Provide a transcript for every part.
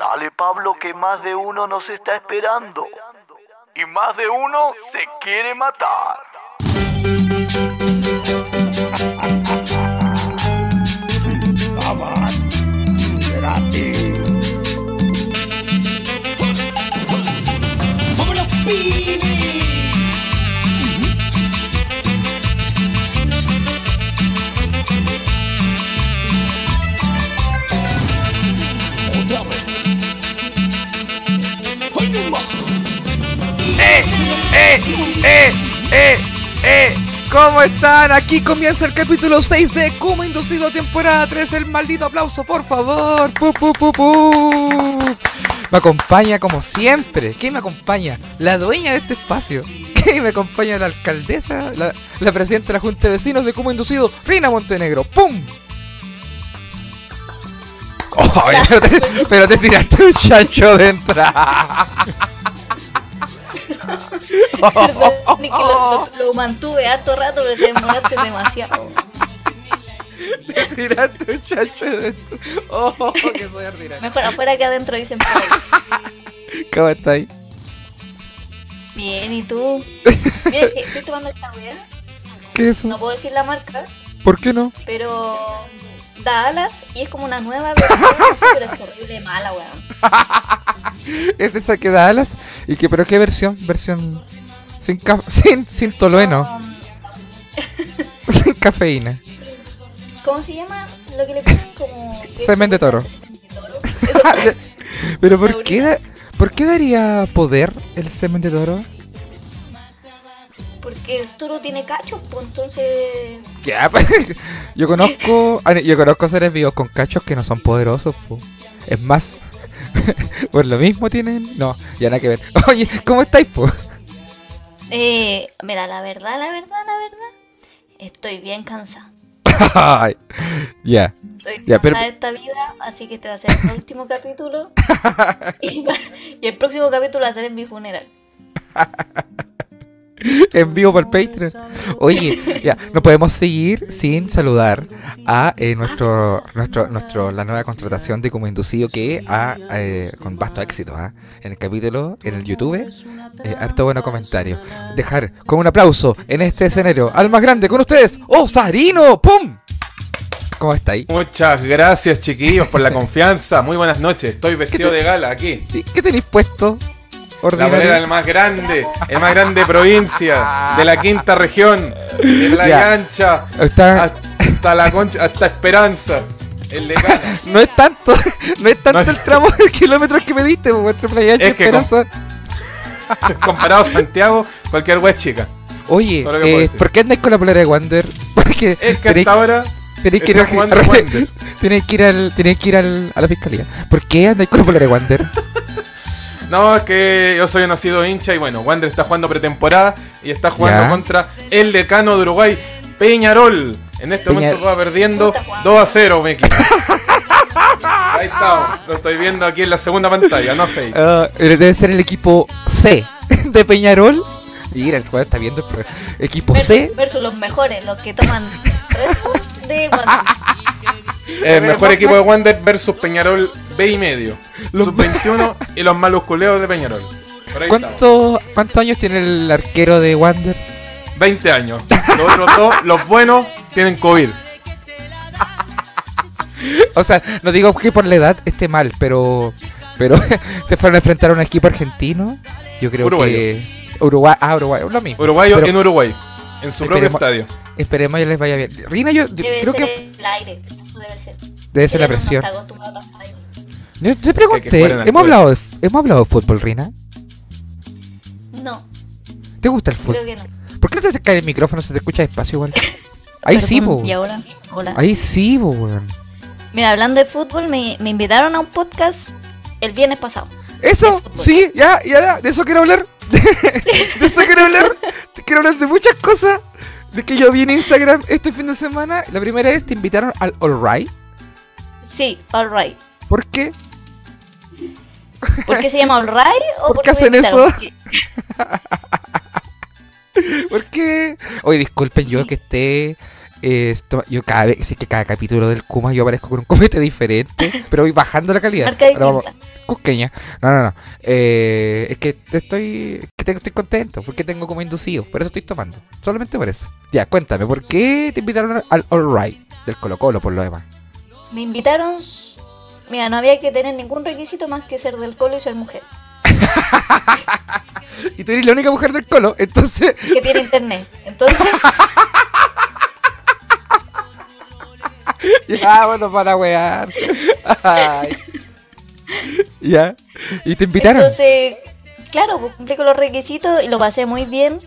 Dale Pablo que más de uno nos está esperando. Y más de uno se quiere matar. ¡Eh! ¡Eh! ¡Eh! ¡Eh! ¿Cómo están? Aquí comienza el capítulo 6 de Como Inducido temporada 3. El maldito aplauso, por favor. Pu, pu, pu, pu. Me acompaña como siempre. ¿Quién me acompaña? La dueña de este espacio. ¿Quién me acompaña? La alcaldesa, la, la presidenta de la Junta de Vecinos de Como Inducido, Reina Montenegro. ¡Pum! Pero, te, pero te tiraste un chancho de entrada. Perdón, que lo, lo- lo mantuve harto rato, pero te demoraste demasiado. Te tiraste un chancho de entrada. Oh, que soy ordinario. Mejor afuera que adentro, dicen por ahí. ¿Cómo estáis? Bien, ¿y tú? Mira, estoy tomando esta weá. ¿Qué es eso? No puedo decir la marca, ¿Por qué no? pero da alas y es como una nueva versión, no sé, pero es horrible mala, weón. Es esa que da alas. ¿Y que, pero qué versión? Versión sin, ca- sin, sin tolueno, Um, sin cafeína. ¿Cómo se llama? Lo que le ponen como... Semen de toro. Pero ¿por qué, ¿por qué daría poder el semen de toro? Porque el toro tiene cachos, pues entonces... Ya, pues, yo conozco, ah, yo conozco seres vivos con cachos que no son poderosos. po. Es más, por lo mismo tienen, no, ya nada que ver. Oye, ¿cómo estáis, po? Eh, mira, la verdad, la verdad, la verdad, estoy bien cansada. Ya, Estoy Ya, pero- cansada de esta vida, así que este va a ser el último capítulo. y, y el próximo capítulo va a ser en mi funeral. En vivo para el Patreon. Oye, ya, no podemos seguir sin saludar a eh, nuestro, nuestro, nuestro, la nueva contratación de como inducido que ha, eh, con vasto éxito, ¿ah? en el capítulo, en el YouTube, eh, harto bueno comentario. Dejar con un aplauso en este escenario al más grande con ustedes, Osarino, ¡pum! ¿Cómo estáis? Muchas gracias, chiquillos, por la confianza. Muy buenas noches. Estoy vestido de gala aquí. Sí, ¿Qué tenéis puesto? La Ordinario. manera del más grande, el más grande provincia, de la quinta región, de Playa Ya. Ancha, Está- hasta la concha, hasta Esperanza. El de. No es tanto, no es tanto No. el tramo de kilómetros que me diste, por vuestra playa Ancha Es que Esperanza. Comparado a Santiago, cualquier wea chica. Oye, eh. ¿por qué andáis con la polera de Wander? Porque Es que tenéis, hasta ahora que ir, tenéis que ir, al, tenéis que ir al- a la fiscalía. ¿Por qué andáis con la polera de Wander? No, es que yo soy un nacido hincha y bueno, Wander está jugando pretemporada y está jugando Ya. contra el decano de Uruguay, Peñarol. En este Peña- momento va perdiendo Puta, Juan. 2 a 0, me equivoco. Ahí estamos, lo estoy viendo aquí en la segunda pantalla, no fake. Ah, debe ser el equipo C de Peñarol. Mira, el jugador está viendo el programa. Equipo Versus, C. versus los mejores, los que toman Red Bull de Wander. El mejor equipo de Wander versus Peñarol B y medio. Los- Sub-21 y los malusculeos de Peñarol. Por ahí estamos. ¿Cuánto, ¿Cuántos años tiene el arquero de Wander? 20 años. Los otros dos, los buenos, tienen COVID. O sea, no digo que por la edad esté mal, pero pero se fueron a enfrentar a un equipo argentino. Yo creo Uruguayo. que Uruguay, ah, Uruguay, lo mismo. Uruguayo Pero en Uruguay. En su propio estadio. Esperemos que les vaya bien. Rina, yo, yo Debe creo ser que el aire, eso debe ser. debe ser la no Yo te pregunté, hemos hablado, de, hemos hablado de fútbol, Rina. No, ¿Te gusta el creo fútbol? que no. ¿Por qué no te acercas el micrófono? Se te escucha despacio igual. Ahí sí, Perdón, po. Y ahora, hola. Ahí sí, po, weón. Mira, hablando de fútbol, me, me invitaron a un podcast el viernes pasado. Eso, De fútbol. sí, ya, ya, ya, de eso quiero hablar. De, eso quiero hablar. Quiero hablar de muchas cosas. De que yo vi en Instagram este fin de semana. La primera vez te invitaron al All Right. Sí, alright. ¿Por qué? ¿Por qué se llama alright o ¿Por por qué hacen eso? ¿Por qué? Oye, disculpen yo que esté eh, esto- yo cada vez, sí que cada capítulo del Kuma yo aparezco con un comete diferente, pero voy bajando la calidad. Marca vamos-. Cusqueña. No, no, no. Eh, es que estoy, que te- estoy contento porque tengo como inducido. Por eso estoy tomando. Solamente por eso. Ya, cuéntame, ¿por qué te invitaron al All Right del Colo Colo por lo demás? Me invitaron. Mira, no había que tener ningún requisito más que ser del colo y ser mujer. Y tú eres la única mujer del Colo, entonces... Que tiene internet. Entonces, Ya, bueno, para wear. Ay. Ya. Y te invitaron. entonces claro, pues cumplí con los requisitos y lo pasé muy bien.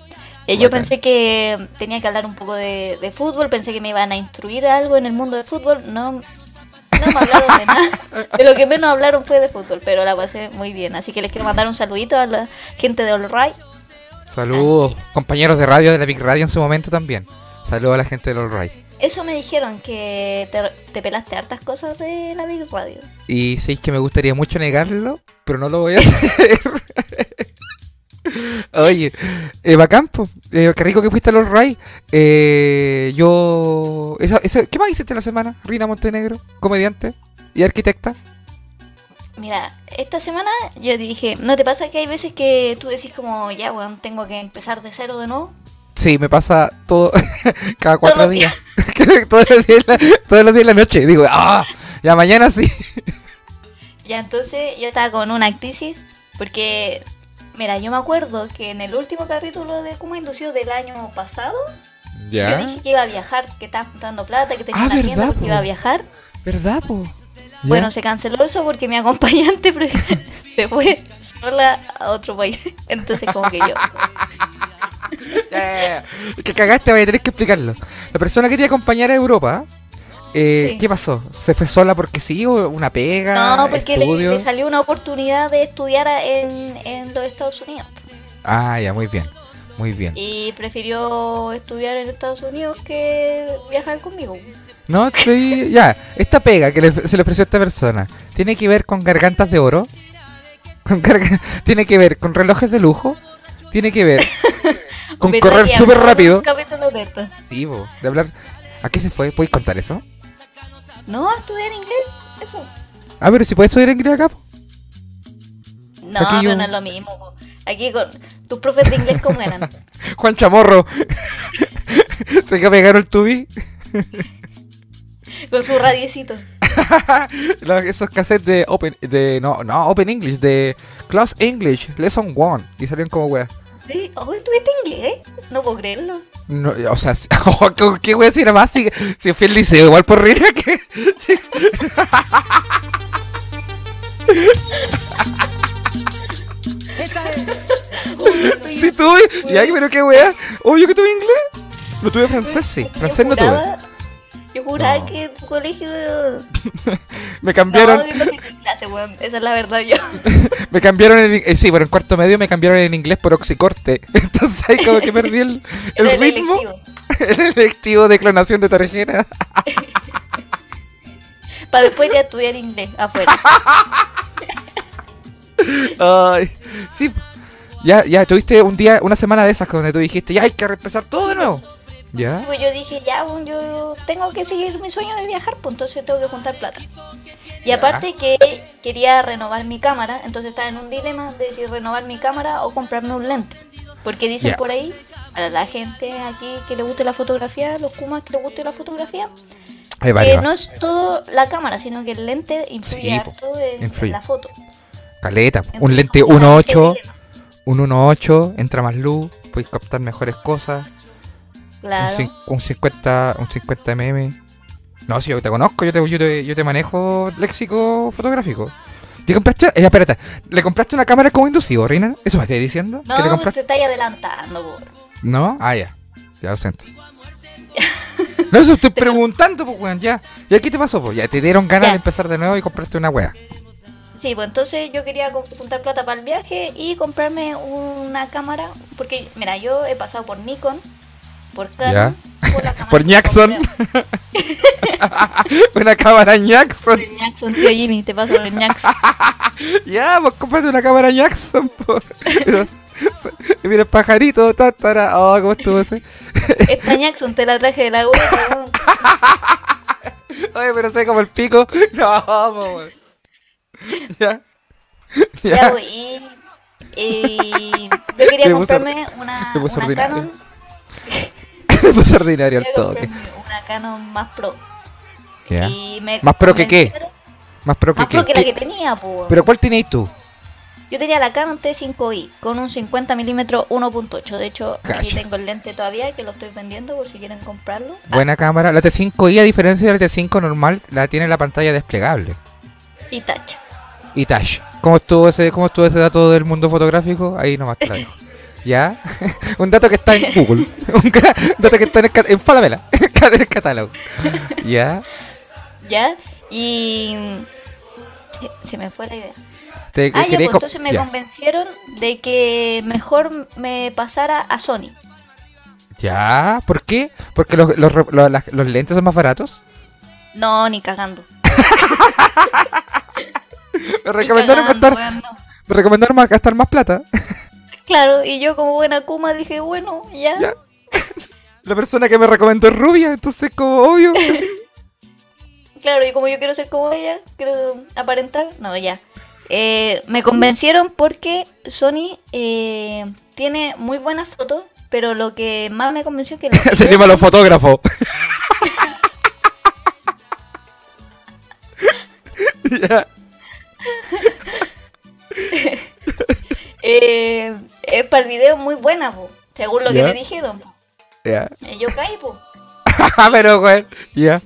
Eh, yo pensé que tenía que hablar un poco de, de fútbol, pensé que me iban a instruir algo en el mundo del fútbol. No, no me hablaron de nada. De lo que menos hablaron fue de fútbol, pero la pasé muy bien. Así que les quiero mandar un saludito a la gente de All Right. Saludos, compañeros de radio de la Big Radio en su momento también. Saludos a la gente del All Right. Eso me dijeron que te, te pelaste hartas cosas de la Big Radio. Y sé que me gustaría mucho negarlo, pero no lo voy a hacer. Oye, eh, bacán, po. Eh, qué rico que fuiste al All Right. Eh, yo... eso- eso- ¿Qué más hiciste la semana, Rina Montenegro? Comediante y arquitecta. Mira, esta semana yo dije, ¿no te pasa que hay veces que tú decís como, ya, weón, tengo que empezar de cero de nuevo? Sí, me pasa todo cada cuatro los días. todos, los días de la- todos los días de la noche. Digo, ah, ya mañana sí. Ya, entonces yo estaba con una crisis porque, mira, yo me acuerdo que en el último capítulo de Kuma Inducido del año pasado, yo dije que iba a viajar, que estaba juntando plata, que tenía Ah, una ¿verdad, tienda porque po? iba a viajar. ¿Verdad, po? Ya. Bueno, se canceló eso porque mi acompañante se fue sola a otro país. Entonces como que yo... Ya, ya, ya. Que cagaste, voy a tener que explicarlo. La persona que quería acompañar a Europa, eh, Sí. ¿qué pasó? ¿Se fue sola porque sí o una pega? No, porque le, salió una oportunidad de estudiar en, en los Estados Unidos. Ah, ya, muy bien. Muy bien. Y prefirió estudiar en Estados Unidos que viajar conmigo. No, sí, ya. Esta pega que le- se le ofreció a esta persona, ¿tiene que ver con gargantas de oro? ¿Con garga- ¿Tiene que ver con relojes de lujo? ¿Tiene que ver con ¿Verdad correr súper rápido? Sí, bo, de hablar... ¿A qué se fue? ¿Puedes contar eso? No, a estudiar inglés, eso. Ah, pero si puedes estudiar inglés acá. No, Aquí yo- pero no es lo mismo. po. Aquí con tus profes de inglés, ¿cómo eran? Juan Chamorro. se que pegaron el tubi. Con su radiecito. Esos cassettes de Open, de, no, no, Open English, de Class English, Lesson 1, y salían como weas. Sí, oh, ¿tuviste inglés? No puedo creerlo. No, o sea, ¿con ¿qué wea si era más? Si, si fui al liceo, igual por Rina que. Si tuve, ya, pero qué wea. Obvio que tuve inglés. No tuve francés, sí. Francés no tuve. Yo juraba No. que tu colegio... Me cambiaron, No, tenía clase, weón. Esa es la verdad yo. me cambiaron en, eh, sí, pero en cuarto medio me cambiaron en inglés por oxicorte. Entonces ahí como que perdí el, el el ritmo. electivo. El electivo de clonación de tarjeta. Para después ir a estudiar inglés afuera. Ay, sí. Ya, ya, tuviste un día, una semana de esas donde tú dijiste, ya hay que empezar todo de nuevo. ¿Ya? Pues yo dije, ya, bueno, yo tengo que seguir mi sueño de viajar, pues entonces tengo que juntar plata. Y Ya. aparte que quería renovar mi cámara, entonces estaba en un dilema de si renovar mi cámara o comprarme un lente. Porque dicen Ya. por ahí, para la gente aquí que le guste la fotografía, los kumas que le guste la fotografía, que no es todo la cámara, sino que el lente influye Sí, harto en, en influye. la foto. Caleta. Un lente estaba en ese 1.8, dilema. un 1.8, entra más luz, puedes captar mejores cosas. Claro. Un, un 50, un 50 mm. No, si yo te conozco, yo te, yo te, yo te manejo léxico fotográfico. ¿Te compraste? Eh, espérate, ¿le compraste una cámara como inducido, Reina? ¿Eso me estás diciendo? No, ¿Que le te estáis adelantando, po. ¿No? Ah, ya. Ya lo siento. No, eso estoy preguntando, pues, weón, ya. ¿Y aquí te pasó, pues? Ya te dieron ganas Ya. de empezar de nuevo y compraste una wea. Sí, pues entonces yo quería juntar plata para el viaje y comprarme una cámara, porque mira, yo he pasado por Nikon, por la cámara Por Jackson. una cámara Por Jackson. el Jackson, tío Jimmy, te paso por el Jackson. Ya, pues cómprate una cámara Jackson, Y mira el pajarito, tatara. Oh, ¿cómo estuvo ese? Esta Jackson te la traje de la web. Oye, pero sé como el pico. No, weón. Ya. Ya, Ya. güey. Y, y yo quería comprarme una, una. Canon. Puse ordinario al toque. una Canon más pro. Ya. Y me ¿Más pro que qué? Más pro que Más pro que la que tenía, pues. Pero ¿cuál tenías tú? Yo tenía la Canon T5i con un 50 milímetros 1.8. De hecho, aquí tengo el lente todavía que lo estoy vendiendo por si quieren comprarlo. Ah, Buena cámara. La T5i, a diferencia de la T5 normal, la tiene la pantalla desplegable. y touch. Y touch. ¿Cómo estuvo ese, cómo estuvo ese dato del mundo fotográfico? Ahí nomás dejo. ¿Ya? un dato que está en Google. un dato que está en, en Falabella. en el catálogo. ¿Ya? ¿Ya? Y. Se- me fue la idea. Te, Ah, ya, pues entonces me ya. convencieron de que mejor me pasara a Sony. ¿Ya? ¿Por qué? Porque los, los, re- los- las- los lentes son más baratos. No, ni cagando. Me recomendaron, cagando, gastar, me recomendaron gastar más plata. Claro, y yo como buena Kuma dije, bueno, ya. Ya. La persona que me recomendó es rubia, entonces como obvio. Claro, y como yo quiero ser como ella, quiero aparentar, no, ya. Eh, me convencieron porque Sony eh, tiene muy buenas fotos, pero lo que más me convenció es que... lo Se llama los fotógrafos. eh, es para el video muy buena, po, según lo Ya. que me dijeron. po. Ya. Y yo caí, po. Pero, güey. Ya.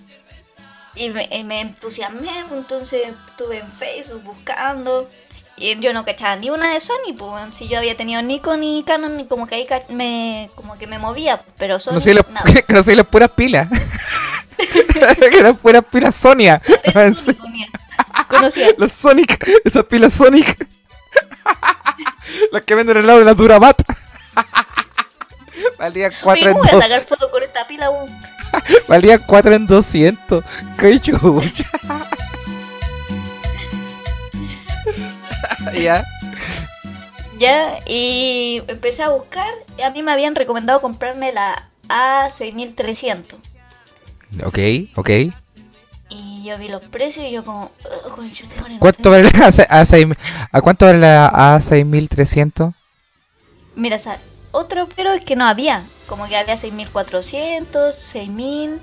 Y me, y me entusiasmé, entonces estuve en Facebook buscando. Y yo no cachaba ni una de Sony, pues si yo había tenido Nikon ni Canon, y como que ahí me, como que me movía, pero Sony, conocí las puras pilas. que las puras pilas Sonia. Conocía. Los Sonic. Esas pilas Sonic. Las que venden al lado de las Duramat. Valían 4 Oye, en ¿cómo voy a 2. sacar foto con esta pila, weón? Valían 4 en 200. Qué chucha. ya. Ya, y empecé a buscar, y a mí me habían recomendado comprarme la A6300. Ok, ok. Y yo vi los precios y yo como, "Ugh, conchetumare, no ¿Cuánto tengo". vale A, 6 ¿A cuánto vale la A6300? Mira, o sea, otro pero es que no había. Como que había 6400, 6000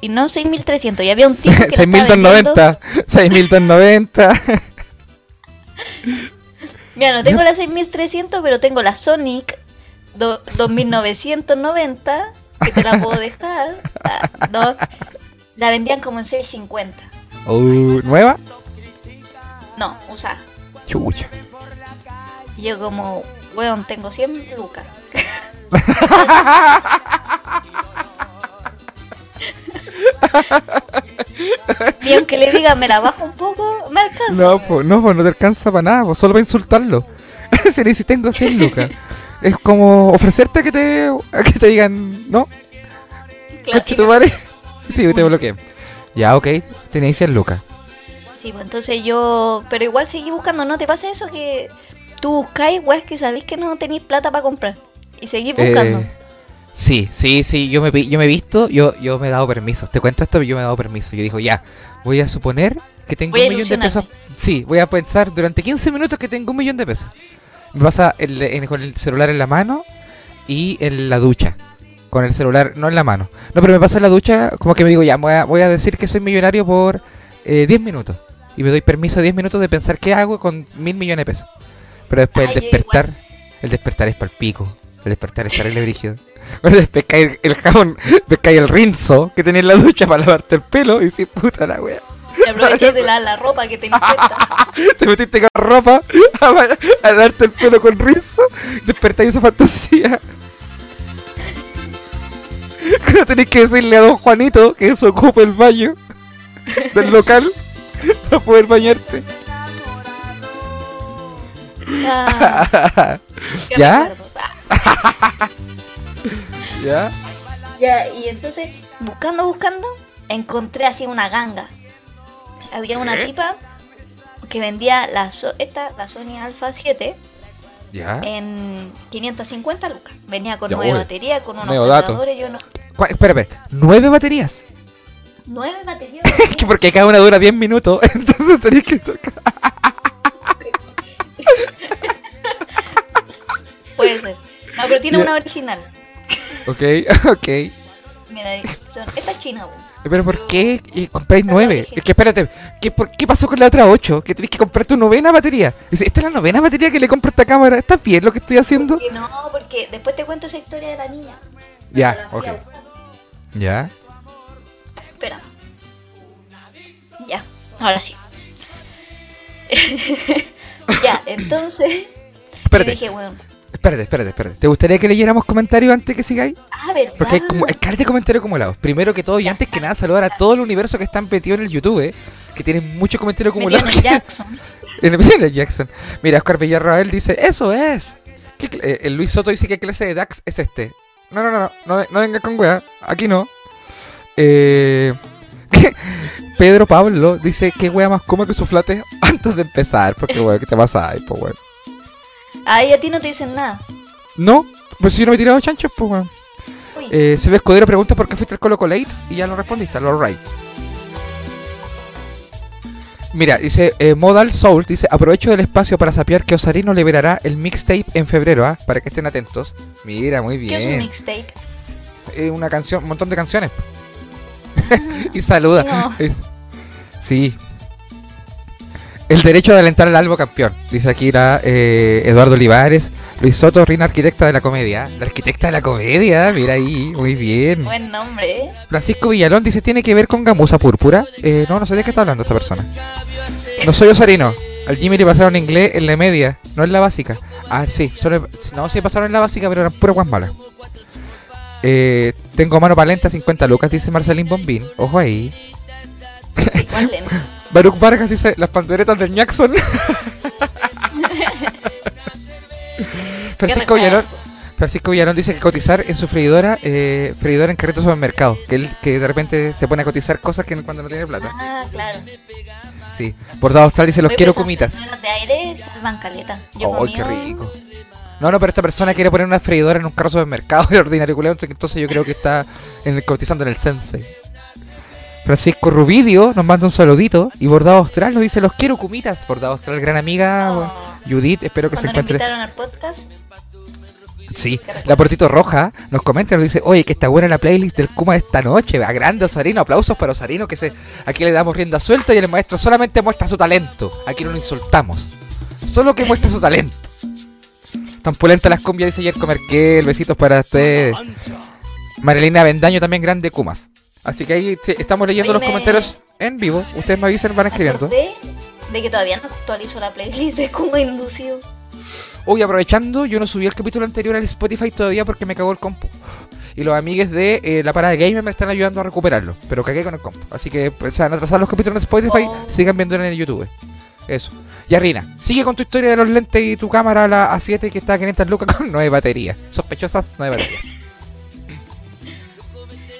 y no 6300. Y había un tipo que la estaba vendiendo. 6290. 6290. Mira, no tengo la 6300, pero tengo la Sonic do- 2990 que te la puedo dejar. Ah, no, la vendían como en 650. Uh, ¿Nueva? No, usada. Chucha. Y yo como, weón, tengo 100 lucas. y aunque le diga me la bajo un poco, me alcanza. No, pues no, po, no te alcanza para nada, po, solo para insultarlo. si le dices tengo 100 lucas. Es como ofrecerte a que te, que te digan, ¿no? Claro, y me-. Sí, te bloqueé. Ya, ok, tenéis 100 lucas. Sí, pues entonces yo. Pero igual seguí buscando, ¿no te pasa eso? Que tú buscáis, weas, que sabéis que no tenéis plata para comprar. Y seguís buscando. Eh, sí, sí, sí, yo me, yo me he visto, yo, yo me he dado permisos. Te cuento esto, pero yo me he dado permiso. Yo digo, ya, voy a suponer que tengo Voy un millón de pesos. Sí, voy a pensar durante 15 minutos que tengo un millón de pesos. Me pasa el- en- con el celular en la mano y en la ducha. Con el celular, no en la mano. No, pero me pasa en la ducha, como que me digo, ya, voy a, voy a decir que soy millonario por eh, 10 minutos. Y me doy permiso de 10 minutos de pensar qué hago con mil millones de pesos. Pero después Ay, el despertar, el despertar es para el pico. El despertar es terrible brígido. Cuando después cae el, el jabón, después cae el rinzo que tenía en la ducha para lavarte el pelo y si puta la wea. Y aprovecháis de la, la ropa que puesta. Te metiste con ropa a, a darte el pelo con rinzo, despertáis esa fantasía. Cuando tenés que decirle a don Juanito que se ocupe el baño del local para poder bañarte. Ah, ¿Ya? ¿Ya? Ya, y entonces, buscando, buscando, encontré así una ganga. Había una tipa que vendía la, So- esta, la Sony Alpha 7 Ya. en 550 lucas. Venía con Ya, nueve uy. baterías, con unos cargadores y unos... ¿Cuál- Espera, espera. ¿Nueve baterías? Nueve baterías. Que porque cada una dura 10 minutos, entonces tenéis que tocar. Puede ser. No, pero tiene una original. Ok, ok. Mira, son... esta es china, weón. Pero ¿por qué eh, compráis nueve? Es que espérate, ¿qué, por, ¿qué pasó con la otra ocho? Que tenés que comprar tu novena batería. Dice, esta es la novena batería que le compro a esta cámara. ¿Está bien lo que estoy haciendo? No, porque después te cuento esa historia de la niña. Ya, La ok. Ya. Espera. Ya, ahora sí. ya, entonces. Espérate. Yo dije, bueno, Espérate, espérate, espérate. ¿Te gustaría que leyéramos comentarios antes que sigáis? ah, ¿verdad? Porque hay, como, hay de comentarios acumulados. Primero que todo y antes que nada, saludar a todo el universo que está metido en el YouTube, eh, que tienen muchos comentarios Metido acumulados. en el Jackson. En el el Jackson. Mira, Oscar Villarroel dice, eso es. ¿Qué cl- eh, el Luis Soto dice, ¿qué clase de DAX es este? No, no, no, no, no, no vengas con wea. Aquí no. Eh, Pedro Pablo dice, ¿qué wea más cómo que su flate antes de empezar? Porque, weón, ¿qué te pasa ahí, pues, weón? Ahí a ti no te dicen nada. No, pues si no me he tirado chanchos, pues, weón. Eh, se ve Escudero pregunta por qué fuiste al Colo Colate y ya lo respondiste, lo right. Mira, dice eh, Modal Soul, dice aprovecho del espacio para sapear que Osarino liberará el mixtape en febrero, ¿ah? Para que estén atentos. Mira, muy ¿qué es un bien. mixtape? Eh, una canción, un montón de canciones. y saluda. No. Sí. El derecho de alentar al albo campeón, dice aquí la, eh, Eduardo Olivares. Luis Soto, reina arquitecta de la comedia. La arquitecta de la comedia, mira ahí, muy bien. Buen nombre, ¿eh? Francisco Villalón dice, ¿tiene que ver con gamuza púrpura? Eh, no, no sé de qué está hablando esta persona. No soy osarino. Al Jimmy le pasaron inglés en la media, no en la básica. Ah, sí, solo, no, sí pasaron en la básica, pero eran puras guas malas. Eh, tengo mano palenta 50 lucas, dice Marcelín Bombín. Ojo ahí. ¿Cuál? Baruch Vargas dice, las panderetas del Jackson. Francisco Villalón. Francisco Villalón dice que cotizar en su freidora, eh, freidora en carrito supermercado. Que él que de repente se pone a cotizar cosas que cuando no tiene plata. Ah, claro. Sí. Bordado Austral dice, los Oye, quiero comitas. freidoras de aire salvan caleta. Yo ¡Ay, qué rico! No, no, pero esta persona quiere poner una freidora en un carro supermercado de ordinario culeo, entonces yo creo que está en el, cotizando en el Sensei. Francisco Rubidio nos manda un saludito y Bordado Austral nos dice, los quiero comitas. Bordado Austral, gran amiga. Oh. Judith, espero que se Cuando nos encuentre. invitaron al podcast, Sí, la Portito Roja nos comenta, nos dice, oye, que está buena la playlist del Kuma de esta noche, a grande Osarino, aplausos para Osarino, que se, aquí le damos rienda suelta y el maestro solamente muestra su talento, aquí no lo insultamos, solo que muestra su talento. Tan pulenta las cumbias, dice Yerko Merkel, besitos para ustedes. Marilina Bendaño también grande Kumas. Así que ahí estamos leyendo los me- comentarios en vivo, ustedes me avisen, van escribiendo. acordé de que todavía no actualizo la playlist de cómo inducido. Hoy aprovechando, yo no subí el capítulo anterior al Spotify todavía porque me cagó el compu. Y los amigues de eh, la parada gamer me están ayudando a recuperarlo. Pero cagué con el compu. Así que pues, se van a atrasar los capítulos en Spotify. Oh. Sigan viéndolo en el YouTube. Eso. Y Rina, sigue con tu historia de los lentes y tu cámara la A7 que está a 500 lucas con 9 baterías. Sospechosas 9 baterías.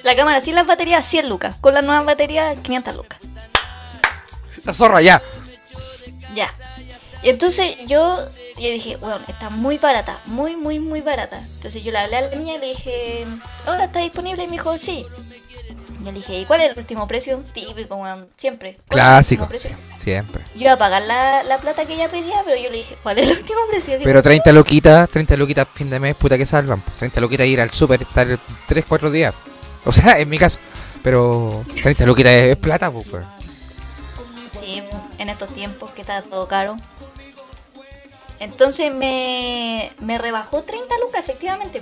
La cámara sin las baterías, 100 lucas. Con las nuevas baterías, 500 lucas. La zorra ya. Ya. Y entonces yo, yo dije, bueno, está muy barata, muy, muy, muy barata. Entonces yo le hablé a la niña y le dije, hola, ¿está disponible? Y me dijo, sí. Yo le dije, ¿y cuál es el último precio? Típico, weón, siempre. ¿Cuál es el Clásico. precio? Siempre. Yo iba a pagar la, la plata que ella pedía, pero yo le dije, ¿cuál es el último precio? Así Pero como, 30 loquitas, 30 loquitas fin de mes, puta que salvan. 30 loquitas ir al super, estar 3, 4 días. O sea, en mi caso. Pero 30 loquitas es, es plata, pues. Sí, en estos tiempos que está todo caro. Entonces me, me rebajó 30 lucas, efectivamente.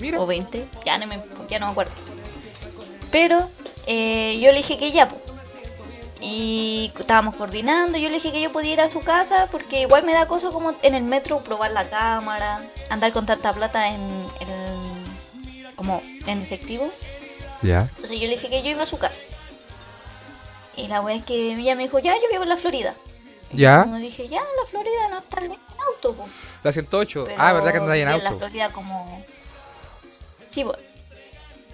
Mira. O 20, ya no me, ya no me acuerdo. Pero eh, yo le dije que ya, po. Y estábamos coordinando. Yo le dije que yo podía ir a su casa porque igual me da cosa como en el metro probar la cámara, andar con tanta plata en, en- como en efectivo. Ya. Entonces yo le dije que yo iba a su casa. Y la wea es que ella me dijo, ya, yo vivo en la Florida. Y Ya. Como dije, ya, en la Florida no está en auto. po". La 108. Pero ah, verdad que ahí en vive En la auto. Florida como... Sí, pues.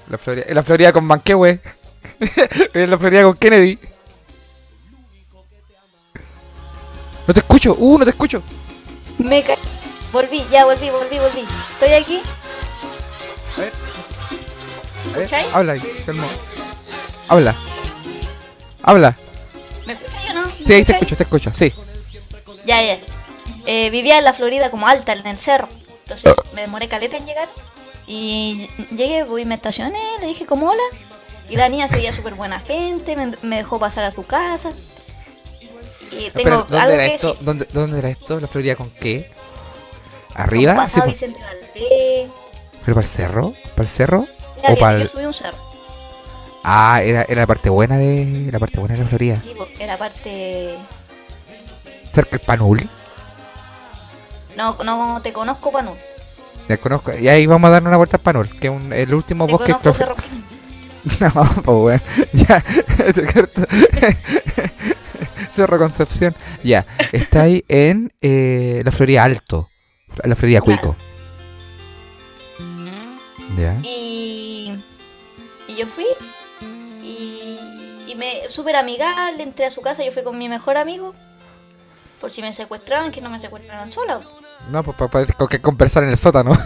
La Florida, en la Florida con Manquehue. en la Florida con Kennedy. No te escucho. Uh, no te escucho. Me caí. Volví, ya volví, volví, volví. Estoy aquí. A ver. ¿Escucháis? habla ahí, calma. Habla. Habla. ¿Me escucháis o no? ¿Me Sí, ahí te escucho, te escucho, sí. Ya, ya. Eh, vivía en la Florida como alta, en el cerro. Entonces me demoré caleta en llegar. Y llegué, voy, me estacioné, le dije como hola. Y la niña se veía súper buena gente, me, me dejó pasar a su casa. Y tengo Espera, ¿dónde algo era que esto? ¿Dónde, ¿Dónde era esto? ¿La Florida con qué? ¿Arriba? Sí, pasaba po. Vicente Valdés. ¿Pero para el cerro? ¿Para el cerro? Ya, ¿O ya, para Yo subí un cerro. Ah, era, era la parte buena de... La parte buena de la Florida. Sí, po, Era parte. Cerca del Panul. No, no te conozco, Panu. Ya conozco. Y ahí vamos a darle una vuelta al Panul, que es el último Te bosque... conozco Cerro. No, pues bueno. Ya. te. Cerro Concepción. Ya. Está ahí en eh, la Florida Alto. La Florida Claro. Cuico. Ya. Y yo fui y, y me súper amigable, entré a su casa, yo fui con mi mejor amigo. Por si me secuestraban, que no me secuestraran sola. No, pues para con que conversar en el sótano.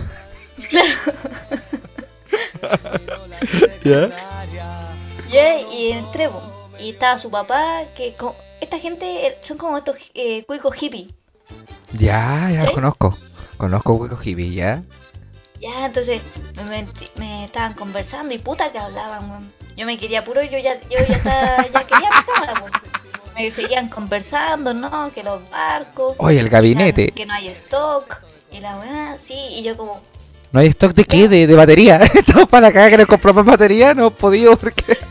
¿Ya? Yeah, y entré, po, y estaba su papá, que co- esta gente eh, son como estos eh, cuicos hippies. Ya, ya ¿Sí? los conozco. Conozco Cuico Hibi, ¿ya? Ya, entonces me, metí- me estaban conversando y puta que hablaban, weón. Yo me quería puro, yo ya, yo ya, estaba, ya quería mi cámara, weón. Me seguían conversando, ¿no? Que los barcos. Oye, el gabinete. Que no hay stock. Y la weá, sí, y yo como, ¿No hay stock de qué? De, de batería. Estamos para la caga que nos compramos batería. No he podido porque...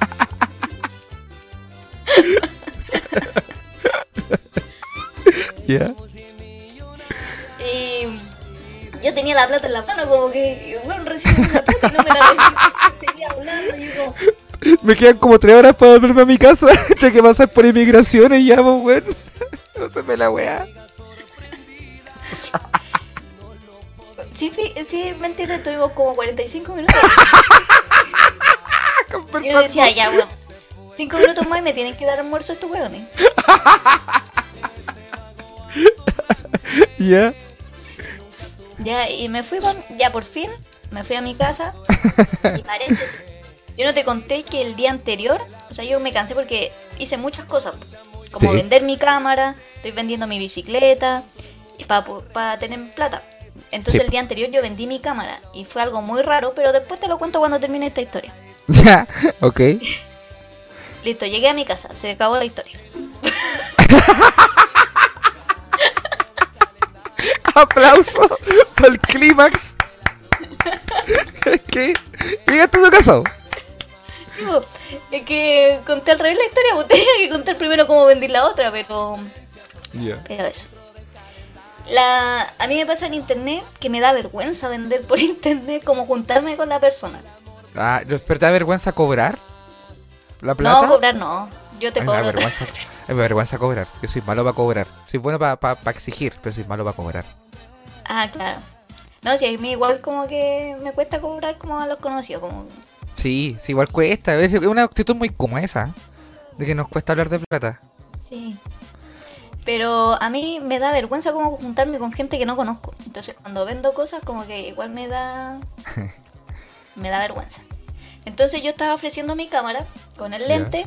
¿Ya? Y yo tenía la plata en la mano, como que, bueno, recibí la plata y no me la recibí. Seguía hablando, y yo como, Me quedan como tres horas para volverme a mi casa. Tengo que pasar por inmigración y ya, pues, weón. No se me la weá. sí, sí, mentira, estuvimos como 45 minutos. Y yo decía, ya, weón, 5 minutos más y me tienen que dar almuerzo estos weones. Ya. Ya, y me fui, ya por fin, me fui a mi casa. Y paréntesis, yo no te conté que el día anterior, o sea, yo me cansé porque hice muchas cosas. Como Sí. vender mi cámara, estoy vendiendo mi bicicleta, y para tener plata. Entonces Sí. el día anterior yo vendí mi cámara y fue algo muy raro, pero después te lo cuento cuando termine esta historia. Ya. Ok. Listo, llegué a mi casa, se acabó la historia. Aplauso para el clímax. ¿Qué? ¿Llegaste a tu casa? Sí, es que conté al revés la historia, pues tenía que contar primero cómo vendí la otra, pero... Ya. Pero eso. La, a mí me pasa en internet que me da vergüenza vender por internet, como juntarme con la persona. Ah, ¿pero te da vergüenza cobrar? ¿La plata? No, cobrar no. Yo te Ay, me da cobro. vergüenza. Me da vergüenza cobrar. Yo soy malo para cobrar. Soy bueno para exigir, pero soy malo para cobrar. Ah, claro. No, si a mí igual como que me cuesta cobrar como a los conocidos. Como... Sí, sí, igual cuesta. Es una actitud muy como esa. De que nos cuesta hablar de plata. Sí. Pero a mí me da vergüenza como juntarme con gente que no conozco. Entonces cuando vendo cosas como que igual me da... me da vergüenza. Entonces yo estaba ofreciendo mi cámara con el lente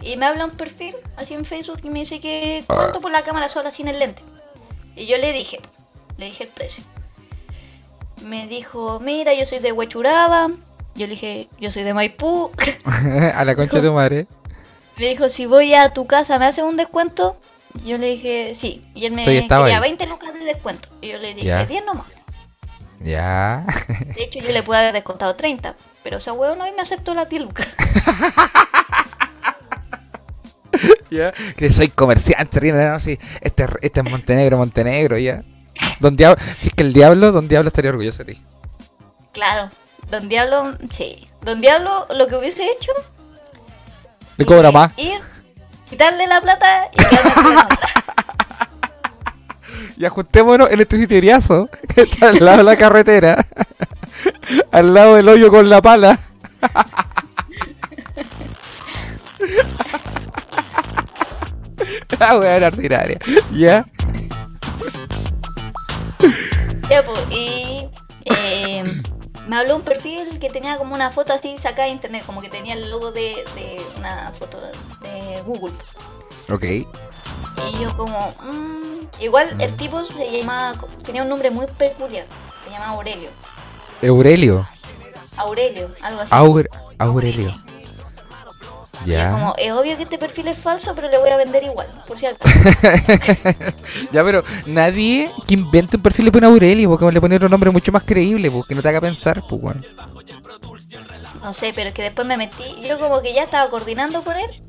y me habla un perfil así en Facebook y me dice que cuánto por la cámara sola sin el lente. Y yo le dije, le dije el precio. Me dijo, mira, yo soy de Huechuraba. Yo le dije, yo soy de Maipú. a la concha de tu madre. Me dijo, si voy a tu casa, ¿me haces un descuento? Yo le dije, sí. Y él me ahí. 20 lucas de descuento. Y yo le dije, Ya. 10 nomás. Ya. De hecho, yo le pude haber descontado 30. Pero esa huevo no y me aceptó las 10 lucas. ya. Que soy comerciante, no, sí. Este, este es Montenegro, Montenegro, ya. Don Diablo, si es que el diablo, Don Diablo estaría orgulloso de ti. claro. Don Diablo, sí. Don Diablo, lo que hubiese hecho. Le cobra más. Ir, quitarle la plata y quedarme con la otra. Y ajustémonos en este sitieriazo que está al lado de la carretera. al lado del hoyo con la pala. La wea era ordinaria. ¿Ya? Ya, pues, y eh, me habló un perfil que tenía como una foto así sacada de internet, como que tenía el logo de, de una foto de Google. Ok. Y yo como, mm, igual el tipo se llamaba, tenía un nombre muy peculiar, se llama Aurelio. Aurelio. Aurelio, algo así. Aure- Aurelio. Y es como, Ya. es obvio que este perfil es falso, pero le voy a vender igual, por si acaso. ya, pero nadie que invente un perfil le pone Aurelio, porque le pone otro nombre mucho más creíble, porque no te haga pensar, pues, weón. No sé, pero es que después me metí, yo como que ya estaba coordinando con él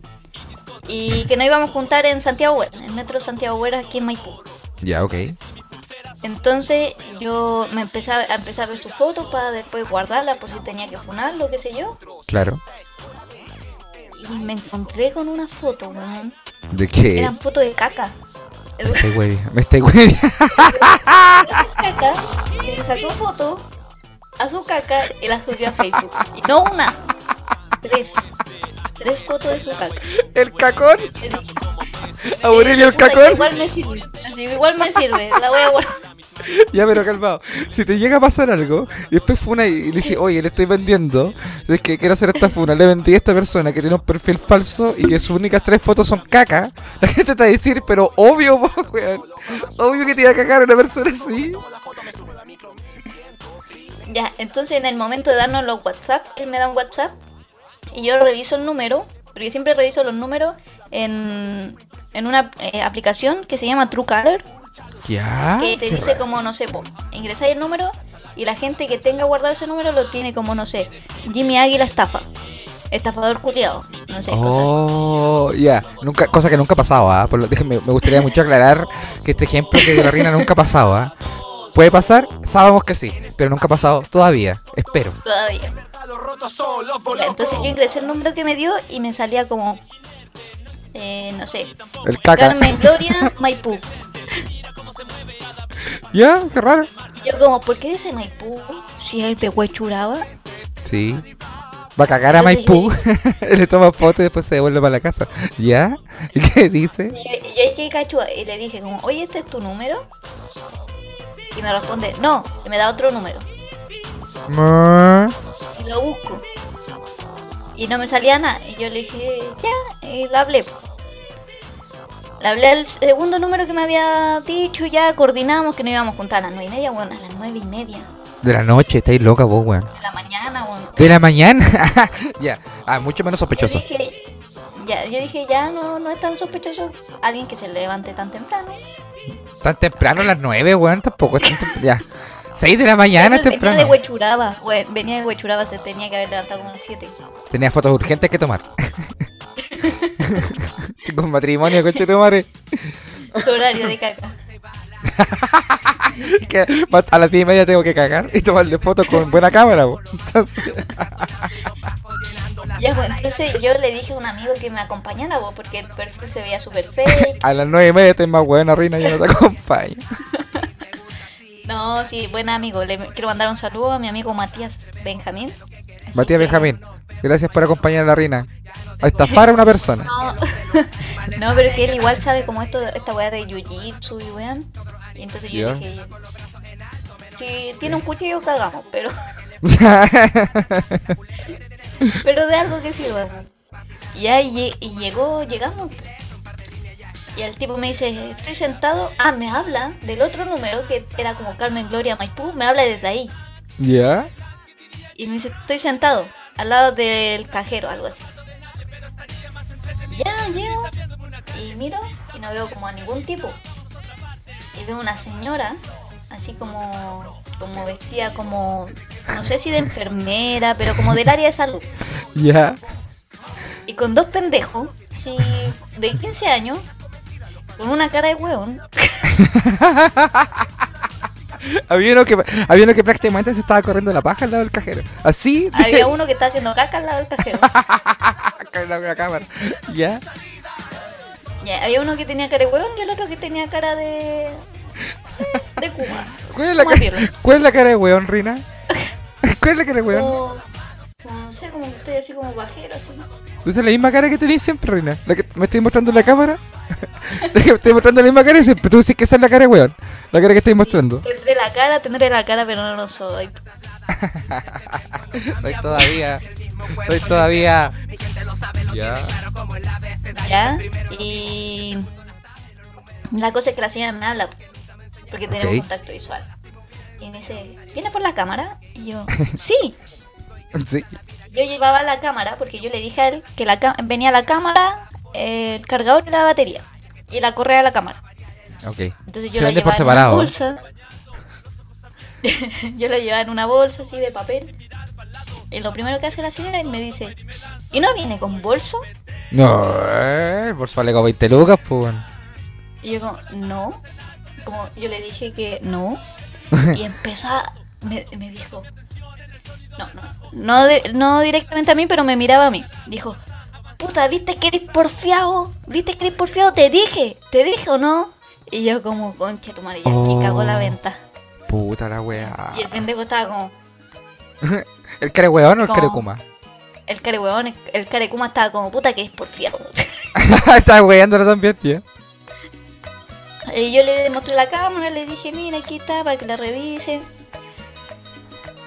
y que nos íbamos a juntar en Santiago Huera, en el metro Santiago Huera aquí en Maipú. Ya, ok. Entonces yo me empecé a, empezar a ver sus fotos para después guardarlas por si tenía que funarlo, qué sé yo. Claro. Y me encontré con una foto, weón. ¿De qué? Eran fotos de caca. El Me estoy huevi- Me estoy huevi- caca y le sacó foto a su caca y la subió a Facebook. Y no una, tres. Tres fotos de su caca. ¿El cacón? Dije, ¿Aurelio el "Puta, cacón? Igual me sirve. Así, igual me sirve. La voy a guardar. Ya, pero calmado. Si te llega a pasar algo y después funa y le dices, oye, le estoy vendiendo, es que quiero hacer esta funa, le vendí a esta persona que tiene un perfil falso y que sus únicas tres fotos son caca, la gente te va a decir, pero obvio. Obvio que te iba a cagar una persona así. Ya, entonces en el momento de darnos los WhatsApp, él me da un WhatsApp y yo reviso el número, porque siempre reviso los números en, en una eh, aplicación que se llama Truecaller, Ya. que te dice raro. como, no sé, po, ingresáis el número y la gente que tenga guardado ese número lo tiene como, no sé, Jimmy Águila estafa, estafador culiado, no sé, cosas así. Oh, ya. Nunca, cosa que nunca ha pasado, ¿ah? Déjenme- me gustaría mucho aclarar que este ejemplo que de la reina nunca ha pasado, ¿ah? ¿Puede pasar? Sabemos que sí, pero nunca ha pasado todavía. Espero. Todavía. Entonces yo ingresé el número que me dio y me salía como, eh, no sé, El caca. Carmen Gloria Maipú. ¿Ya? Qué raro. Yo como, ¿por qué dice Maipú si es de Huechuraba? Sí. Va a cagar a Maipú. Le toma foto y después se devuelve para la casa. ¿Ya? ¿Y qué dice? Yo, que cachua y le dije como, oye, ¿este es tu número? Y me responde, no, y me da otro número. Mm, Y lo busco. Y no me salía nada. Y yo le dije, ya, y le hablé. Le hablé al segundo número que me había dicho, ya coordinamos que nos íbamos a juntar a las nueve y media, bueno, a las nueve y media De la noche, estáis loca vos, weón. de la mañana, bueno. De la mañana. ya. Ah, mucho menos Yo sospechoso. dije, ya, yo dije, ya no, no es tan sospechoso alguien que se levante tan temprano. Tan temprano a las 9, weón. Tampoco es tan temprano. Ya. 6 de la mañana es Venía de temprano. Huechuraba, venía de Huechuraba, se tenía que haber levantado como a las 7. Tenía fotos urgentes que tomar. Un matrimonio, coche de madre. Su horario de caca. Que a las 10 y media tengo que cagar y tomarle fotos con buena cámara. Entonces, Ya, pues entonces yo le dije a un amigo que me acompañara, vos, porque el perfil se veía súper fake. a las 9 y media estoy más buena, Rina, yo no te acompaño. No, sí, buen amigo. Le quiero mandar un saludo a mi amigo Matías Benjamín. Matías que- Benjamín, gracias por acompañar a la Rina. A estafar a una persona. No, no, pero que él igual sabe como esto, esta weá de jiu-jitsu y weón. Y entonces yo Ya. dije, si tiene un cuchillo cagamos, pero, pero de algo que sirva. Y ahí llegó, llegamos. Y el tipo me dice, estoy sentado. Ah, me habla del otro número que era como Carmen Gloria Maipú. Me habla desde ahí. ¿Ya? Y me dice, estoy sentado al lado del cajero, algo así. Ya, llego. Y miro y no veo como a ningún tipo. Y veo una señora, así como, como vestida como, no sé si de enfermera, pero como del área de salud. ¿Ya? Y con dos pendejos, así de 15 años, con una cara de hueón. Había uno, que, había uno que prácticamente se estaba corriendo la paja al lado del cajero. Así. Había uno que está haciendo caca al lado del cajero. con la, la cámara. ¿Ya? Ya, había uno que tenía cara de hueón y el otro que tenía cara de... de, de Cuba. ¿Cuál es, la ca-. ¿Cuál es la cara de weón, Rina? ¿Cuál es la cara de como, no sé, como que estoy así como bajero, así. ¿Esa es la misma cara que tenéis siempre, Rina? ¿La que me estoy mostrando en la cámara? Estoy mostrando la misma cara y siempre tú dices que esa es la cara, weón. La cara que estoy mostrando. Tendré la cara, tendré la cara, pero no lo soy. Soy todavía. Soy todavía. Ya. ¿Ya? Y. La cosa es que la señora me habla. Porque tenemos Ok. contacto visual. Y me dice, ¿viene por la cámara? Y yo, sí. Sí. Yo llevaba la cámara porque yo le dije a él que la venía la cámara, el cargador y la batería. Y la correa de la cámara. Ok. Entonces Se yo la vende por llevaba en una bolsa. yo la llevaba en una bolsa así de papel. Y lo primero que hace la señora es me dice, ¿y no viene con bolso? No, eh, el bolso vale como 20 lucas, pues. Y yo como, no. Como yo le dije que no. Y empezó a... Me, me dijo... No, no. No, de- no directamente a mí, pero me miraba a mí. Dijo, puta, ¿viste que eres porfiado? ¿Viste que eres porfiado? Te dije, te dije o no. Y yo como, concha tu madre, ya aquí Oh. cagó la venta. Puta la weá. Y el pendejo estaba como... ¿El care weón o el No. care kuma? El care huevón, el care kuma estaba como, puta, que eres porfiado. Estaba weándolo también, tío. Y yo le mostré la cámara, le dije, mira, aquí está, para que la revise.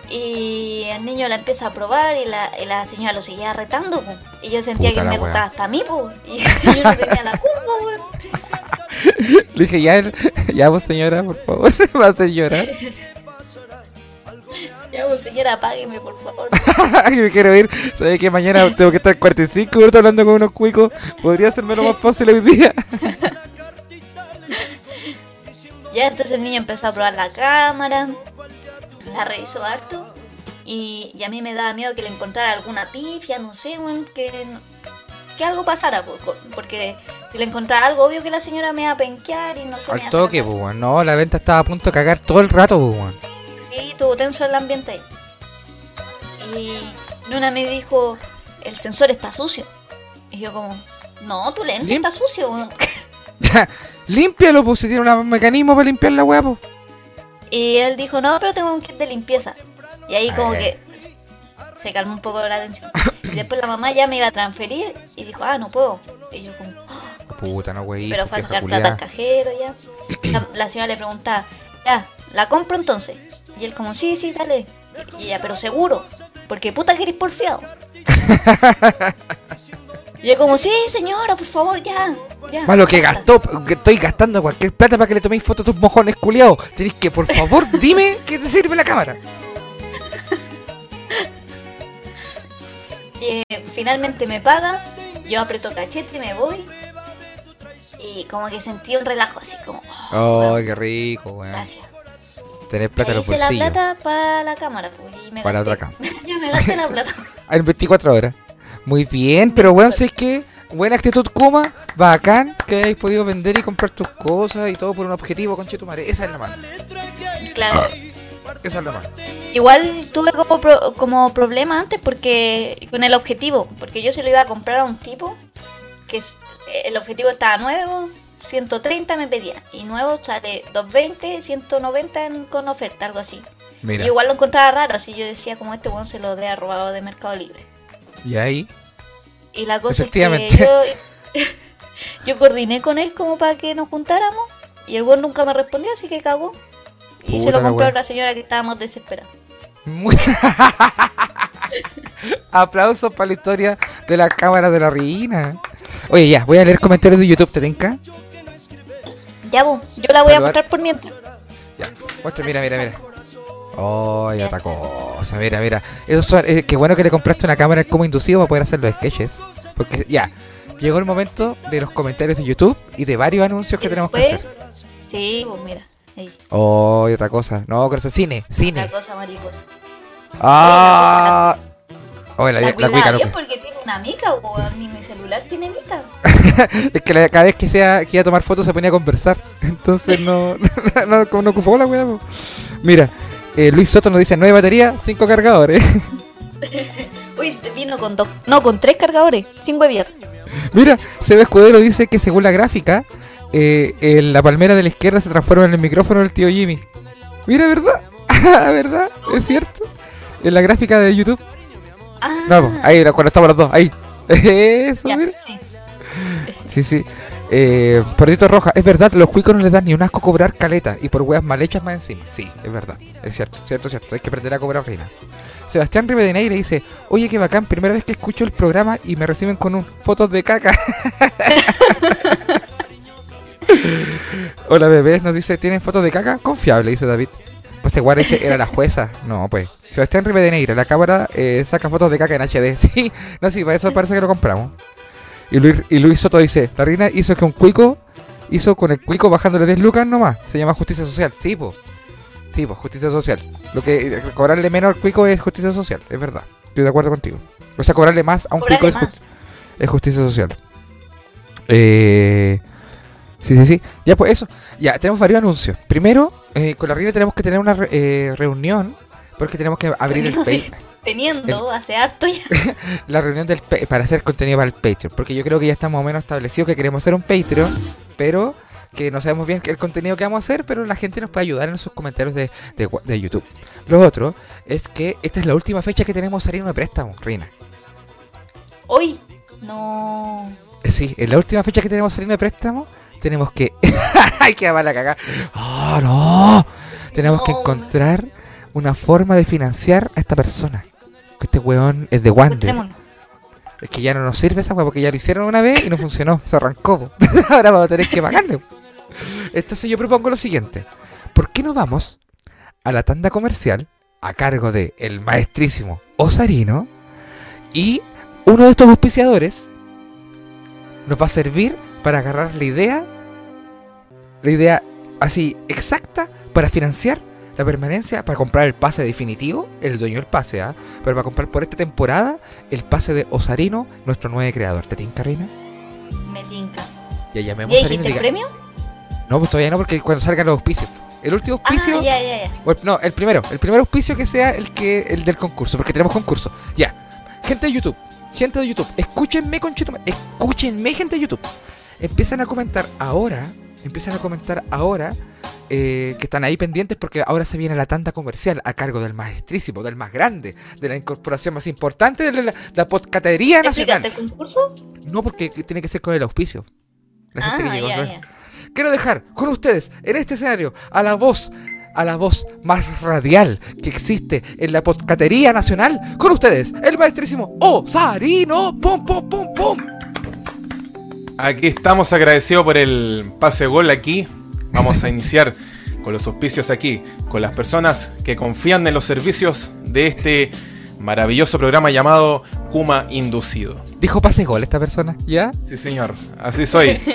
Y el niño la empieza a probar y la, y la señora lo seguía retando. po. Y yo sentía Puta que me retaba hasta a mí, po. y yo no tenía la culpa, weón. Le dije, ya, ya vos señora, por favor, me va a llorar. Ya, pues, señora, apágueme, por favor. Me quiero ir. Sabes que mañana tengo que estar 45 minutos hablando con unos cuicos. Podría hacerme lo más fácil hoy día. Ya, entonces el niño empezó a probar la cámara, la revisó harto. Y, y a mí me daba miedo que le encontrara alguna pifia, no sé, weón, que, que algo pasara, po, porque si le encontrara algo, obvio que la señora me iba a penquear y no iba Al toque, pues. No, la venta estaba a punto de cagar todo el rato, pues. Sí, estuvo tenso el ambiente ahí. Y Luna me dijo, el sensor está sucio. Y yo como, no, tu lente Lim- está sucio. weón". Límpialo, pues, si tiene un mecanismo para limpiar la weá, pues. Y él dijo, no, pero tengo un kit de limpieza. Y ahí como Eh. Se calmó un poco la tensión. Y después la mamá ya me iba a transferir y dijo, ah, no puedo. Y yo como, "Ah", Puta, no, wey. pero fue a sacar plata al cajero ya. La, la señora le preguntaba, ya, ¿la compro entonces? Y él como, sí, sí, dale. Y ella, pero seguro, porque puta que eres porfiado. y yo como, sí, señora, por favor, ya. ya Más lo que basta". gastó, que estoy gastando cualquier plata para que le toméis fotos a tus mojones culiados. Tenéis que, por favor, dime que te sirve la cámara. Y eh, finalmente me paga, yo aprieto cachete, me voy. Y como que sentí un relajo así como, oh, Ay, qué rico, weón. gracias. Tener plata en Y los hice la bolsillos. plata para la cámara, pues, y me Para gasté. otra ya me gasté la plata. En 24 horas. Muy bien, pero weón, ¿sabes qué? Buena actitud, Kuma. Bacán que hayáis podido vender y comprar tus cosas y todo por un objetivo, conchetumare. Esa es la mano. Claro. Esa es la mano. Igual tuve como, pro- como problema antes porque con el objetivo, porque yo se lo iba a comprar a un tipo que es- el objetivo estaba nuevo, 130 me pedía, y nuevo sale 220, 190 en- con oferta, algo así. Mira. Y igual lo encontraba raro, así yo decía como este weón se lo había robado de Mercado Libre. Y ahí. Y la cosa es que yo, yo coordiné con él como para que nos juntáramos y el weón nunca me respondió, así que cagó. Y Puta se lo la compró a wea. una señora que estábamos desesperados. Muy... Aplausos para la historia de la cámara de la reina. Oye, ya, voy a leer comentarios de YouTube, ¿te tenca? Ya, bu, yo la voy a mostrar por mientras. Ya, muestra, mira, mira, mira. Oh, y otra cosa, mira, mira. Eso son, eh, qué bueno que le compraste una cámara como inducido para poder hacer los sketches. Porque ya, llegó el momento de los comentarios de YouTube y de varios anuncios que tenemos que hacer. Sí, pues mira. Ahí, Oh, y otra cosa. No, es cine, cine. cosa mariposa. Ah. Oh, la, La, la, cuica, bien porque tiene una mica, weón. Ni mi celular tiene mica. Es que cada vez que, sea, que iba a tomar fotos se ponía a conversar. Entonces no, no, no, no ocupó la weá. Mira, eh, Luis Soto nos dice 9 baterías, 5 cargadores. Uy, vino con dos. No, con tres cargadores. Sin hueviar. Mira, Seba Escudero dice que según la gráfica, eh, en la palmera de la izquierda se transforma en el micrófono del tío Jimmy. Mira, ¿verdad? ¿Verdad? ¿Es cierto? En la gráfica de YouTube. Ah, No, ahí, cuando estamos los dos, ahí. Eso, ya, mira. sí. Sí, sí. Eh, Roja, es verdad, los cuicos no les dan ni un asco cobrar caleta y por weas mal hechas más encima. Sí, es verdad, es cierto, cierto, cierto. Hay que aprender a cobrar reina. Sebastián Rivedeneira dice, oye qué bacán, primera vez que escucho el programa y me reciben con un fotos de caca. Hola bebés, nos dice, ¿tienen fotos de caca? Confiable, dice David. Pues igual ese era la jueza. No, pues. Sebastián Rivedeneira, la cámara eh, saca fotos de caca en HD. Sí, no, sí, para eso parece que lo compramos. Y Luis, y Luis Soto dice, la reina hizo que un cuico, hizo con el cuico bajándole 10 lucas nomás. Se llama justicia social. Sí, pues. Sí, pues, justicia social. Lo que eh, cobrarle menos al cuico es justicia social, es verdad. Estoy de acuerdo contigo. O sea, cobrarle más a un Cobrarle cuico es, es justicia social. Eh, sí, sí, sí. Ya, pues eso. Ya, tenemos varios anuncios. Primero, eh, con la reina tenemos que tener una re- eh, reunión porque tenemos que abrir el Patreon. Teniendo hace harto ya. La reunión del pa- para hacer contenido para el Patreon. Porque yo creo que ya está más o menos establecido que queremos hacer un Patreon, pero que no sabemos bien el contenido que vamos a hacer, pero la gente nos puede ayudar en sus comentarios de, de, de YouTube. Lo otro es que esta es la última fecha que tenemos saliendo de préstamo, Reina. Hoy. No. Sí, en la última fecha que tenemos saliendo de préstamo, tenemos que. ¡Ay, qué mala cagada! ¡Oh, no! Tenemos que encontrar una forma de financiar a esta persona. Que este weón es de Wander. Es que ya no nos sirve esa weá porque ya lo hicieron una vez y no funcionó, se arrancó. Ahora vamos a tener que pagarle. Entonces yo propongo lo siguiente. ¿Por qué no vamos a la tanda comercial a cargo de el maestrísimo Osarino y uno de estos auspiciadores nos va a servir para agarrar la idea, la idea así exacta para financiar la permanencia, para comprar el pase definitivo, el dueño del pase, ¿ah? pero para comprar por esta temporada el pase de Osarino, nuestro nuevo creador. ¿Te tinca, Reina? Me tinca. Ya llamemos ¿Ya dijiste el premio? No, pues todavía no, porque cuando salgan los auspicios. El último auspicio. Ah, ya, ya, ya. no, el primero. El primer auspicio que sea el que el del concurso, porque tenemos concurso. Ya. Gente de YouTube. Gente de YouTube. Escúchenme, conchito. Escúchenme, gente de YouTube. Empiezan a comentar ahora. Empiezan a comentar ahora. eh, que están ahí pendientes porque ahora se viene la tanda comercial a cargo del maestrísimo, del más grande, de la incorporación más importante de la, la podcatería nacional. ¿Explicaste el concurso? No, porque tiene que ser con el auspicio. La gente Ah, que llegó, ya, ¿no? ya. Quiero dejar con ustedes en este escenario a la voz, a la voz más radial que existe en la podcatería nacional. Con ustedes, el maestrísimo Osarino. ¡Pum, pum, pum, pum! Aquí estamos agradecidos por el pase gol aquí. Vamos a iniciar con los auspicios aquí, con las personas que confían en los servicios de este maravilloso programa llamado Kuma Inducido. Dijo pase gol esta persona, ¿ya? Sí, señor, así soy.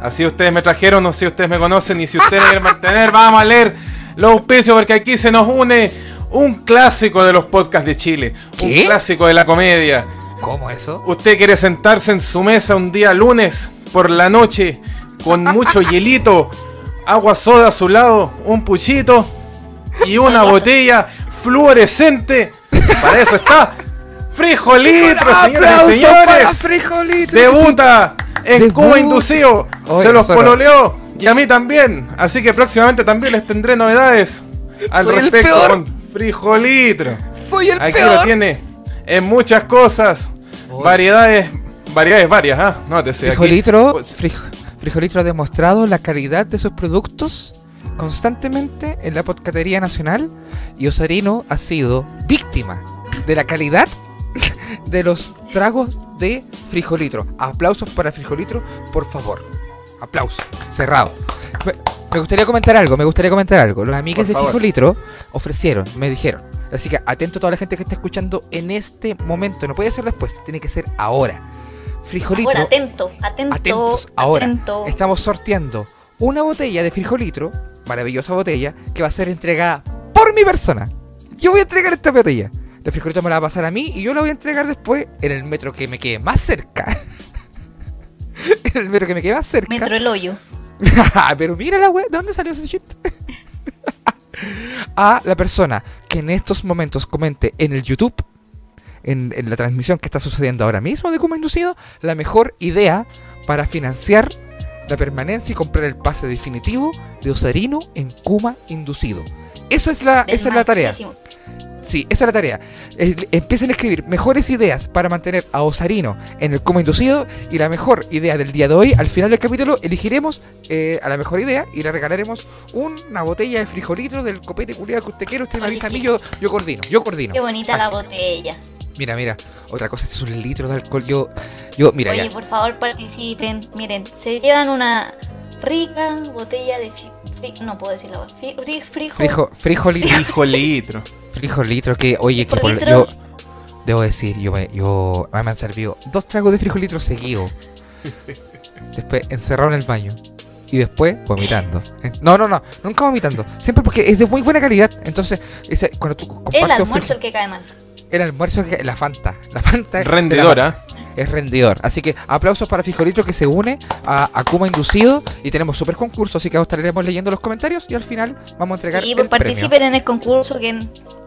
Así ustedes me trajeron, no sé si ustedes me conocen y si ustedes quieren mantener, vamos a leer los auspicios porque aquí se nos une un clásico de los podcasts de Chile, ¿Qué? un clásico de la comedia. ¿Cómo eso? Usted quiere sentarse en su mesa un día lunes por la noche con mucho hielito, agua soda a su lado, un puchito y una botella fluorescente. Para eso está Frijolitro, señoras y ¡Aplausos para señores. Frijolito! Debuta en Debuta. Cuba Inducido. Oye, Se los pololeó y a mí también. Así que próximamente también les tendré novedades al Soy respecto con Frijolitro. ¡Fui el Aquí peor! lo tiene en muchas cosas. Variedades, variedades varias, ¿ah? Nótese. aquí. Frijolitro, Pues, Frij- Frijolitro ha demostrado la calidad de sus productos constantemente en la podcatería nacional y Osarino ha sido víctima de la calidad de los tragos de Frijolitro. Aplausos para Frijolitro, por favor. Aplausos. Cerrado. Me, gustaría comentar algo, me gustaría comentar algo. Los amigos de. Frijolitro ofrecieron, me dijeron. Así que atento a toda la gente que está escuchando en este momento. No puede ser después, tiene que ser ahora. Frijolitro. Ahora, atento, atento. Atentos, ahora atento. estamos sorteando una botella de frijolitro, maravillosa botella, que va a ser entregada por mi persona. Yo voy a entregar esta botella. La frijolito me la va a pasar a mí y yo la voy a entregar después en el metro que me quede más cerca. en el metro que me quede más cerca. Metro el hoyo. Pero mira la web, ¿de dónde salió ese chiste? A la persona que en estos momentos comente en el YouTube, en, en la transmisión que está sucediendo ahora mismo de Kuma Inducido, la mejor idea para financiar la permanencia y comprar el pase definitivo de Osarino en Kuma Inducido. Esa es la, esa es la tarea. Sí, esa es la tarea. Empiecen a escribir mejores ideas para mantener a Osarino en el coma inducido y la mejor idea del día de hoy, al final del capítulo, elegiremos eh, a la mejor idea y le regalaremos una botella de frijolito del copete culiado que usted quiera. Usted me avisa a mí, yo, yo coordino, yo coordino. Qué bonita Ah, la botella. Mira, mira, otra cosa, este es un litro de alcohol. Yo, yo, mira, Oye, ya. por favor participen. Miren, se llevan una rica botella de fri- fri- no puedo decir la. Fri- fri- frijo- Frijo, frijolito, Frijolitro. frijolitro que, oye, que por litro. yo, debo decir, yo me, yo, me han servido dos tragos de frijolitro seguidos. Después encerrado en el baño. Y después vomitando. No, no, no, nunca vomitando. Siempre porque es de muy buena calidad. Entonces, ese, cuando tú compartes El almuerzo el que cae mal. el almuerzo, que- la Fanta. La Fanta la Rendidora. es rendidor. Así que aplausos para Frijolito que se une a Akuma Inducido y tenemos super concurso, así que os estaremos leyendo los comentarios y al final vamos a entregar Y el pues premio. participen en el concurso que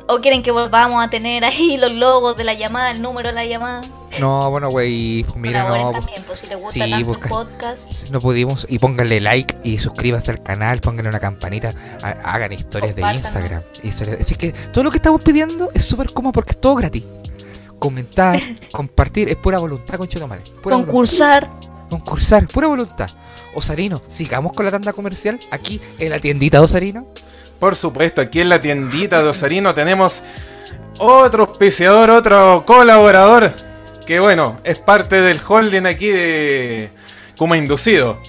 o quieren que volvamos a tener ahí los logos de la llamada, el número de la llamada. No, bueno, güey, mira, no, también, pues si les gusta sí, tanto busca- el podcast. no pudimos y pónganle like y suscríbanse al canal, pónganle una campanita, ha- hagan historias de. Instagram, historias, así que todo lo que estamos pidiendo es súper cómodo porque es todo gratis. Comentar, compartir, es pura voluntad, conchetomare. Pura voluntad. Concursar. Concursar, pura voluntad. Osarino, sigamos con la tanda comercial aquí en la tiendita de Osarino. Por supuesto, aquí en la tiendita de Osarino tenemos otro auspiciador, otro colaborador, que bueno, es parte del holding aquí de Kuma Inducido.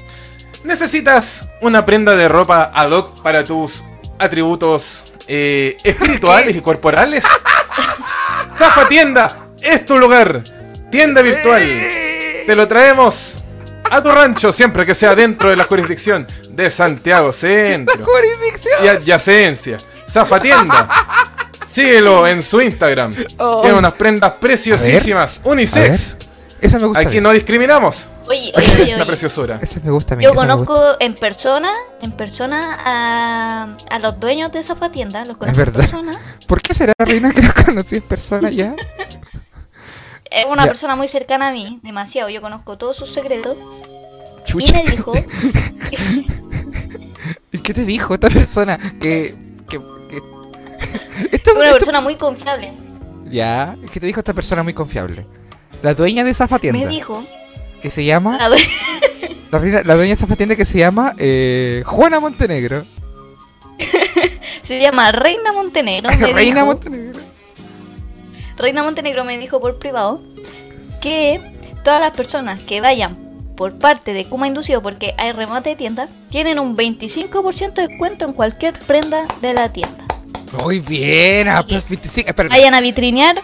¿Necesitas una prenda de ropa ad hoc para tus atributos eh, espirituales y corporales? Tafa Tienda es tu lugar. Tienda virtual. Te lo traemos a tu rancho siempre que sea dentro de la jurisdicción de Santiago Centro Jurisdicción. y adyacencia. Zafatienda. Síguelo en su Instagram. Oh. Tiene unas prendas preciosísimas. Unisex. Esa me gusta. Aquí bien. no discriminamos. Oye, oye, La preciosura. Esa me gusta a mí. Yo gusta. conozco en persona, en persona a, a los dueños de esa tienda, los conozco en verdad. persona. ¿Por qué será Reina que lo conocí en persona ya? Es una Ya. persona muy cercana a mí, demasiado. Yo conozco todos sus secretos. Y me dijo, ¿Y qué te dijo esta persona? Que. que, que... Esto- una esto- persona muy confiable. Ya, es que te dijo esta persona muy confiable. La dueña de esa tienda. Me dijo, Que se llama. la due- La, reina- la dueña de esa tienda que se llama. eh, Juana Montenegro. se llama Reina Montenegro. Reina dijo- Montenegro. Reina Montenegro me dijo por privado que todas las personas que vayan por parte de Kuma Inducido, porque hay remate de tienda, tienen un 25% de descuento en cualquier prenda de la tienda. Muy bien, ah, pues 25. Espera, Vayan a vitrinear.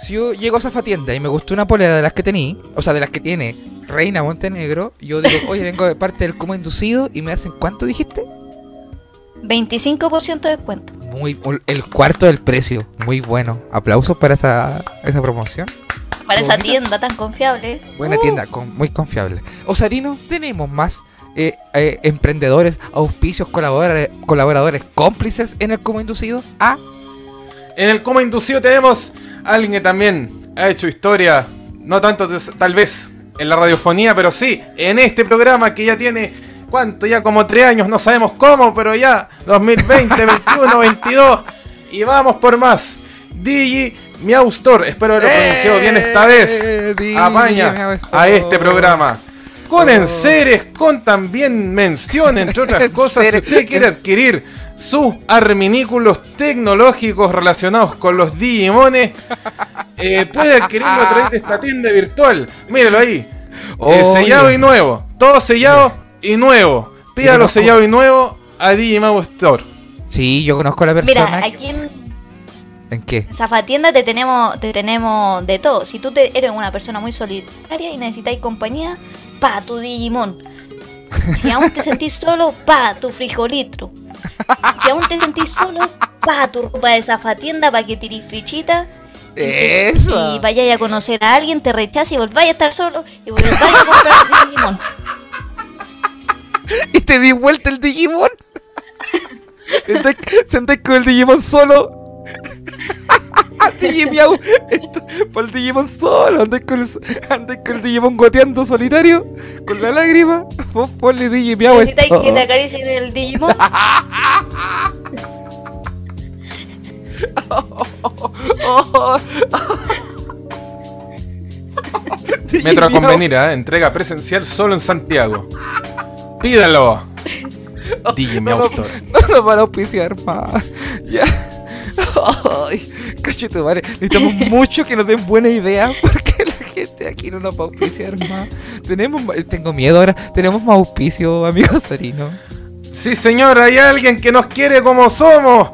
si yo llego a esa tienda y me gustó una polera de las que tení, o sea, de las que tiene Reina Montenegro, yo digo, oye, vengo de parte del Kuma Inducido y me hacen, ¿cuánto dijiste? 25% de descuento. Muy, el cuarto del precio, muy bueno. Aplausos para esa, esa promoción. Para esa Bonita. tienda tan confiable. Buena Uh, tienda, con, muy confiable. Osarino, tenemos más eh, eh, emprendedores, auspicios, colaboradores, colaboradores cómplices en el Como Inducido. Ah, En el Coma Inducido tenemos a alguien que también ha hecho historia, no tanto tal vez en la radiofonía, pero sí en este programa que ya tiene, ¿cuánto? Ya como tres años, no sabemos cómo, pero ya 2020, 21, 22 y vamos por más. Digi Miau Store, espero haberlo pronunciado bien esta vez. Eh, Digi Apaña a este programa. Con Oh. enseres, con también mención, entre otras cosas, si usted quiere adquirir sus arminículos tecnológicos relacionados con los Digimones, eh, puede adquirirlo a través de esta tienda virtual. Míralo ahí. Eh, sellado y nuevo. Todo sellado y nuevo. Pídalo sellado y nuevo a Digimau Store. sí, yo conozco a la persona. Mira, aquí en ¿En qué? Zafatienda te tenemos, te tenemos de todo. Si tú te, eres una persona muy solitaria y necesitáis compañía, pa, tu Digimon. Si aún te sentís solo, pa, tu frijolitro. Si aún te sentís solo, pa, tu ropa de Zafatienda para que tirís fichita. Eso. Y vayáis a conocer a alguien, te rechace y volváis a estar solo y volváis a comprar tu Digimon. Te di vuelta el Digimon. Sentáis- con el Digimon solo. Digimiau. Por el Digimon solo. Andáis con, el, andáis con el Digimon goteando solitario. Con la lágrima. Vos ponle Digimiau. Necesitáis esto. que te acaricien el Digimon. Metro a convenir, ¿eh? entrega presencial solo en Santiago. Pídalo. DJ No, no, Meowstore. no nos van a auspiciar más. Ya. Ay, coche tu madre. Necesitamos mucho que nos den buena idea porque la gente aquí no nos va a auspiciar más. Tenemos tengo miedo ahora. Tenemos más auspicio, amigo Sarino. Sí, señor, hay alguien que nos quiere como somos.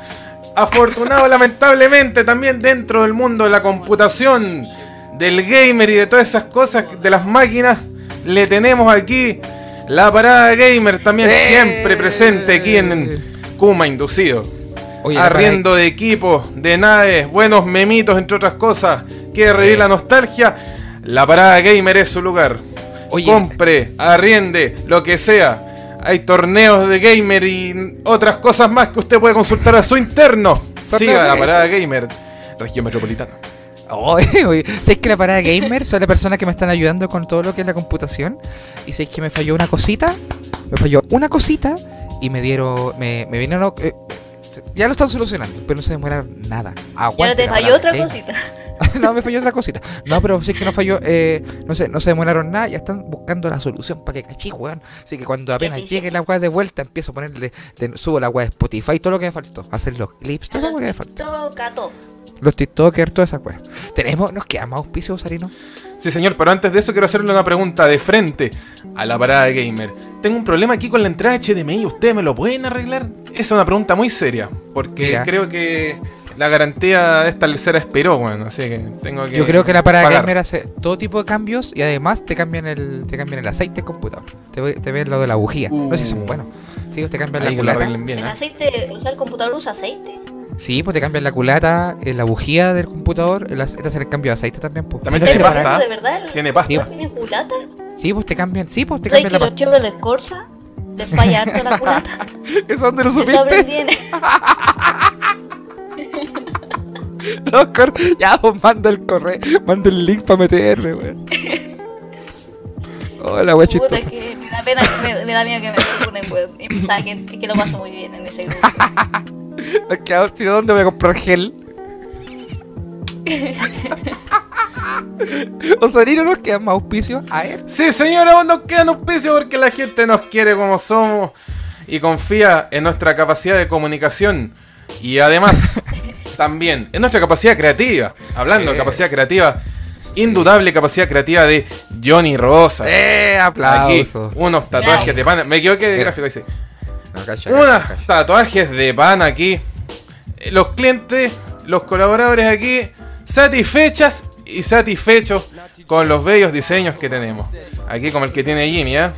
Afortunado, lamentablemente, también dentro del mundo de la computación, del gamer y de todas esas cosas, de las máquinas, le tenemos aquí la parada gamer también ¡Eh! siempre presente aquí en Kuma Inducido. Oye, Arriendo de equipos, de naves, buenos memitos, entre otras cosas. Quiere revivir la nostalgia. La parada gamer es su lugar. Oye. Compre, arriende, lo que sea. Hay torneos de gamer y otras cosas más que usted puede consultar a su interno. Siga la parada gamer, región metropolitana. Oye, oye, ¿sabes que la parada gamer son las personas que me están ayudando con todo lo que es la computación? Y sabes que me falló una cosita, me falló una cosita y me dieron, me, me vinieron, eh, ya lo están solucionando, pero no se demoraron nada. Ahora Aguante te falló otra gamer. cosita. no, me falló otra cosita. No, pero sí que no falló, eh, no sé, no se demoraron nada, ya están buscando la solución para que cachí, weón. Así que cuando apenas llegue la weá de vuelta, empiezo a ponerle, de- subo la weá de Spotify, todo lo que me faltó, hacer los clips, todo lo que me faltó. Todo. Los TikTokers, todas esas weas. Tenemos, nos queda más auspicios, Sarino. Sí, señor, pero antes de eso quiero hacerle una pregunta de frente a la parada gamer. Tengo un problema aquí con la entrada HDMI, ¿ustedes me lo pueden arreglar? Esa es una pregunta muy seria, porque Mira. creo que la garantía de esta lecera expiró, bueno, así que tengo que Yo creo que la parada pagar. gamer hace todo tipo de cambios y además te cambian el, te cambian el aceite del computador. Te, ve- te ven lo de la bujía. No sé si son Uh. buenos. Sí, te cambian Ahí la culata. arreglen bien, El ¿eh? aceite, o sea, el computador usa aceite. Sí, pues te cambian la culata, eh, la bujía del computador, ace- te hacen el cambio de aceite también. Pues. También tiene pues, ¿De pasta. ¿De verdad? Tiene pasta. ¿Tiene culata? Sí, pues te cambian, sí, pues te ¿Sabes cambian que la los Chevrolet Corsa les falla harto la culata? pasta. ¿Eso dónde lo Eso supiste? aprendí en- No, cor- ya, pues manda el correo, manda el link para meterme, weón. Hola, wea Puta, chistosa. que me da pena, me, me da miedo que me funen, weón. Y pensaba que, que lo paso muy bien en ese grupo. ¿dónde voy a comprar gel? Osarino nos queda más auspicio a él. Sí, señora, nos quedan auspicios porque la gente nos quiere como somos y confía en nuestra capacidad de comunicación y además también en nuestra capacidad creativa. Hablando Sí. de capacidad creativa, indudable capacidad creativa de Johnny Rosa. ¡Eh! Aquí, ¡Aplausos! unos tatuajes de pana. Me equivoqué de gráfico, dice. No, Unos tatuajes de pana aquí. Eh, Los clientes, los colaboradores aquí, satisfechas y satisfechos con los bellos diseños que tenemos. Aquí como el que tiene Jimmy, ¿eh?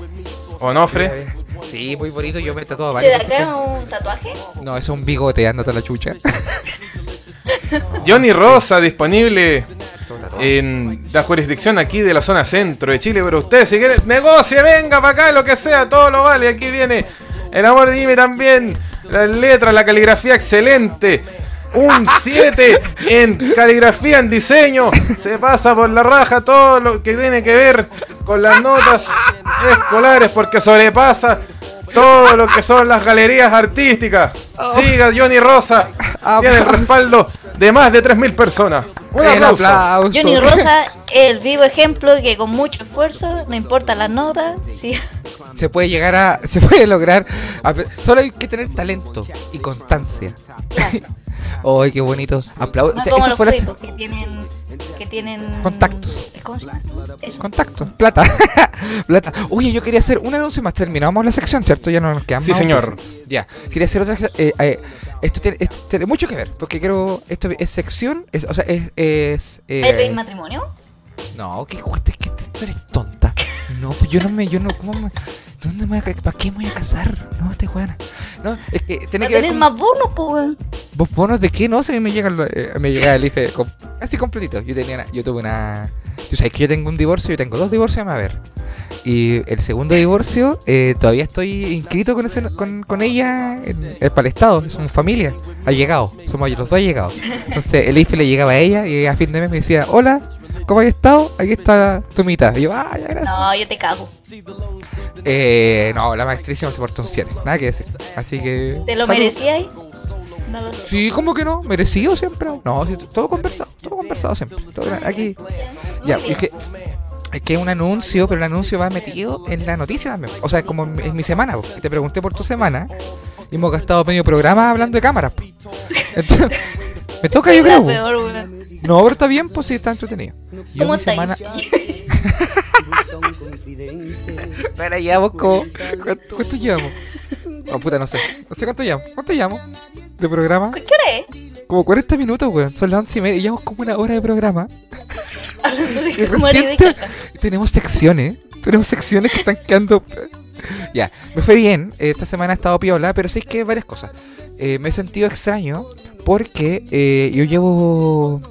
Onofre. Sí, muy bonito. Yo me he tatuado ¿Te da un tatuaje? No, es un bigote, ándate a la chucha. Johnny Rosa disponible en la jurisdicción aquí de la zona centro de Chile. Pero usted, si quiere, negocie, venga para acá, lo que sea, todo lo vale. Aquí viene el amor de Jimmy también. Las letras, la caligrafía excelente. Un 7 en caligrafía, en diseño. Se pasa por la raja todo lo que tiene que ver con las notas escolares porque sobrepasa todo lo que son las galerías artísticas. Siga Johnny Rosa. Tiene el respaldo de más de 3.000 personas. Un El aplauso. aplauso. Johnny Rosa, el vivo ejemplo de que con mucho esfuerzo, no importa las notas, sí. Se puede llegar a. Se puede lograr. a solo hay que tener talento y constancia. ¡Ay, qué bonito! Aplausos. No O sea, como esa los fue la- que tienen, que tienen Contactos. ¿Cómo se llama? Eso. Contacto, plata. plata. Oye, yo quería hacer un anuncio más. Terminamos la sección, ¿cierto? Ya no nos quedan Sí, más señor. Ya. Quería hacer otra. eh, eh, esto, tiene, esto tiene mucho que ver. Porque quiero. Esto es sección. Es, o sea, es. es eh, ¿Hay pedir matrimonio? no, que justo es que tú eres tonta. No, pues yo no me. Yo no. ¿Cómo me, ¿Dónde me voy a, ¿Para qué me voy a casar? No, te juega. No, es que tiene ¿Va a que ver tener con. más bonos, pues? ¿Vos bonos de qué? No sé, me llega, el- eh, me llega el IFE com- casi completito. Yo tenía una- yo tuve una. Tú sabes que yo tengo un divorcio, yo tengo dos divorcios a ver. Y el segundo divorcio, eh, todavía estoy inscrito con, ese, con, con ella en, en- para el Estado. Somos familia, ha llegado, somos los dos allegados. Entonces el IFE le llegaba a ella y a fin de mes me decía: Hola, ¿cómo has estado? Aquí está tu mitad. Y yo, ah, ya, gracias. No, yo te cago. Eh, no, la maestrísima se portó un 7, nada que decir. Así que. ¿Te lo merecías? No lo sé. Sí, ¿cómo que no? Merecido siempre. No, sí, todo conversado, todo conversado siempre. todo aquí. Ya, es que es que es un anuncio, pero el anuncio va metido en la noticia también. O sea, como en, mi semana, po. te pregunté por tu semana y hemos gastado medio programa hablando de cámaras. Entonces, me toca, yo creo. peor. No, pero está bien, pues sí, está entretenido. Yo ¿Cómo mi estáis? semana. Pero llevamos como. ¿Cuánto, cuánto llevamos? Oh, puta, no sé. No sé cuánto llevamos. ¿Cuánto llevamos? ¿De programa? ¿Qué hora es? Como 40 minutos, weón. Son las 11 y media. Llevamos como una hora de programa. Y de fumar y de recién te- caca. tenemos secciones. Tenemos secciones que están quedando. Ya, me fue bien. Esta semana he estado piola, pero sé que varias cosas. Eh, me he sentido extraño porque eh, yo llevo.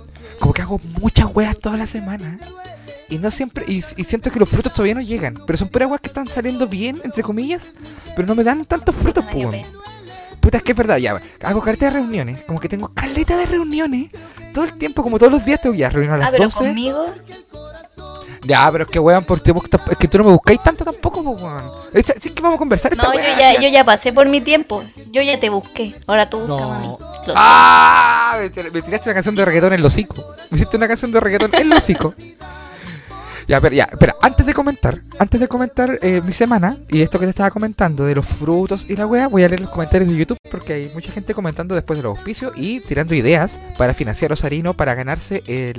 Como que hago muchas weas toda la semana. Y no siempre. Y, y siento que los frutos todavía no llegan. Pero son puras weas que están saliendo bien, entre comillas. Pero no me dan tantos frutos, dio pues. Puta, es que es verdad, ya. Hago careta de reuniones. Como que tengo caleta de reuniones. Todo el tiempo, como todos los días, tengo ya reunión a las Ah, pero 12. conmigo. Ya, pero es que weón, por te busca- es que tú no me buscáis tanto tampoco, po, weón. Esta- Sí, es que vamos a conversar esta No, yo ya, yo ya pasé por mi tiempo. Yo ya te busqué. Ahora tú No. búscame a mí. Lo. ¡Ah! Me, tir- me tiraste una canción de reggaetón en el hocico. Me hiciste una canción de reggaetón en el hocico. Ya, pero ya, espera, antes de comentar, antes de comentar eh, mi semana y esto que te estaba comentando de los frutos y la wea, voy a leer los comentarios de YouTube porque hay mucha gente comentando después de los auspicios y tirando ideas para financiar a Osarino para ganarse el,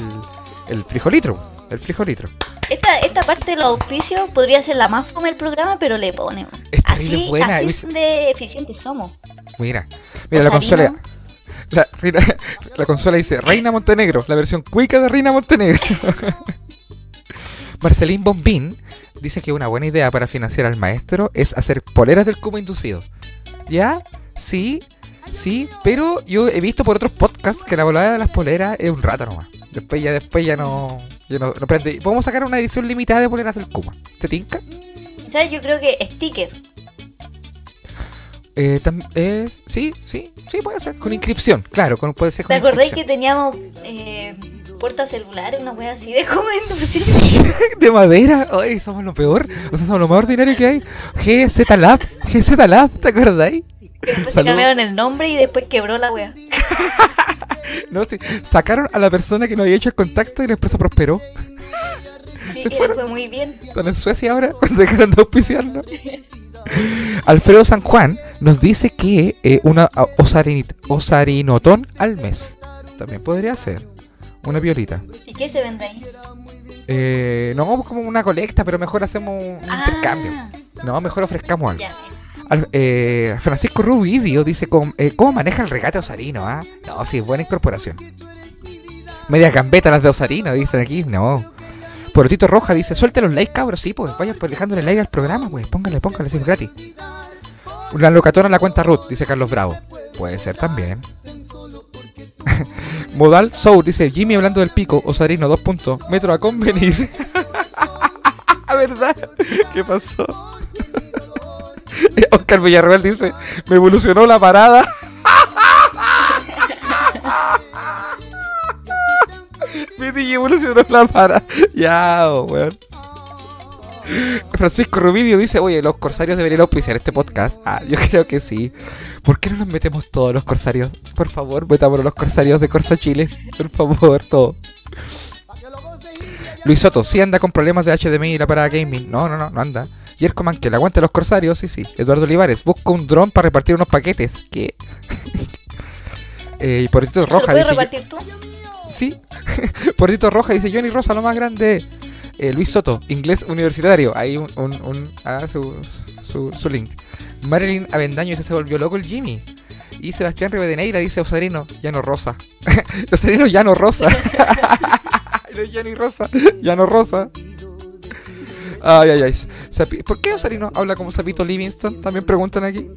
el frijolitro. El frijolitro. Esta, esta parte de los auspicios podría ser la más fome del programa, pero le pone. Así, buena. así de eficientes somos. Mira, mira la consola. La, reina- la consola dice Reina Montenegro, la versión cuica de Reina Montenegro. Marcelín Bombín dice que una buena idea para financiar al maestro es hacer poleras del cubo inducido. ¿Ya? Sí, sí, pero yo he visto por otros podcasts que la volada de las poleras es un rato nomás. Después ya, después ya no, ya no, no prende. Podemos sacar una edición limitada de poleras del Kuma. ¿Te tinca? ¿Sabes? Yo creo que sticker. Eh, eh, sí, sí, sí, puede ser. Con inscripción, claro, con, puede ser ¿Te acordáis que teníamos eh, puertas celulares, una wea así de comentarios? Sí, de madera. Ay, somos lo peor. O sea, somos lo más ordinario que hay. GZ Lab. GZ Lab, ¿te acordáis? Que después se cambiaron el nombre y después quebró la wea. No, sí. Sacaron a la persona que no había hecho el contacto y la empresa prosperó. Sí, Se que fueron. fue muy bien. Están en Suecia ahora, cuando dejaron de auspiciarnos. Alfredo San Juan nos dice que eh, una osarinit- osarinotón al mes. También podría ser. Una violita. ¿Y qué se vende ahí? Eh, no, como una colecta, pero mejor hacemos un Ah, intercambio. No, mejor ofrezcamos algo. Ya. Eh, Francisco Rubivio dice cómo, eh, cómo maneja el regate Osarino, ¿ah? No, sí, buena incorporación. Media gambeta las de Osarino, dicen aquí, no. Porotito Roja dice, suelte los likes, cabros, sí, pues, vayan pues dejándole like al programa, pues, póngale, póngale, sí, es gratis. Una locatona en la cuenta Ruth, dice Carlos Bravo. Puede ser también. Modal Soul dice, Jimmy hablando del pico, Osarino, dos puntos, metro a convenir. ¿Verdad? ¿Qué pasó? Oscar Villarreal dice, me evolucionó la parada. Me dije, evolucionó la parada. Ya, weón. Francisco Rubidio dice, oye, los corsarios deberían auspiciar este podcast. Ah, yo creo que sí. ¿Por qué no nos metemos todos los corsarios? Por favor, metamos los corsarios de Corsa Chile. Por favor, todo. Luis Soto, sí anda con problemas de HDMI y la parada gaming. No, no, no, no anda. Yerko que le aguante los corsarios, sí, sí. Eduardo Olivares, busca un dron para repartir unos paquetes. ¿Qué? eh, Portito ¿Se lo Roja puedes dice. repartir tú? Sí. Portito Roja dice Johnny Rosa, lo más grande. Eh, Luis Soto, inglés universitario. Ahí un, un, un- ah, su, su, su link. Marilyn Avendaño dice se volvió loco el Jimmy. Y Sebastián Rivadeneira dice Osarino, Llano Rosa. Osarino, Llano Rosa. no Johnny Rosa, Llano Rosa. Ay, ay, ay. ¿Por qué Osarino habla como Sapito Livingston? También preguntan aquí.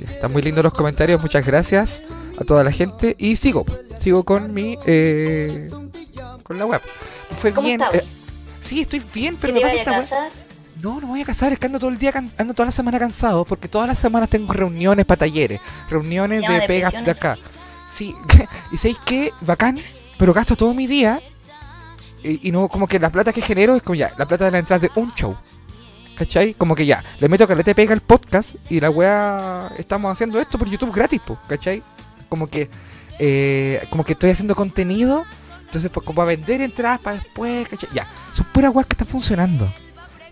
Están muy lindos los comentarios, muchas gracias a toda la gente. Y sigo, sigo con mi. eh, con la web. Fue ¿Cómo bien. eh, sí, estoy bien, ¿Que pero me pasa esta casar? No, no me voy a casar, es que ando todo el día, ando toda la semana cansado, porque todas las semanas tengo reuniones para talleres, reuniones de pegas de acá. Sí, y sabéis qué, bacán, pero gasto todo mi día y, y no, como que la plata que genero es como ya, la plata de la entrada de un show. ¿Cachai? Como que ya, le meto que le te pega el podcast y la weá, estamos haciendo esto por YouTube gratis, po, ¿cachai? como que eh, como que estoy haciendo contenido, entonces pues como a vender entradas para después, ¿cachai? Ya, son puras weas que están funcionando.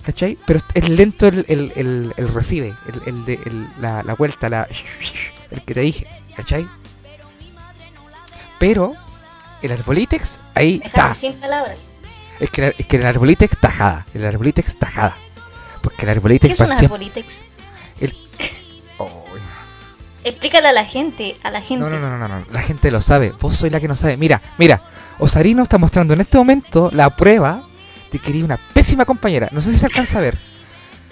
¿Cachai? Pero es lento el, el, el, el recibe, el, el de, la, la vuelta, la, el que te dije, ¿cachai? Pero el Arbolitex, ahí está. Es que, es que el Arbolitex tajada. El Arbolitex tajada. Porque el ¿Qué Arbolitex es un van siempre- arbolitex? Oh, Explícale a la gente, a la gente. no, no, no, no, no, la gente lo sabe. Vos sois la que no sabe. Mira, mira, Osarino está mostrando en este momento la prueba de que eres una pésima compañera. No sé si se alcanza a ver.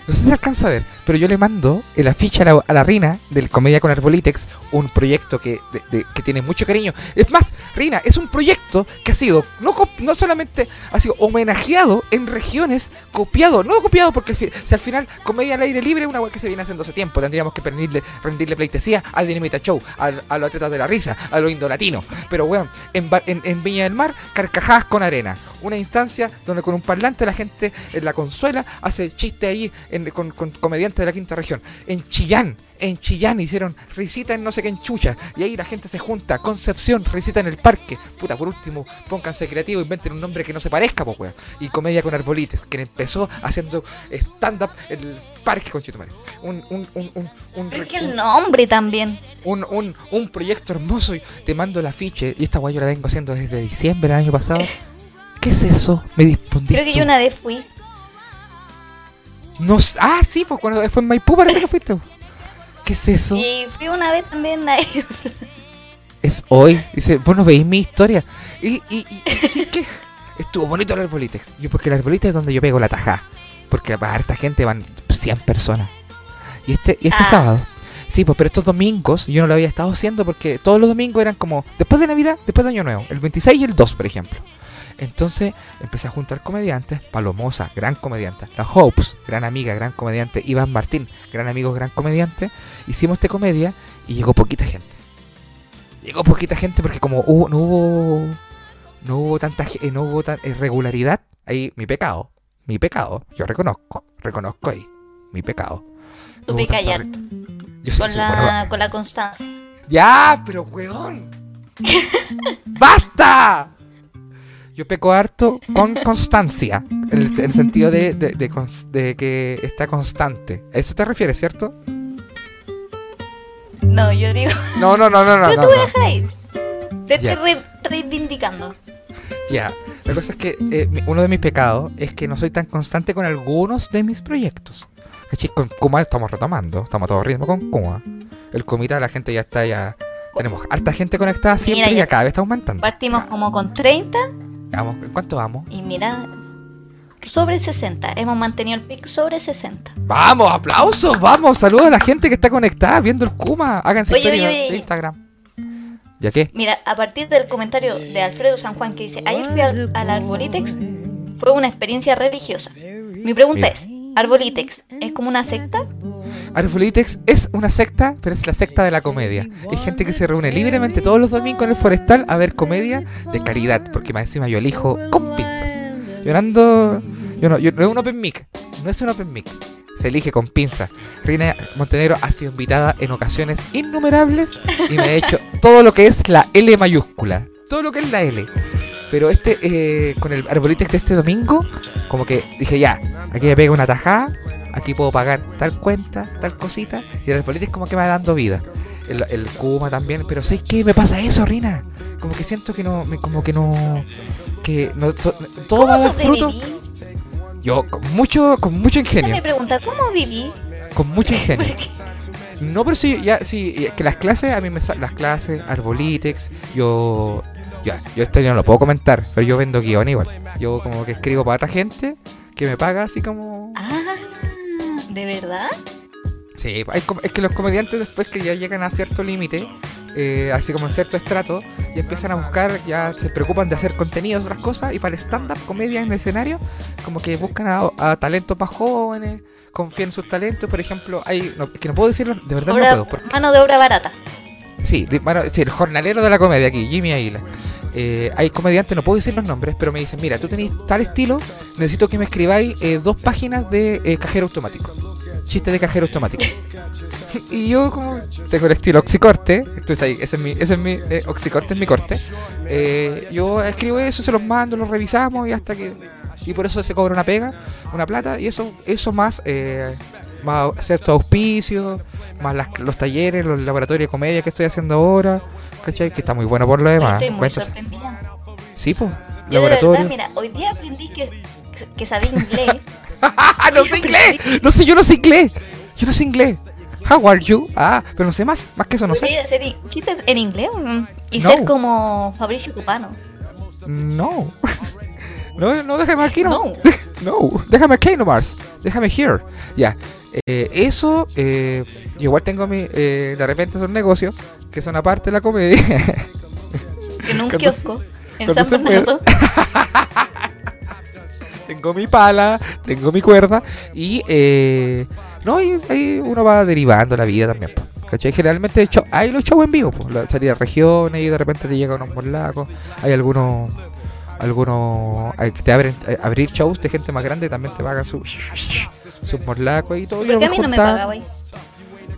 No sé si se alcanza a ver, pero yo le mando el afiche a la, a la Rina del Comedia con Arbolitex, un proyecto que, de- que tiene mucho cariño. Es más, Rina, es un proyecto que ha sido, no, no solamente ha sido homenajeado en regiones, copiado, no copiado porque si, al final Comedia al aire libre es una web que se viene haciendo hace tiempo, tendríamos que rendirle, rendirle pleitesía al Dinamita Show, al- a los atletas de la risa, a los indolatinos. Pero weón, en, en, en Viña del Mar, carcajadas con arena. Una instancia donde con un parlante la gente en la consuela hace chiste ahí con, con comediantes de la quinta región. En Chillán, en Chillán hicieron risita en no sé qué en Chucha. Y ahí la gente se junta. Concepción, risita en el parque. Puta, por último, pónganse creativos, inventen un nombre que no se parezca, weón. Y comedia con arbolites, que empezó haciendo stand-up en el parque con Chitumare. Un, un, un, un, un, Pero es que el nombre también. un, un, un proyecto hermoso y te mando el afiche. Y esta guay yo la vengo haciendo desde diciembre del año pasado. ¿Qué es eso? Me dispondiste. Creo que yo una vez fui. No, ah, sí, pues cuando fue en Maipú parece que fuiste. ¿Qué es eso? Y fui una vez también ahí. Es hoy. Dice, vos no veis mi historia. Y, y, y, y sí que estuvo bonito el arbolitex. Yo, porque el arbolitex es donde yo pego la tajada. Porque para harta gente van 100 personas. Y este, y este Ah. sábado. Sí, pues, pero estos domingos yo no lo había estado haciendo porque todos los domingos eran como después de Navidad, después de Año Nuevo, el 26 y el 2, por ejemplo. Entonces empecé a juntar comediantes, Palomosa, gran comediante, la Hopes, gran amiga, gran comediante, Iván Martín, gran amigo, gran comediante. Hicimos esta comedia y llegó poquita gente. Llegó poquita gente porque como hubo, no hubo no hubo tanta eh, no hubo tan irregularidad, ahí mi pecado, mi pecado, yo reconozco, reconozco ahí, mi pecado. Tú No ya re- Yo con sí, la, bueno, con la constancia. ya, pero weón. ¡Basta! Yo peco harto con constancia. En el, en el sentido de, de, de que está constante. ¿A eso te refieres, cierto? No, yo digo. No, no, no, no, no. pero no, tú no. deja ahí. Te Ya. estoy re- reivindicando. Ya. La cosa es que eh, uno de mis pecados es que no soy tan constante con algunos de mis proyectos. Con Kuma estamos retomando. Estamos a todo ritmo con Kuma. El Kumita, la gente ya está ya. Tenemos harta gente conectada siempre Mira, y ya- cada vez está aumentando. Partimos como con 30 Vamos, ¿en cuánto vamos? y mira, sobre 60. Hemos mantenido el pic sobre 60. Vamos, aplausos, vamos, saludos a la gente que está conectada viendo el Kuma. Háganse Oye, historia oye, oye, de. Instagram. ¿Ya qué? Mira, a partir del comentario de Alfredo San Juan que dice, ayer fui al, al Arbolitex, fue una experiencia religiosa. Mi pregunta Sí. es, ¿Arbolitex es como una secta? Arbolitex es una secta, pero es la secta de la comedia. Hay gente que se reúne libremente todos los domingos en el forestal a ver comedia de calidad, porque más encima yo elijo con pinzas. Llorando, yo no, no es un open mic, no es un open mic. Se elige con pinzas. Reina Montenegro ha sido invitada en ocasiones innumerables y me ha hecho todo lo que es la L mayúscula. Todo lo que es la L. Pero este, eh, con el Arbolitex de este domingo, como que dije ya, aquí me pego una tajada, aquí puedo pagar tal cuenta, tal cosita, y el Arbolitex como que me va dando vida. El, el Kuma también, pero ¿sabes qué? Me pasa eso, Rina. Como que siento que no, me- como que no, que no, to- todo va a ¿Cómo dar fruto. sobreviví? Yo, con mucho, con mucho ingenio, mi pregunta, ¿cómo viví? con mucho ingenio. No, pero sí, ya, sí, que las clases, a mí me las clases, Arbolitex, yo, ya, yo esto yo no lo puedo comentar, pero yo vendo guion igual. Yo como que escribo para otra gente que me paga así como... Ah, ¿de verdad? Sí, es que los comediantes después que ya llegan a cierto límite, eh, así como en cierto estrato, ya empiezan a buscar, ya se preocupan de hacer contenidos, otras cosas, y para el stand-up, comedia en el escenario, como que buscan a, a talentos más jóvenes, confían en sus talentos, por ejemplo, hay, no, que no puedo decirlo, de verdad Obra- no puedo, porque- mano de obra barata. Sí, bueno, sí, el jornalero de la comedia aquí, Jimmy Aguila. Eh, hay comediantes, no puedo decir los nombres, pero me dicen, mira, tú tenés tal estilo, necesito que me escribáis eh, dos páginas de eh, cajero automático. chiste de cajero automático. y yo como tengo el estilo oxicorte, entonces ahí, ese es mi, ese es mi oxicorte es mi corte. Yo escribo eso, se los mando, los revisamos y hasta que y por eso se cobra una pega, una plata y eso eso más eh, más ciertos auspicios, más las- los talleres, los laboratorios de comedia que estoy haciendo ahora, ¿cachai? Que está muy bueno por lo demás. Estoy muy sorprendida. Sí, pues, Yo de verdad, mira, hoy día aprendí que, que sabía inglés. ¡Ah, no sé inglés! No sé, yo no sé inglés. Yo no sé inglés. How are you? Ah, pero no sé más. Más que eso no sé. Podría hacer chistes en inglés y No. ser como Fabricio Cupano. No. No, no, déjame aquí, no. No. No, déjame aquí nomás. Déjame here. Ya. Eh, eso, eh, yo igual tengo mi. Eh, de repente son negocios que son aparte de la comedia. En un kiosco. En San. Bernardo. tengo mi pala, tengo mi cuerda y eh, no, y ahí uno va derivando la vida también. po, ¿Cachai? Generalmente show- hay los shows en vivo, pues, la salida de regiones y de repente te llegan unos morlacos. Hay algunos, algunos, que te abren, eh, abrir shows de gente más grande también te pagan sus sus morlacos y todo. ¿Por qué a mí no me ahí?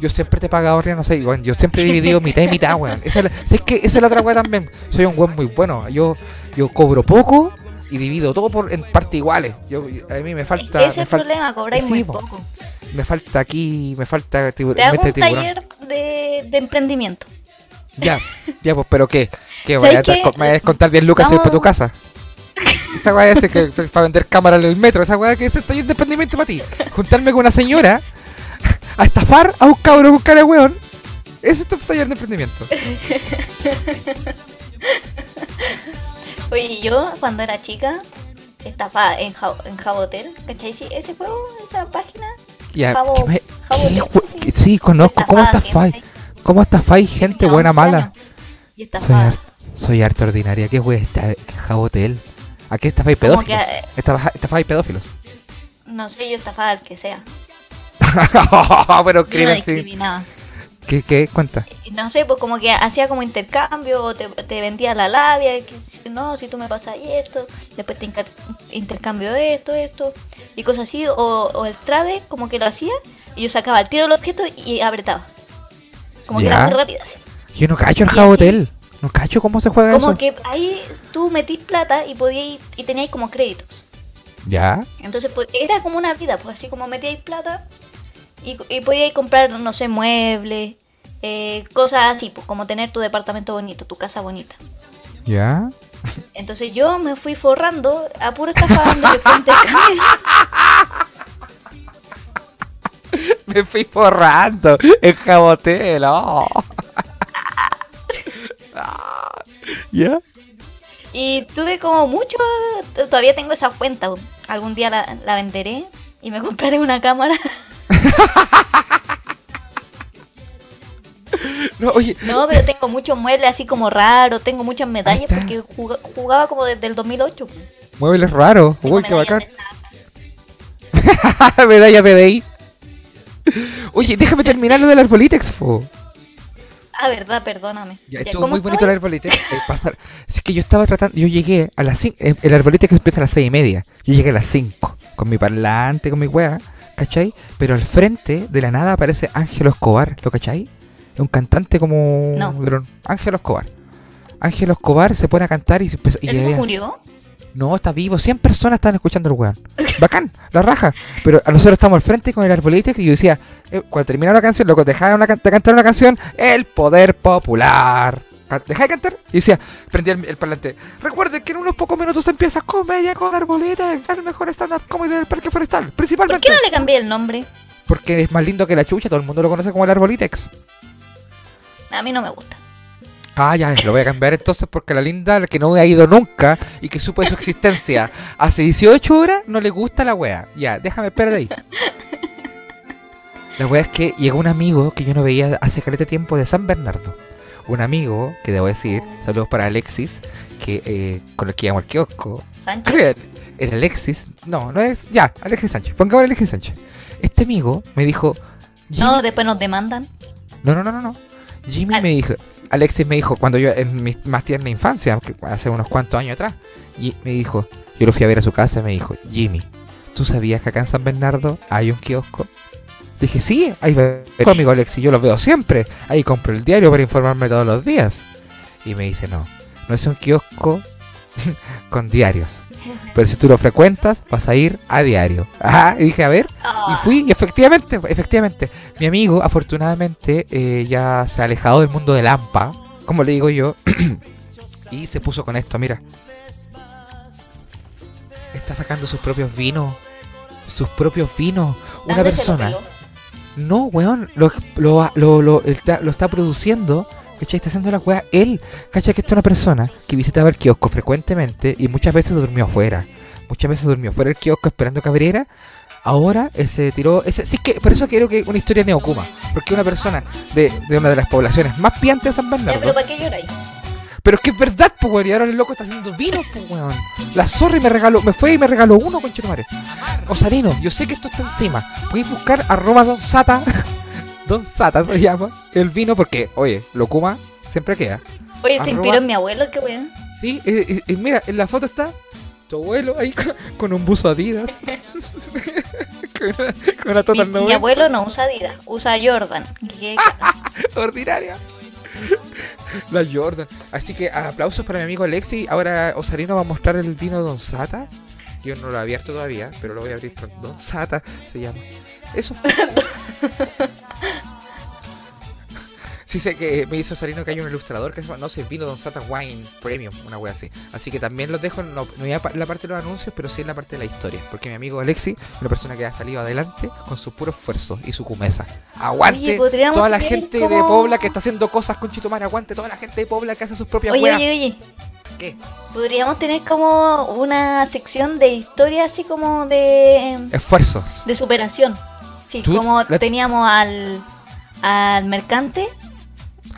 Yo siempre te he pagado, no sé, yo siempre he dividido mitad y mitad, weón. Esa es, la, ¿sabes qué? Esa es la otra weá también. Soy un weón muy bueno. Yo, yo cobro poco y divido todo por en partes iguales. Yo, a mí me falta. Ese es me fal- problema, cobráis Sí, muy po. poco. Me falta aquí, me falta Te hago un taller de, de emprendimiento. Ya, ya, pues, pero ¿qué? ¿Qué? ¿Sabes ¿Me vas a qué? co- me vas a descontar 10 lucas y para tu casa? Esa weá es que, es para vender cámaras en el metro. Esa weá que es el taller de emprendimiento para ti. Juntarme con una señora a estafar a un cabrón con cara de weón. Ese es tu taller de emprendimiento. Oye, yo cuando era chica estaba en, Ja- en Jabotel, ¿cachai? Sí, ese juego, esa página. Ya, Jabo- ¿qué me- Jabo qué Tech, jue- sí. conozco. ¿Cómo Estafaba estafáis? ¿Cómo estafáis gente buena 11 mala? Soy, estafaba. har- soy harta ordinaria. ¿Qué wea está? ¿Qué jabotel? ¿A qué estafáis pedófilos? que, eh, Estafa- ¿Estafáis pedófilos? No sé, yo estafaba al que sea. Pero Yo no crimen, sí. ¿Qué, ¿Qué? Cuenta. Y No sé, pues como que hacía como intercambio, o te, te vendía la labia, que no, si tú me pasas esto, después te intercambio esto, esto, y cosas así, o, o el trade, como que lo hacía, y yo sacaba el tiro del objeto y apretaba. Como que Ya. era muy rápida. así. Yo no cacho el jabotel. No cacho cómo se juega Como eso. que ahí tú metís plata y podíais, y teníais como créditos. Ya. Entonces pues, era como una vida, pues así como metíais plata y, y podíais comprar, no sé, muebles, eh, cosas así, pues como tener tu departamento bonito, tu casa bonita. Ya. Entonces yo me fui forrando a puro estafando después intercambio. Me fui forrando el jabotel. Ah, ¿Ya? Y tuve como mucho, todavía tengo esa cuenta, algún día la, la venderé y me compraré una cámara. No, oye. No, pero tengo muchos muebles así como raros, tengo muchas medallas porque juga- jugaba como desde el 2008. pues. Muebles raros. Uy, qué bacán. Medalla PDI. Oye, déjame terminar lo del Arbolitex, po. Ah, verdad, perdóname. Ya, estuvo ¿cómo muy bonito el estaba? Arbolitex. eh, pasar. Es que yo estaba tratando, yo llegué a las 5, el Arbolitex empieza a las 6 y media. Yo llegué a las 5, con mi parlante, con mi wea, ¿cachai? Pero al frente, de la nada, aparece Ángelo Escobar, ¿lo cachai? Es un cantante como... No. Ángelo Escobar. Ángelo Escobar se pone a cantar y se empieza... y ¿El tipo había- murió? No, está vivo. 100 personas estaban escuchando el weón. Bacán, la raja. Pero a nosotros estamos al frente con el arbolito y yo decía, eh, cuando terminaba la canción, loco, dejaron una can- de cantar una canción, El Poder Popular. Dejá de cantar. Y decía, prendía el, el parlante. Recuerden que en unos pocos minutos empieza comedia con arbolita, el mejor stand-up comedy del Parque Forestal. ¿Por Principalmente qué no le cambié el nombre? porque es más lindo que la chucha, todo el mundo lo conoce como el arbolitex. A mí no me gusta. Ah, ya, lo voy a cambiar entonces porque la linda, la que no ha ido nunca y que supo de su existencia hace 18 horas, no le gusta la wea. Ya, déjame esperar ahí. La wea es que llegó un amigo que yo no veía hace caleta tiempo de San Bernardo. Un amigo, que debo decir, saludos para Alexis, que eh, con el que íbamos al kiosco. Sánchez. Era Alexis. No, no es. Ya, Alexis Sánchez. Pongamos Alexis Sánchez. Este amigo me dijo. No, después nos demandan. no, no, no, no, no. Jimmy Al- me dijo, Alexis me dijo, cuando yo, en mi más tierna infancia, hace unos cuantos años atrás, y me dijo, yo lo fui a ver a su casa y me dijo, Jimmy, ¿tú sabías que acá en San Bernardo hay un kiosco? Dije, sí, ahí va amigo Alexi, yo lo veo siempre. Ahí compro el diario para informarme todos los días. Y me dice, no, no es un kiosco con diarios. Pero si tú lo frecuentas, vas a ir a diario. Ajá, y dije, a ver. Y fui, y efectivamente, efectivamente. Mi amigo, afortunadamente, eh, ya se ha alejado del mundo del AMPA, como le digo yo. y se puso con esto, mira. Está sacando sus propios vinos. Sus propios vinos. Una persona. No, weón, lo, lo, lo, lo- está, lo está produciendo, ¿cachai? Está haciendo la weá él, ¿cachai? Que esta es una persona que visitaba el kiosco frecuentemente y muchas veces durmió afuera. Muchas veces durmió fuera del kiosco esperando que abriera. Ahora se tiró. Ese, sí que por eso quiero que una historia neocuma. Porque una persona de, de una de las poblaciones más piantes de San Ya, Bernardo. pero ¿para qué lloráis? Pero es que es verdad, pues, weón. Y ahora el loco está haciendo vino, pues, weón. La zorra me regaló, me fue y me regaló uno, conchetumare. Osarino, yo sé que esto está encima. Podéis buscar arroba Don Sata. Don Sata se llama. El vino, porque, oye, lo Kuma siempre queda. Oye, se inspiró en mi abuelo, qué weón. Sí, y, mira, en la foto está tu abuelo ahí con, con un buzo Adidas. con, una, con una Mi, total mi 90, abuelo no usa Adidas, usa Jordan. ¿Qué ordinaria. La Jordan. Así que aplausos para mi amigo Alexi. Ahora Osarino va a mostrar el vino Don Sata. Yo no lo he abierto todavía, pero lo voy a abrir pronto. Don Sata se llama. Eso. Sí sé que me dice Osarino que hay un ilustrador que se llama, no sé, vino Don Sata Wine Premium, una wea así. Así que también los dejo, no, no en la parte de los anuncios, pero sí en la parte de la historia. Porque mi amigo Alexi, una persona que ha salido adelante con su puro esfuerzo y su cumeza. Aguante Oye, toda la gente de Pobla que está haciendo cosas con Chitomar, aguante toda la gente de Pobla que hace sus propias Oye, weas. oye, oye. ¿Qué? Podríamos tener como una sección de historia así como de, Esfuerzos. de superación. Sí, Tú- como la- teníamos al, al mercante.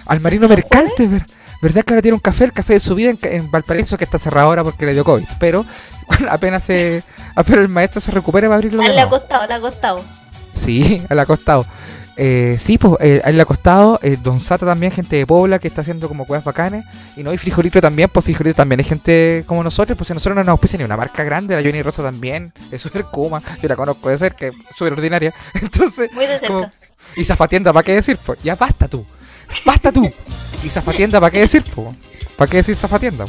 Al marino ¿No mercante, ver- ¿verdad que ahora tiene un café? El café de su vida en, en Valparaíso que está cerrado ahora porque le dio COVID. Pero apenas se, apenas el maestro se recupere va a abrirlo. Al le ha nuevo. costado, le ha costado. Sí, al acostado. Eh, sí, pues, eh, al acostado, eh, Don Sata también, gente de Pobla que está haciendo como cuevas bacanes. Y no, y Frijolito también, pues Frijolito también hay gente como nosotros, pues si nosotros no nos auspicia ni una marca grande, la Johnny Rosa también, es súper kuma, yo la conozco de cerca, es súper ordinaria. Entonces, Muy de cerca. como- y Zafatienda, ¿para qué decir? Pues ya basta tú, basta tú. Y Zafatienda, ¿para qué decir? Pues? ¿Para qué decir Zafatienda?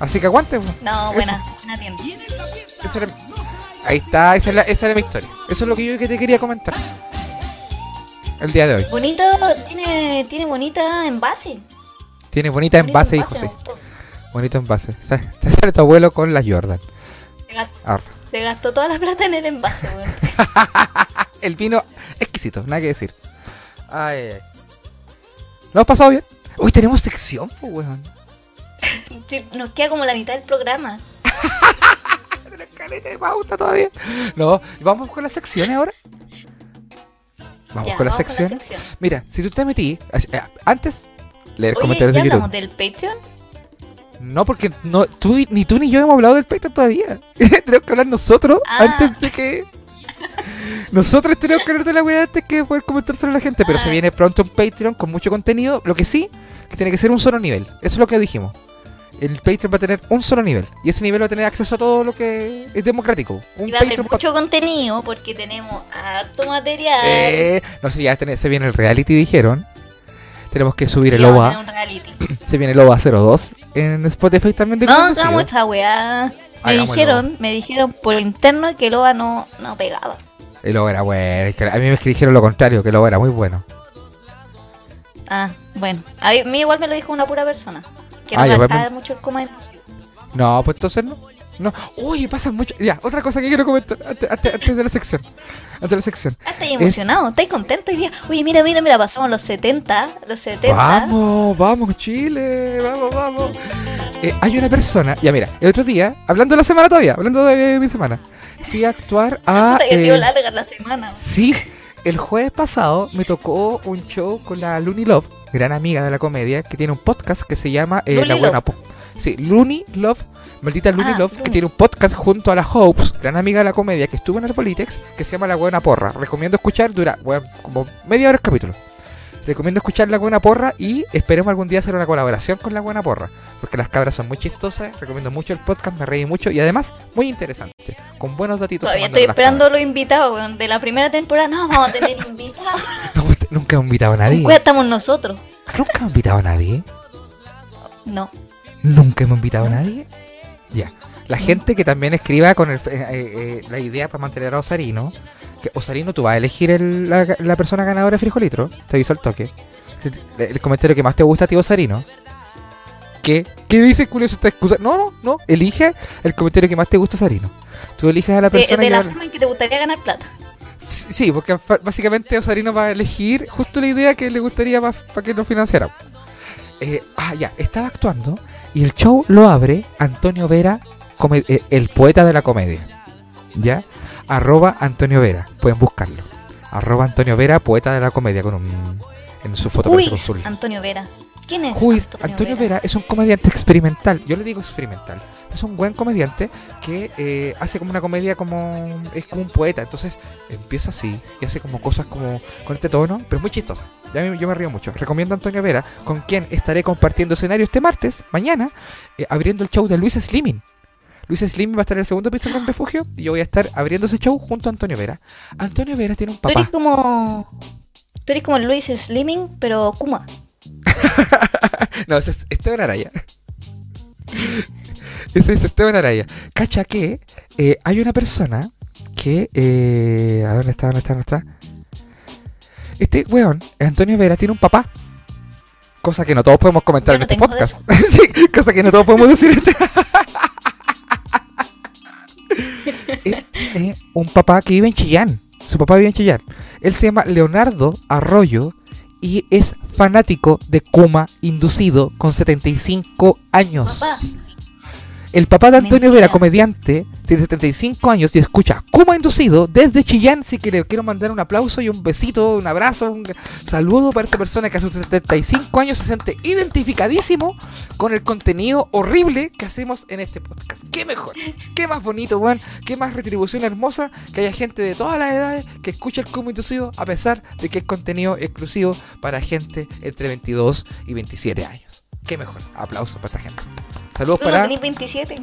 Así que aguante, pues. No, Eso. buena, buena tienda. Esa era- Ahí está, esa es, la, esa era mi historia. Eso es lo que yo que te quería comentar. El día de hoy. Bonito, tiene, tiene bonita envase. Tiene bonita Bonito envase, hijo, me sí. gustó. Bonito envase. Sa- Te sale tu abuelo con la Jordan. Se gastó, se gastó toda la plata en el envase, weón. El vino exquisito, nada que decir. Ay, ay, ay. ¿Lo has pasado bien? Hoy tenemos sección, pues, weón. Nos queda como la mitad del programa. De pauta todavía. No, ¿vamos con las secciones ahora? Vamos Ya, con las vamos secciones. sección. Mira, si tú te metí, eh, antes leer Oye, comentarios ¿ya de YouTube. hablamos del Patreon? No, porque no, tú, ni tú ni yo hemos hablado del Patreon todavía. tenemos que hablar nosotros Ah. antes de que. Nosotros tenemos que hablar de la weá antes que poder comentárselo a la gente. Pero se Ah. viene pronto un Patreon con mucho contenido. Lo que sí, que tiene que ser un solo nivel. Eso es lo que dijimos. El Patreon va a tener un solo nivel. Y ese nivel va a tener acceso a todo lo que es democrático. Un Y va a haber mucho contenido porque tenemos harto material. Eh, no sé, ya tiene- se viene el reality, dijeron. Tenemos que subir el vamos OVA. Se viene el OVA 02 en Spotify también. de No, hagamos esta weá. Me dijeron, me dijeron por interno que el OVA no, no pegaba. El OVA era bueno. A mí me dijeron lo contrario, que el OVA era muy bueno. Ah, bueno. A mí igual me lo dijo una pura persona. Que no Ah, ya, gastaba pues, mucho el coma. No, pues entonces no. No. Oye, pasa mucho. Ya, otra cosa que quiero comentar antes, antes- antes de la sección. Antes de la sección. Ah, estáis emocionado, estáis contento hoy día. Oye, mira, mira, mira, pasamos los 70, los 70. Vamos, vamos, Chile. Vamos, vamos. Eh, hay una persona. Ya, mira, el otro día, hablando de la semana todavía, hablando de mi semana, fui a actuar a. Puta que ha sido eh, larga la semana. Sí, el jueves pasado me tocó un show con la Looney Love, gran amiga de la comedia, que tiene un podcast que se llama eh, La Buena Love. Po- Sí, Looney Love, maldita Looney Ah, Love, que tiene un podcast junto a la Hopes, gran amiga de la comedia, que estuvo en Arbolitex, que se llama La Buena Porra. Recomiendo escuchar, dura bueno, como media hora el capítulo. recomiendo escuchar La Buena Porra y esperemos algún día hacer una colaboración con La Buena Porra, porque las cabras son muy chistosas, recomiendo mucho el podcast, me reí mucho y además muy interesante, con buenos datitos. Todavía estoy esperando los invitados. De la primera temporada no vamos a tener invitados. cabras. No, usted- nunca he invitado a nadie. Cuesta estamos nosotros. Nunca he invitado a nadie. No. Nunca hemos invitado a nadie. Ya. La gente que también escriba con el, eh, eh, eh, la idea para mantener a Osarino. Que Osarino, tú vas a elegir el- la, la persona ganadora de Frijolitro. Te aviso al toque. El, el comentario que más te gusta a ti, Osarino. ¿Qué? ¿Qué dice Julio? ¿Se está excusando? No, no, no. Elige el comentario que más te gusta, Osarino. Tú eliges a la De, persona de que la va- forma en que te gustaría ganar plata. Sí, sí, porque básicamente Osarino va a elegir justo la idea que le gustaría para que nos financiara. Eh, ah, ya, estaba actuando y el show lo abre Antonio Vera, eh, el poeta de la comedia. ¿Ya? Arroba Antonio Vera, pueden buscarlo. Arroba Antonio Vera, poeta de la comedia, con un. En su foto Uy, Antonio Vera. ¿Quién es Uy, Antonio, Antonio Vera? Vera es un comediante experimental. Yo le digo experimental. Es un buen comediante que eh, hace como una comedia como. Es como un poeta. Entonces empieza así y hace como cosas como con este tono, pero muy chistosa. Ya me- yo me río mucho. Recomiendo a Antonio Vera, con quien estaré compartiendo escenario este martes, mañana, eh, abriendo el show de Luis Slimming. Luis Slimming va a estar en el segundo piso del refugio y yo voy a estar abriendo ese show junto a Antonio Vera. Antonio Vera tiene un Tú papá. eres como. Tú eres como Luis Slimming, pero Kuma. No, ese es Esteban Araya. Ese es Esteban Araya. Cacha que eh, hay una persona que. Eh, ¿A dónde está? ¿Dónde está? ¿Dónde está? Este weón, Antonio Vera, tiene un papá. Cosa que no todos podemos comentar Yo en no este podcast. sí, cosa que no todos podemos decir este. Él tiene un papá que vive en Chillán. Su papá vive en Chillán. Él se llama Leonardo Arroyo y es fanático de Kuma inducido con 75 años. El papá de Antonio. Vera, comediante, tiene 75 años y escucha Kuma inducido desde Chillán. Así que le quiero mandar un aplauso y un besito, un abrazo, un saludo para esta persona que a sus 75 años se siente identificadísimo con el contenido horrible que hacemos en este podcast. ¿Qué mejor? ¿Qué más bonito, weón? ¿Qué más retribución hermosa que haya gente de todas las edades que escucha el Kuma inducido a pesar de que es contenido exclusivo para gente entre 22 y 27 años? ¿Qué mejor? Aplausos para esta gente. Saludos Tú no para... tenés 27.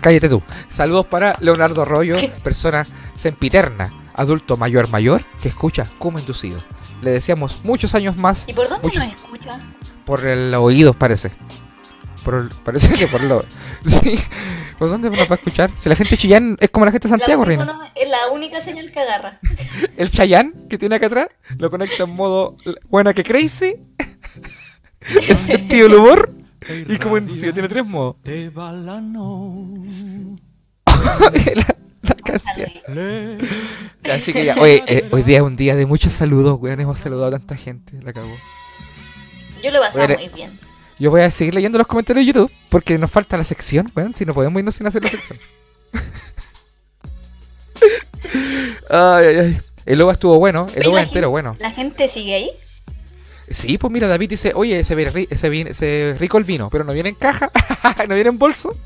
Cállate tú. Saludos para Leonardo Arroyo, persona sempiterna, adulto mayor mayor, que escucha como inducido. Le deseamos muchos años más ¿Y por dónde Muchos- nos escucha? por el oídos, parece. Por el- parece que por lo... Sí. ¿Por dónde nos va a escuchar? Si la gente Chillán es como la gente de Santiago, Reina. audífono Es la única señal que agarra. El Chayán que tiene acá atrás lo conecta en modo buena que crazy. En sentido del humor. Y como inducido, tiene tres modos. Te va la la, la canción. Así que ya, oye, eh, hoy día es un día de muchos saludos, weón. Hemos saludado a tanta gente, la cagó. Yo lo he pasado Oye, muy bien. Yo voy a seguir leyendo los comentarios de YouTube porque nos falta la sección, weón. Si no podemos irnos sin hacer la sección. ay, ay, ay. El logo estuvo bueno, el logo entero gente- bueno. ¿La gente sigue ahí? Sí, pues mira, David dice, oye, se ve, ri- se ve- se ve rico el vino, pero no viene en caja, no viene en bolso.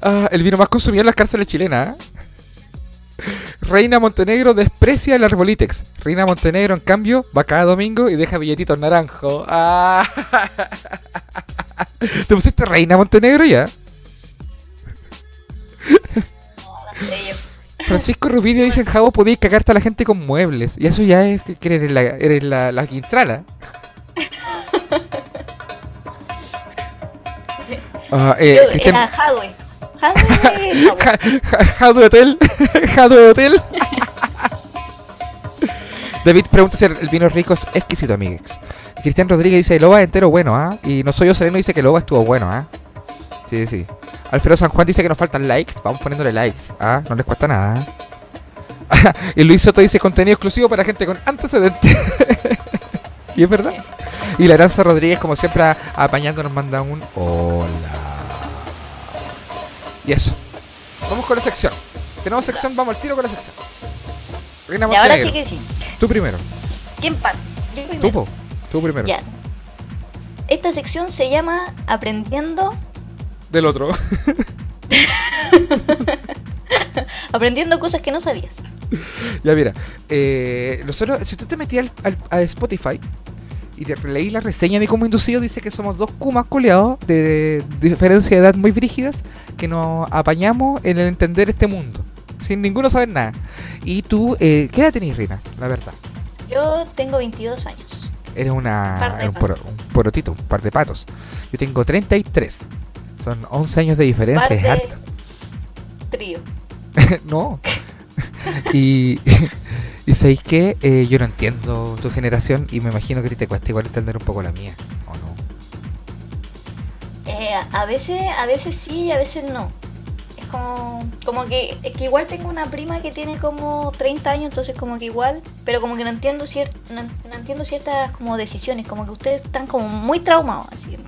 Ah, el vino más consumido en las cárceles chilenas. ¿eh? Reina Montenegro desprecia el Arbolitex. Reina Montenegro, en cambio, va cada domingo y deja billetitos naranjo. Ah. ¿Te pusiste Reina Montenegro ya? No. Francisco Rubidio dice en Jabo podéis cagarte a la gente con muebles. Y eso ya es que eres la, eres la, la Quintrala. Ah, eh, Yo Cristian- era Hadwe. Hadwe. Hadwe. Ja- ja- Jadwe Hotel. Jadwe Hotel. David pregunta si el vino rico es exquisito, amigues. Cristian Rodríguez dice, Loba entero bueno, ¿ah? Y no soy yo sereno dice que Loba estuvo bueno, ¿ah? Sí, sí. Alfredo San Juan dice que nos faltan likes. Vamos poniéndole likes, ¿ah? No les cuesta nada. y Luis Soto dice contenido exclusivo para gente con antecedentes. y es verdad. Y la Aranza Rodríguez, como siempre, apañando, nos manda un hola. Y eso. Vamos con la sección. Tenemos sección, vamos al tiro con la sección. Reina Y ahora sí que sí. Tú primero. ¿Quién parte? Yo Tú, primero. po. Tú primero. Ya. Esta sección se llama Aprendiendo Del otro. aprendiendo cosas que no sabías. Ya mira, eh, nosotros, si usted te metía al, al- a Spotify y te leí la reseña de Como Inducido, dice que somos dos kumas culeados de, diferencia de edad muy brígidas que nos apañamos en el entender este mundo, sin ninguno saber nada. Y tú, eh, ¿qué edad tenés, Rina? La verdad. Yo tengo 22 años. Eres una, de un, un porotito, un par de patos. Yo tengo 33. Son 11 años de diferencia, Par es harto. Trío. no. y, y sabéis que eh, yo no entiendo tu generación y me imagino que te cuesta igual entender un poco la mía, ¿o no? Eh, a veces, a veces sí y a veces no. Es como, como que, es que igual tengo una prima que tiene como 30 años, entonces como que igual, pero como que no entiendo cier- no, no entiendo ciertas como decisiones, como que ustedes están como muy traumados así.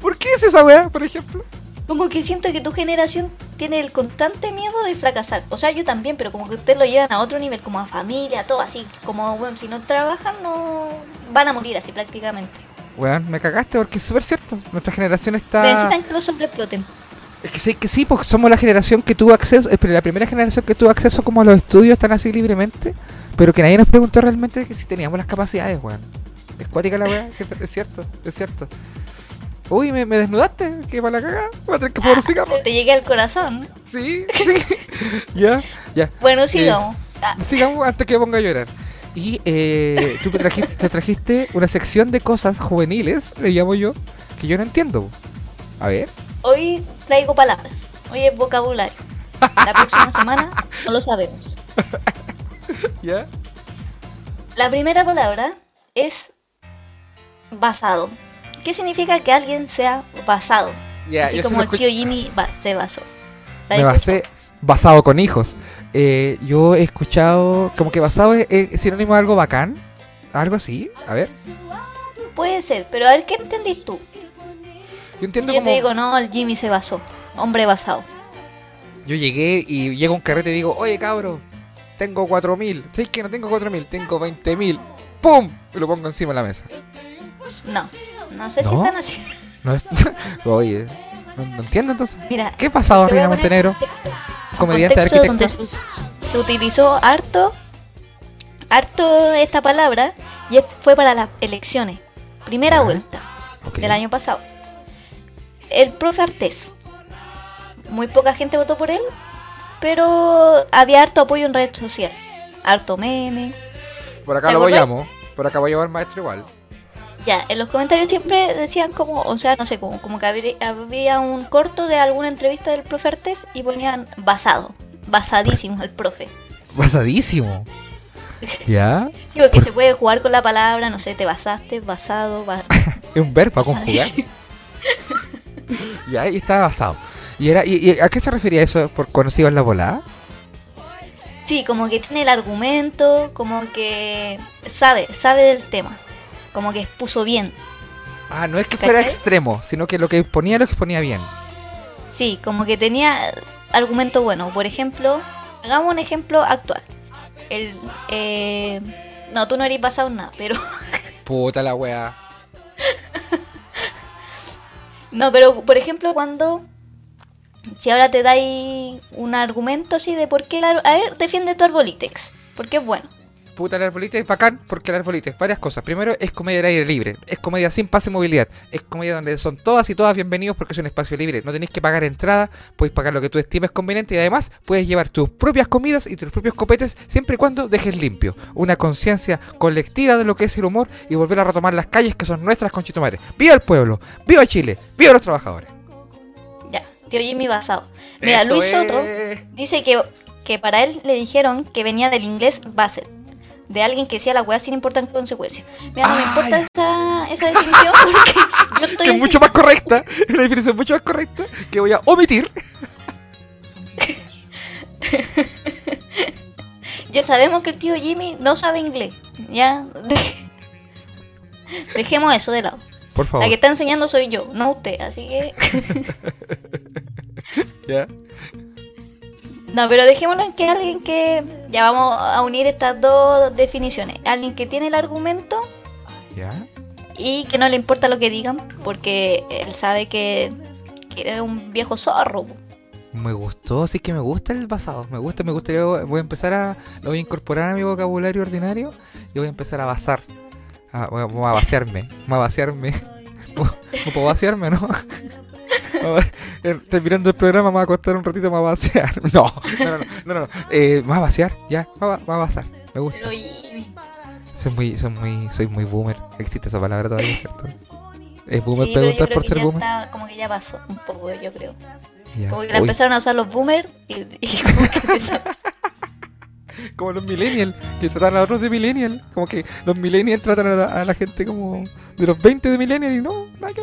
¿Por qué es esa weá, por ejemplo? Como que siento que tu generación tiene el constante miedo de fracasar. O sea, yo también, pero como que ustedes lo llevan a otro nivel, como a familia, todo así. Como, bueno, si no trabajan, no van a morir así prácticamente. Weón, me cagaste porque es súper cierto. Nuestra generación está... Necesitan que los sobreexploten. Es que sí, que sí, porque somos la generación que tuvo acceso, la primera generación que tuvo acceso como a los estudios tan así libremente, pero que nadie nos preguntó realmente que si teníamos las capacidades, weón. Es cuática la weá, es cierto, es cierto. Uy, me, me desnudaste, que para la cagada, voy a tener que fumar un cigarro. Te llegué al corazón. Sí, sí. ya, ya. Bueno, sigamos. Ah, Sigamos antes que ponga a llorar. Y eh, tú te trajiste, te trajiste una sección de cosas juveniles, le llamo yo, que yo no entiendo. A ver. hoy traigo palabras. Hoy es vocabulario. La próxima semana no lo sabemos. ¿Ya? La primera palabra es basado. ¿Qué significa que alguien sea basado? Así como el tío Jimmy se basó. ¿La Me basé basado con hijos. Eh, yo he escuchado como que basado es, es sinónimo de algo bacán. Algo así. A ver. Puede ser, pero a ver, ¿qué entendís tú? Yo entiendo Si yo como. te digo, no, el Jimmy se basó. Hombre basado. Yo llegué y llega un carrete y digo, oye cabro, tengo 4000. ¿Sabes que no tengo 4000? Tengo 20000. ¡Pum! Y lo pongo encima de la mesa. No, no sé si están así. No es. oye, no, no entiendo entonces. Mira, ¿Qué pasado, te voy a Reina Montenegro? Comediante, arquitecto. se- utilizó harto, harto esta palabra y fue para las elecciones. Primera vuelta del año pasado. El profe Artés. Muy poca gente votó por él, pero había harto apoyo en redes sociales. Harto meme. Por acá ¿Te lo llamo. Por acá voy a llevar maestro igual. Ya, en los comentarios siempre decían como, o sea, no sé, como, como que había un corto de alguna entrevista del profe Artés y ponían basado, basadísimo el profe. Basadísimo. ¿Ya? Sí, porque se puede jugar con la palabra, no sé, te basaste, basado, ba- Es un verbo a conjugar. ya, y estaba basado. ¿Y, era, y, y a qué se refería eso por conocido en la volada? Sí, como que tiene el argumento, como que sabe, sabe del tema, como que expuso bien. Ah, no es que fuera ¿Cachai? extremo, sino que lo que exponía lo exponía bien. Sí, como que tenía argumento bueno. Por ejemplo, hagamos un ejemplo actual. El, eh, no, tú no eres basado en nada, pero Puta la wea. No, pero por ejemplo, cuando. Si ahora te dais un argumento así de por qué. a ver, defiende tu arbolitex. Porque es bueno. Puta, el arbolito es bacán porque el arbolito es varias cosas. Primero, es comedia al aire libre. Es comedia sin pase y movilidad. Es comedia donde son todas y todas bienvenidos porque es un espacio libre. No tenéis que pagar entrada, puedes pagar lo que tú estimes conveniente y además puedes llevar tus propias comidas y tus propios copetes siempre y cuando dejes limpio. Una conciencia colectiva de lo que es el humor y volver a retomar las calles que son nuestras conchitomares. ¡Viva el pueblo! ¡Viva Chile! ¡Viva los trabajadores! Ya, tío Jimmy basado. Mira, Eso Luis Soto es. dice que, que para él le dijeron que venía del inglés based. De alguien que decía la weá sin importar consecuencias. Mira, no me importa esa, esa definición porque yo estoy que es mucho más correcta, la definición es mucho más correcta, que voy a omitir. Ya sabemos que el tío Jimmy no sabe inglés. Ya. Dejemos eso de lado. Por favor. La que está enseñando soy yo, no usted. Así que. ¿Ya? No, pero dejémoslo en que alguien que. Ya vamos a unir estas dos definiciones. Alguien que tiene el argumento ¿Ya? y que no le importa lo que digan, porque él sabe que, que es un viejo zorro. Me gustó, sí que me gusta el basado. Me gusta, me gustaría. Voy a empezar a. Lo voy a incorporar a mi vocabulario ordinario y voy a empezar a basar. A, voy a, voy a vaciarme. Voy a vaciarme. No puedo vaciarme, ¿no? Eh, Terminando el programa, me voy a acostar un ratito, me voy a vaciar. No, no, no, no, no, no. Eh, me voy a vaciar, ya, me voy a, vaciar. Me gusta. Soy muy, soy muy, soy muy boomer. Existe esa palabra todavía, ¿cierto? ¿Es boomer sí, preguntar por ser boomer? está, como que ya pasó un poco, yo creo. Ya. Como que la Uy, empezaron a usar los boomers y, y como que empezó- Como los millennials, que tratan a otros de millennial. Como que los millennials tratan a la, a la gente como de los 20 de millennial y no, nada que.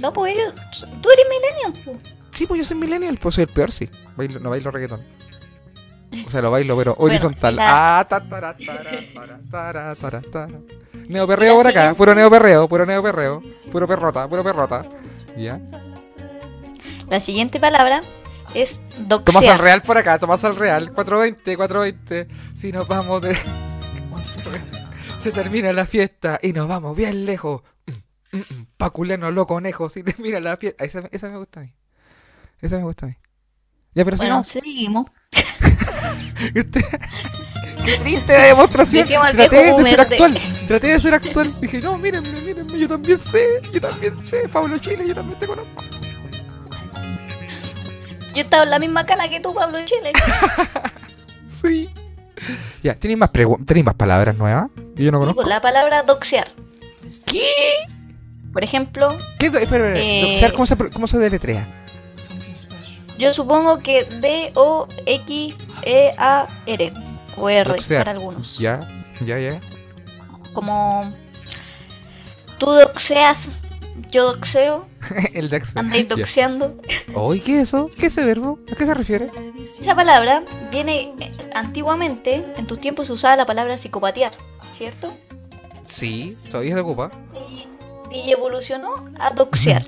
No, pues ellos, tú eres millennial. pues. Sí, pues yo soy millennial, pues soy el peor, sí. Bailo, no bailo reggaetón. O sea, lo bailo, pero horizontal. la- Ah, tara. Neoperreo por acá, puro neoperreo, puro neoperreo, puro perrota, puro perrota. Ya. La siguiente palabra es Tomás al doxear. real por acá, Tomás al real, 420, 420. Si nos vamos de. Se termina la fiesta y nos vamos bien lejos. Mm, mm, mm. Pa' culernos los conejos. Si termina la fiesta. Esa, esa me gusta a mí. Esa me gusta a mí. Ya, pero Bueno, si seguimos. Usted- Qué triste la demostración. Traté de ser actual. Traté de ser actual. Dije, no, mírenme, mírenme. Yo también sé. Yo también sé. Pablo Chile, yo también te conozco. Yo estaba en la misma cana que tú, Pablo Chile. Sí. Ya, ¿tenéis más, pregu- ¿tenéis más palabras nuevas? Que yo no conozco. Con la palabra doxear. ¿Qué? Por ejemplo, ¿Qué? Espera, espera, Eh, doxear, ¿cómo, se, ¿Cómo se deletrea? yo supongo que D-O-X-E-A-R. O R Doxear. para algunos. Ya, ya, ya. Como tú doxeas, yo doxeo, El Dex. andáis doxeando. Oye, ¿qué es eso? ¿Qué es ese verbo? ¿A qué se refiere? Esa palabra viene eh, antiguamente, en tus tiempos se usaba la palabra psicopatear, ¿cierto? Sí, todavía se ocupa. Y, y evolucionó a doxear,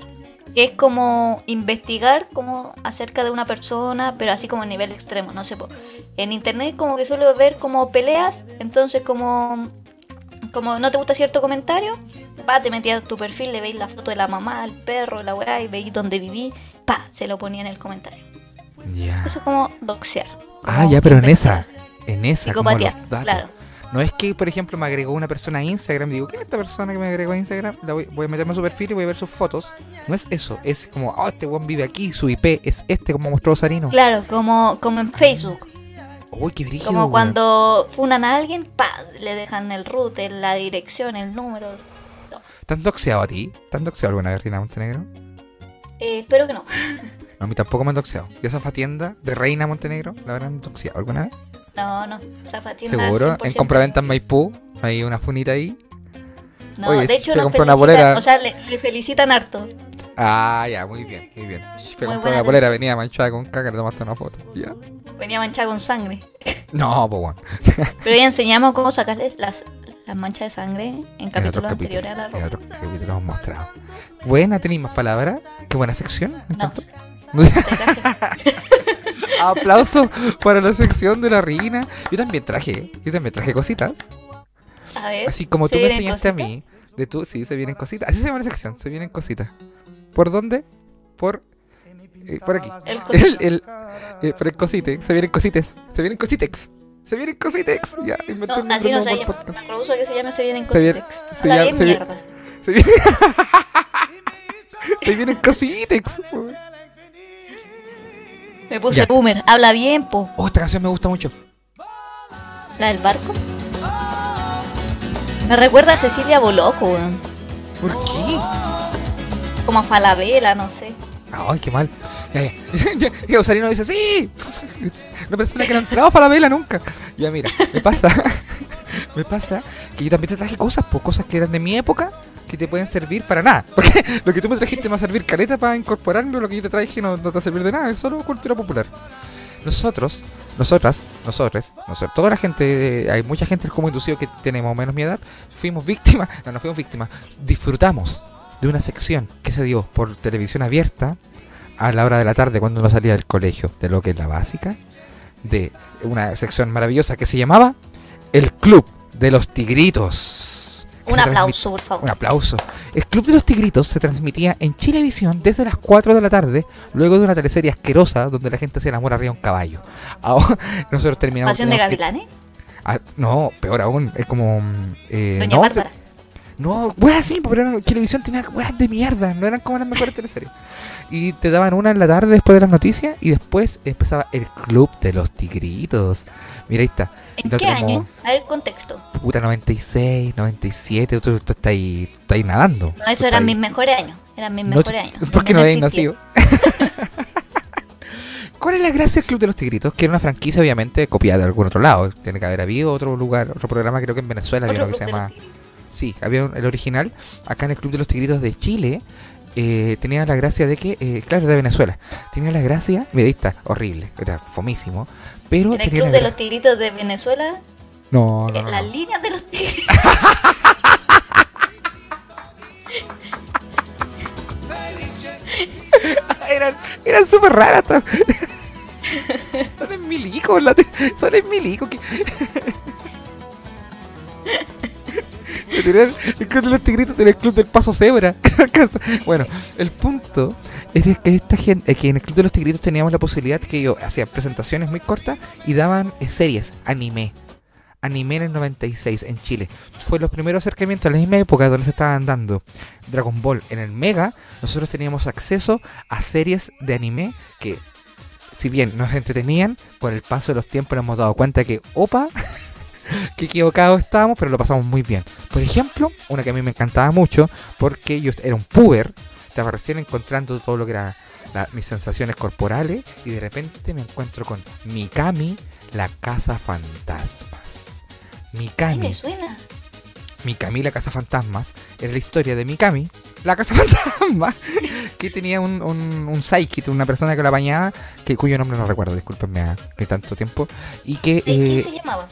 que es como investigar como acerca de una persona, pero así como a nivel extremo, no sé. En internet como que suelo ver como peleas, entonces como como no te gusta cierto comentario, va, te metías a tu perfil, le veis la foto de la mamá, el perro, la weá, y veis dónde viví, pa, se lo ponía en el comentario. Ya. Eso es como doxear. Ah, ya, pero en esa. En esa, datos. claro. No es que, por ejemplo, me agregó una persona a Instagram y digo, ¿quién es esta persona que me agregó a Instagram? La voy, voy a meterme a su perfil y voy a ver sus fotos. No es eso, es como, oh, este weón vive aquí, su IP es este, como mostró Sarino. Claro, como, como en Facebook. Uy, qué brígido. Como cuando funan a alguien, pa, le dejan el root, la dirección, el número. ¿Te han doxeado a ti? ¿Te han doxeado alguna vez, Reina Montenegro? Eh, espero que no. No, a mí tampoco me han doxeado. ¿Y esa fatienda de Reina Montenegro la habrán doxeado alguna vez? No, no. Zapatienda Seguro. En 100%. compraventa en Maipú, hay una funita ahí. No, Oye, de hecho nos una felicitan, bolera. O sea, le, le felicitan harto. Ah, ya, muy bien, muy bien. Fue Muy buena una polera, venía manchada con caca, le tomaste una foto. ¿Ya? Venía manchada con sangre. No, pues bueno. Pero ya enseñamos cómo sacarles las, las manchas de sangre en capítulos anteriores a la capítulos, en ropa. otros capítulos hemos mostrado. Buena, ¿tenéis más palabras? Qué buena sección. No. encantó. Te traje. Aplauso para la sección de la reina. Yo también traje, yo también traje cositas. A ver. Así como ¿se tú me enseñaste a cositas? mí. De tú, sí, se vienen cositas. Así se llama la sección, se vienen cositas. ¿Por dónde? Por. eh, por aquí. El El, el, eh, por el cosite. Se vienen cositex. Se vienen cositex. Se vienen cositex. Ya, inventé No, un así no se llama. podcast. Rehuso que se llame Se vienen Se viene- cositex. se llama- se viene- mierda. Se vienen, se vienen cositex. Me puse Ya. boomer. Habla bien, po. Oh, esta canción me gusta mucho. La del barco. Me recuerda a Cecilia Boloco, weón. ¿Por qué? Como a Falabella, no sé. Ay, qué mal. Ya, ya. ya, ya Osarino dice, ¡sí! Una persona que no ha entrado para la vela nunca. Ya, mira, me pasa. me pasa que yo también te traje cosas, pues cosas que eran de mi época que te pueden servir para nada. Porque lo que tú me trajiste me va a servir caleta para incorporarlo, lo que yo te traje no, te va a servir de nada, es solo cultura popular. Nosotros, nosotras, nosotros, nosotros, toda la gente, hay mucha gente como inducido que o menos mi edad, fuimos víctimas, no, no fuimos víctimas, disfrutamos de una sección que se dio por televisión abierta a la hora de la tarde cuando uno salía del colegio, de lo que es la básica, de una sección maravillosa que se llamaba El Club de los Tigritos. Un aplauso, por favor. Un aplauso. El Club de los Tigritos se transmitía en Chilevisión desde las 4 de la tarde, luego de una teleserie asquerosa donde la gente se enamora arriba de un caballo. Ahora, nosotros terminamos. Pasión de Gavilanes. Ah, no, peor aún, es como. mm, eh, Doña no, Bárbara. No, weas sí, pero era- Chilevisión tenía weas de mierda, no eran como las mejores teleseries. Y te daban una en la tarde después de las noticias y después empezaba el Club de los Tigritos. Mira, ahí está. ¿En qué año? A ver, contexto. Puta, 96, 97, tú, tú estás ahí, estás ahí nadando. No, estás eran mis mejores años. Eran mis No, mejores años. ¿Por qué no habéis existía. nacido? ¿Cuál es la gracia del Club de los Tigritos? Que era una franquicia, obviamente, copiada de algún otro lado. Tiene que haber habido otro lugar, otro programa, creo que en Venezuela había uno que se llama. tigritos. Sí, había un- el original. Acá en el Club de los Tigritos de Chile. eh, tenía la gracia de que, eh, claro, de Venezuela. Tenía la gracia, mira, ahí está, horrible, era fomísimo. Pero En el Club de los Tigritos de Venezuela, No, no, eh, no, las líneas de los tigritos. eran, eran súper raras. son en milico, son en milico. que- El club de los tigritos tenía el club del paso cebra. bueno, el punto es que esta gente, que en el club de los tigritos teníamos la posibilidad que yo hacía presentaciones muy cortas y daban eh, series, anime. Anime en el 96 en Chile. Fue los primeros acercamientos a la misma época donde se estaban dando Dragon Ball en el Mega. Nosotros teníamos acceso a series de anime que, si bien nos entretenían, con el paso de los tiempos nos hemos dado cuenta que, opa, que equivocados estábamos, pero lo pasamos muy bien. Por ejemplo, una que a mí me encantaba mucho, porque yo era un puber, estaba recién encontrando todo lo que era la- mis sensaciones corporales, y de repente me encuentro con Mikami, la casa fantasmas. Mikami. me suena. Mikami, la casa fantasmas, era la historia de Mikami, la casa fantasma, que tenía un, un, un psychic, una persona que la bañaba, que, cuyo nombre no recuerdo, discúlpenme, ah, que tanto tiempo, y que, ¿De qué eh, se llamaba?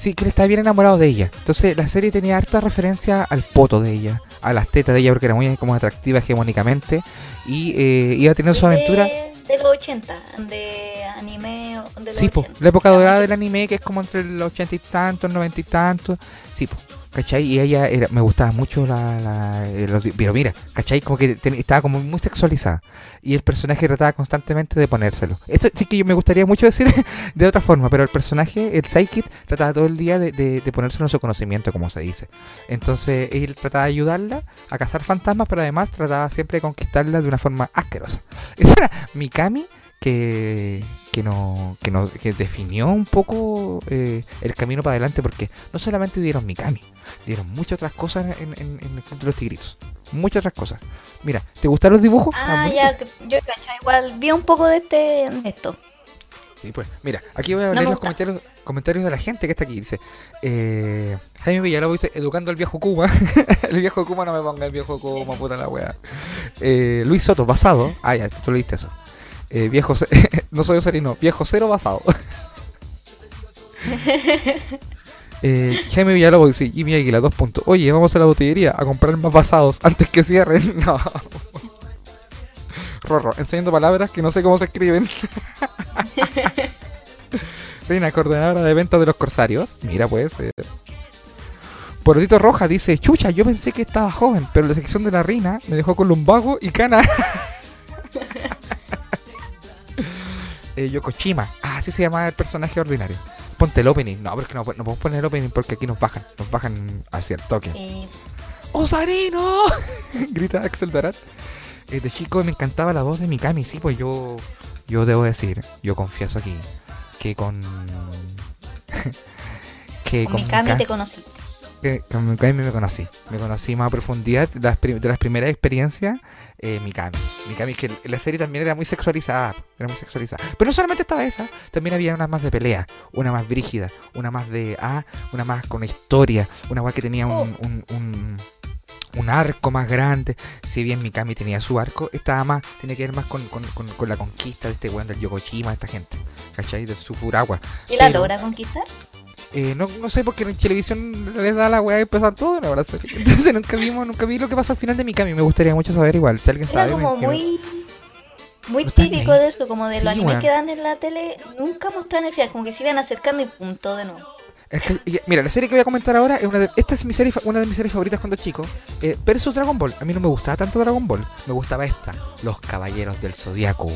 Sí, que él estaba bien enamorado de ella. Entonces la serie tenía harta referencia al poto de ella, a las tetas de ella, porque era muy como atractiva hegemónicamente, y eh, iba teniendo su aventura. De los 80, de anime de los Sí, po, 80. la época dorada del anime, que es como entre los ochenta y tantos, noventa y tantos. Sí, po, ¿cachai? Y ella era, me gustaba mucho la. eh, pero mira, ¿cachai? Como que ten- estaba como muy sexualizada. Y el personaje trataba constantemente de ponérselo. Esto sí que yo me gustaría mucho decir de otra forma, pero el personaje, el Psychic, trataba todo el día de, de, de ponérselo en su conocimiento, como se dice. Entonces él trataba de ayudarla a cazar fantasmas, pero además trataba siempre de conquistarla de una forma asquerosa. Esa era Mikami que, que, no, que, no, que definió un poco eh, el camino para adelante porque no solamente dieron Mikami, dieron muchas otras cosas en, en, en el Club de los Tigritos. Muchas otras cosas. Mira, ¿te gustaron los dibujos? Ah, ¿Tan ya, yo cachai, igual vi un poco de este esto. Sí, pues. Mira, aquí voy a leer los comentarios, comentarios de la gente que está aquí. Dice, eh, Jaime Villalobos dice, educando al viejo Kuma. el viejo Kuma no me ponga el viejo Kuma, puta la wea. Eh, Luis Soto, basado. Ah, ya, tú leíste eso. Eh, viejo, no soy osarino, viejo cero basado. Eh, Jaime Villalobos dice, Jimmy Águila, dos puntos. Oye, vamos a la botillería a comprar más basados antes que cierren. No. Rorro, enseñando palabras que no sé cómo se escriben. Reina, coordinadora de ventas de los corsarios. Mira, pues. Eh. Porotito Roja dice, chucha, yo pensé que estaba joven, pero la sección de la reina me dejó con lumbago y cana. Eh, Yokoshima. Ah, así se llama el personaje ordinario. Ponte el opening. No, pero es que no, no podemos poner el opening porque aquí nos bajan. Nos bajan hacia el toque. Sí. ¡Osarino! Grita Axel Darat. Eh, de chico me encantaba la voz de Mikami, sí, pues yo, yo debo decir, yo confieso aquí, que con... que Con con Mikami Mika- te conocí. que con Mikami me conocí. Me conocí más a profundidad de las, prim- de las primeras experiencias. Eh, Mikami. Mikami, que la serie también era muy sexualizada. Era muy sexualizada. Pero no solamente estaba esa, también había una más de pelea, una más brígida, una más de. Ah, una más con historia, una más que tenía un, un, un, un arco más grande. Si bien Mikami tenía su arco, estaba más, tenía que ver más con, con, con, con la conquista de este weón del Yokoshima, esta gente. ¿Cachai? Del Sufurawa. ¿Y la Pero- logra conquistar? Eh, no, no sé porque en televisión les da la weá y empiezan todo en la serie. Entonces nunca vimos, nunca vi lo que pasó al final de Mikami. Me gustaría mucho saber igual. Si alguien Era sabe. como me- muy muy No típico de eso, como de Sí, los animes weón. que dan en la tele, nunca mostran el final, como que se iban acercando y punto de nuevo. Es que- mira, la serie que voy a comentar ahora es una de, esta es mi serie, una de mis series favoritas cuando chico. Eh, versus Dragon Ball. A mí no me gustaba tanto Dragon Ball. Me gustaba esta, Los Caballeros del Zodiaco.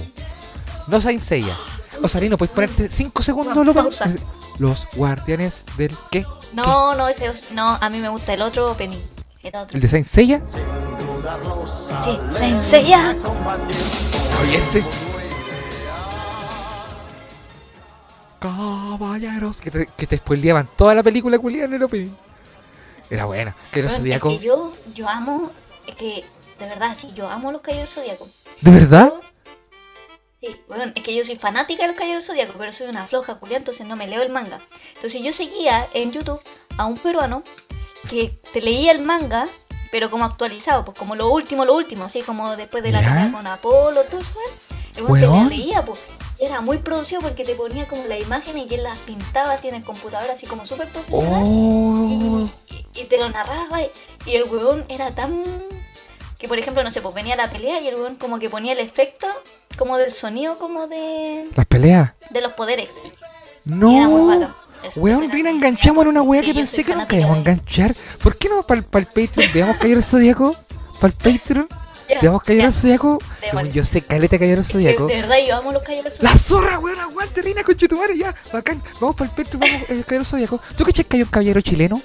No Saint Seiya. Osarino, ¿puedes ponerte 5 segundos, pausa. Eh, Los Guardianes del ¿qué? No, no, ese no, a mí me gusta el otro opening. El otro. ¿El de Saint Seiya? Sí, Saint Seiya. Oye, este. Caballeros. Que te, que te spoileaban toda la película culiada en el opening. Era buena. Que era Bueno, Zodiaco. Es que yo, yo amo, es que, de verdad, sí, yo amo los del Zodíaco. ¿De verdad? Sí, bueno, es que yo soy fanática de los Caballeros del Zodíaco, pero soy una floja culia, entonces no me leo el manga. Entonces yo seguía en YouTube a un peruano que te leía el manga, pero como actualizado, pues como lo último, lo último, así como después de la pelea con Apolo, todo eso, ¿eh? Weón te leía, pues. Era muy producido porque te ponía como las imágenes y él las pintaba así en el computador, así como súper profesional. Oh. Y, y- y te lo narraba y, y el weón era tan... Que por ejemplo, no sé, pues venía la pelea y el weón como que ponía el efecto como del sonido como de, Las peleas. de los poderes. No. Weón, muy enganchamos en una Sí, que pensé que nunca íbamos a enganchar. ¿Por qué no para el Patreon veamos Caballero Zodíaco? ¿Para el Patreon? ¿Veamos Caballero ya. Zodíaco? Weón, Yo sé caleta Caballero Zodíaco. de verdad, yo amo los caballeros La zorra, weón, aguante, Rina, conchetumare, ya, bacán. Vamos para el Patreon, vamos, eh, Caballero Zodíaco. ¿Tú cachas que hay un caballero chileno?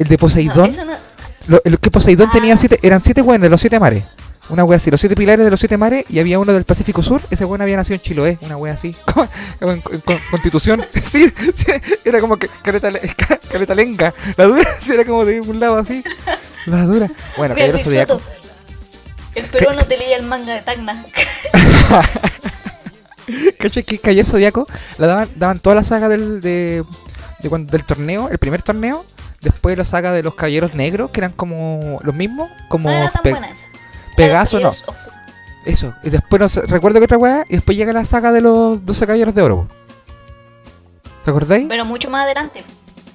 El de No, Poseidón. eso no- Lo, lo que Poseidón Ah. tenía siete, eran siete weones de los siete mares. Una wea así, los siete pilares de los siete mares y había uno del Pacífico Sur. Ese weón había nacido en Chiloé, una wea así. como en, en- con- Constitución. Sí, sí, era como que caleta, le- ca- caleta lenga. La dura era como de un lado así. La dura. Bueno, Caballero Zodíaco. El peruano te leía el manga de Tacna. ¿Cachai que Caballero Zodíaco la daban, daban toda la saga del, de, de cuando- del torneo, el primer torneo. Después la saga de los Caballeros Negros, que eran como los mismos. Como No era tan Pe- buena esa. Pegaso, no. Eso, y después no sé, recuerdo que otra weá, y después llega la saga de los 12 caballeros de oro. po. ¿Te acordáis? Pero mucho más adelante.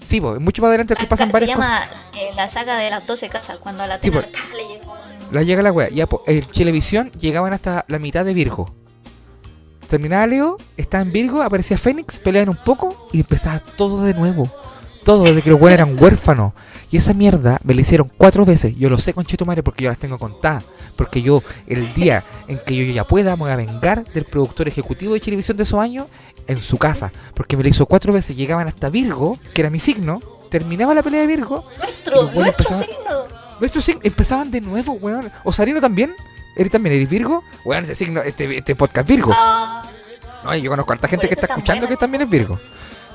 Sí, pues, mucho más adelante que pasan Se varias cosas. llama eh, la saga de las 12 casas, cuando a la Sí, Atena por- ¡pah! le llegó un- La llega la weá. Ya, pues, en Televisión llegaban hasta la mitad de Virgo. Terminaba Leo, estaba en Virgo, aparecía Fénix, peleaban un poco y empezaba todo de nuevo. Todo desde que los weones eran huérfanos. Y esa mierda me la hicieron cuatro veces. Yo lo sé con Chetumare porque yo las tengo contadas. Porque yo, el día en que yo ya pueda, me voy a vengar del productor ejecutivo de televisión de esos años en su casa. Porque me la hizo cuatro veces. Llegaban hasta Virgo, que era mi signo. Terminaba la pelea de Virgo. Nuestro, buenos nuestro signo. Nuestros signos empezaban de nuevo, weón. Osarino también. ¿Eres también? ¿Eres Virgo? Weón, ese signo, este, este podcast Virgo. Ah, No, yo conozco a harta gente que está escuchando que también es Virgo.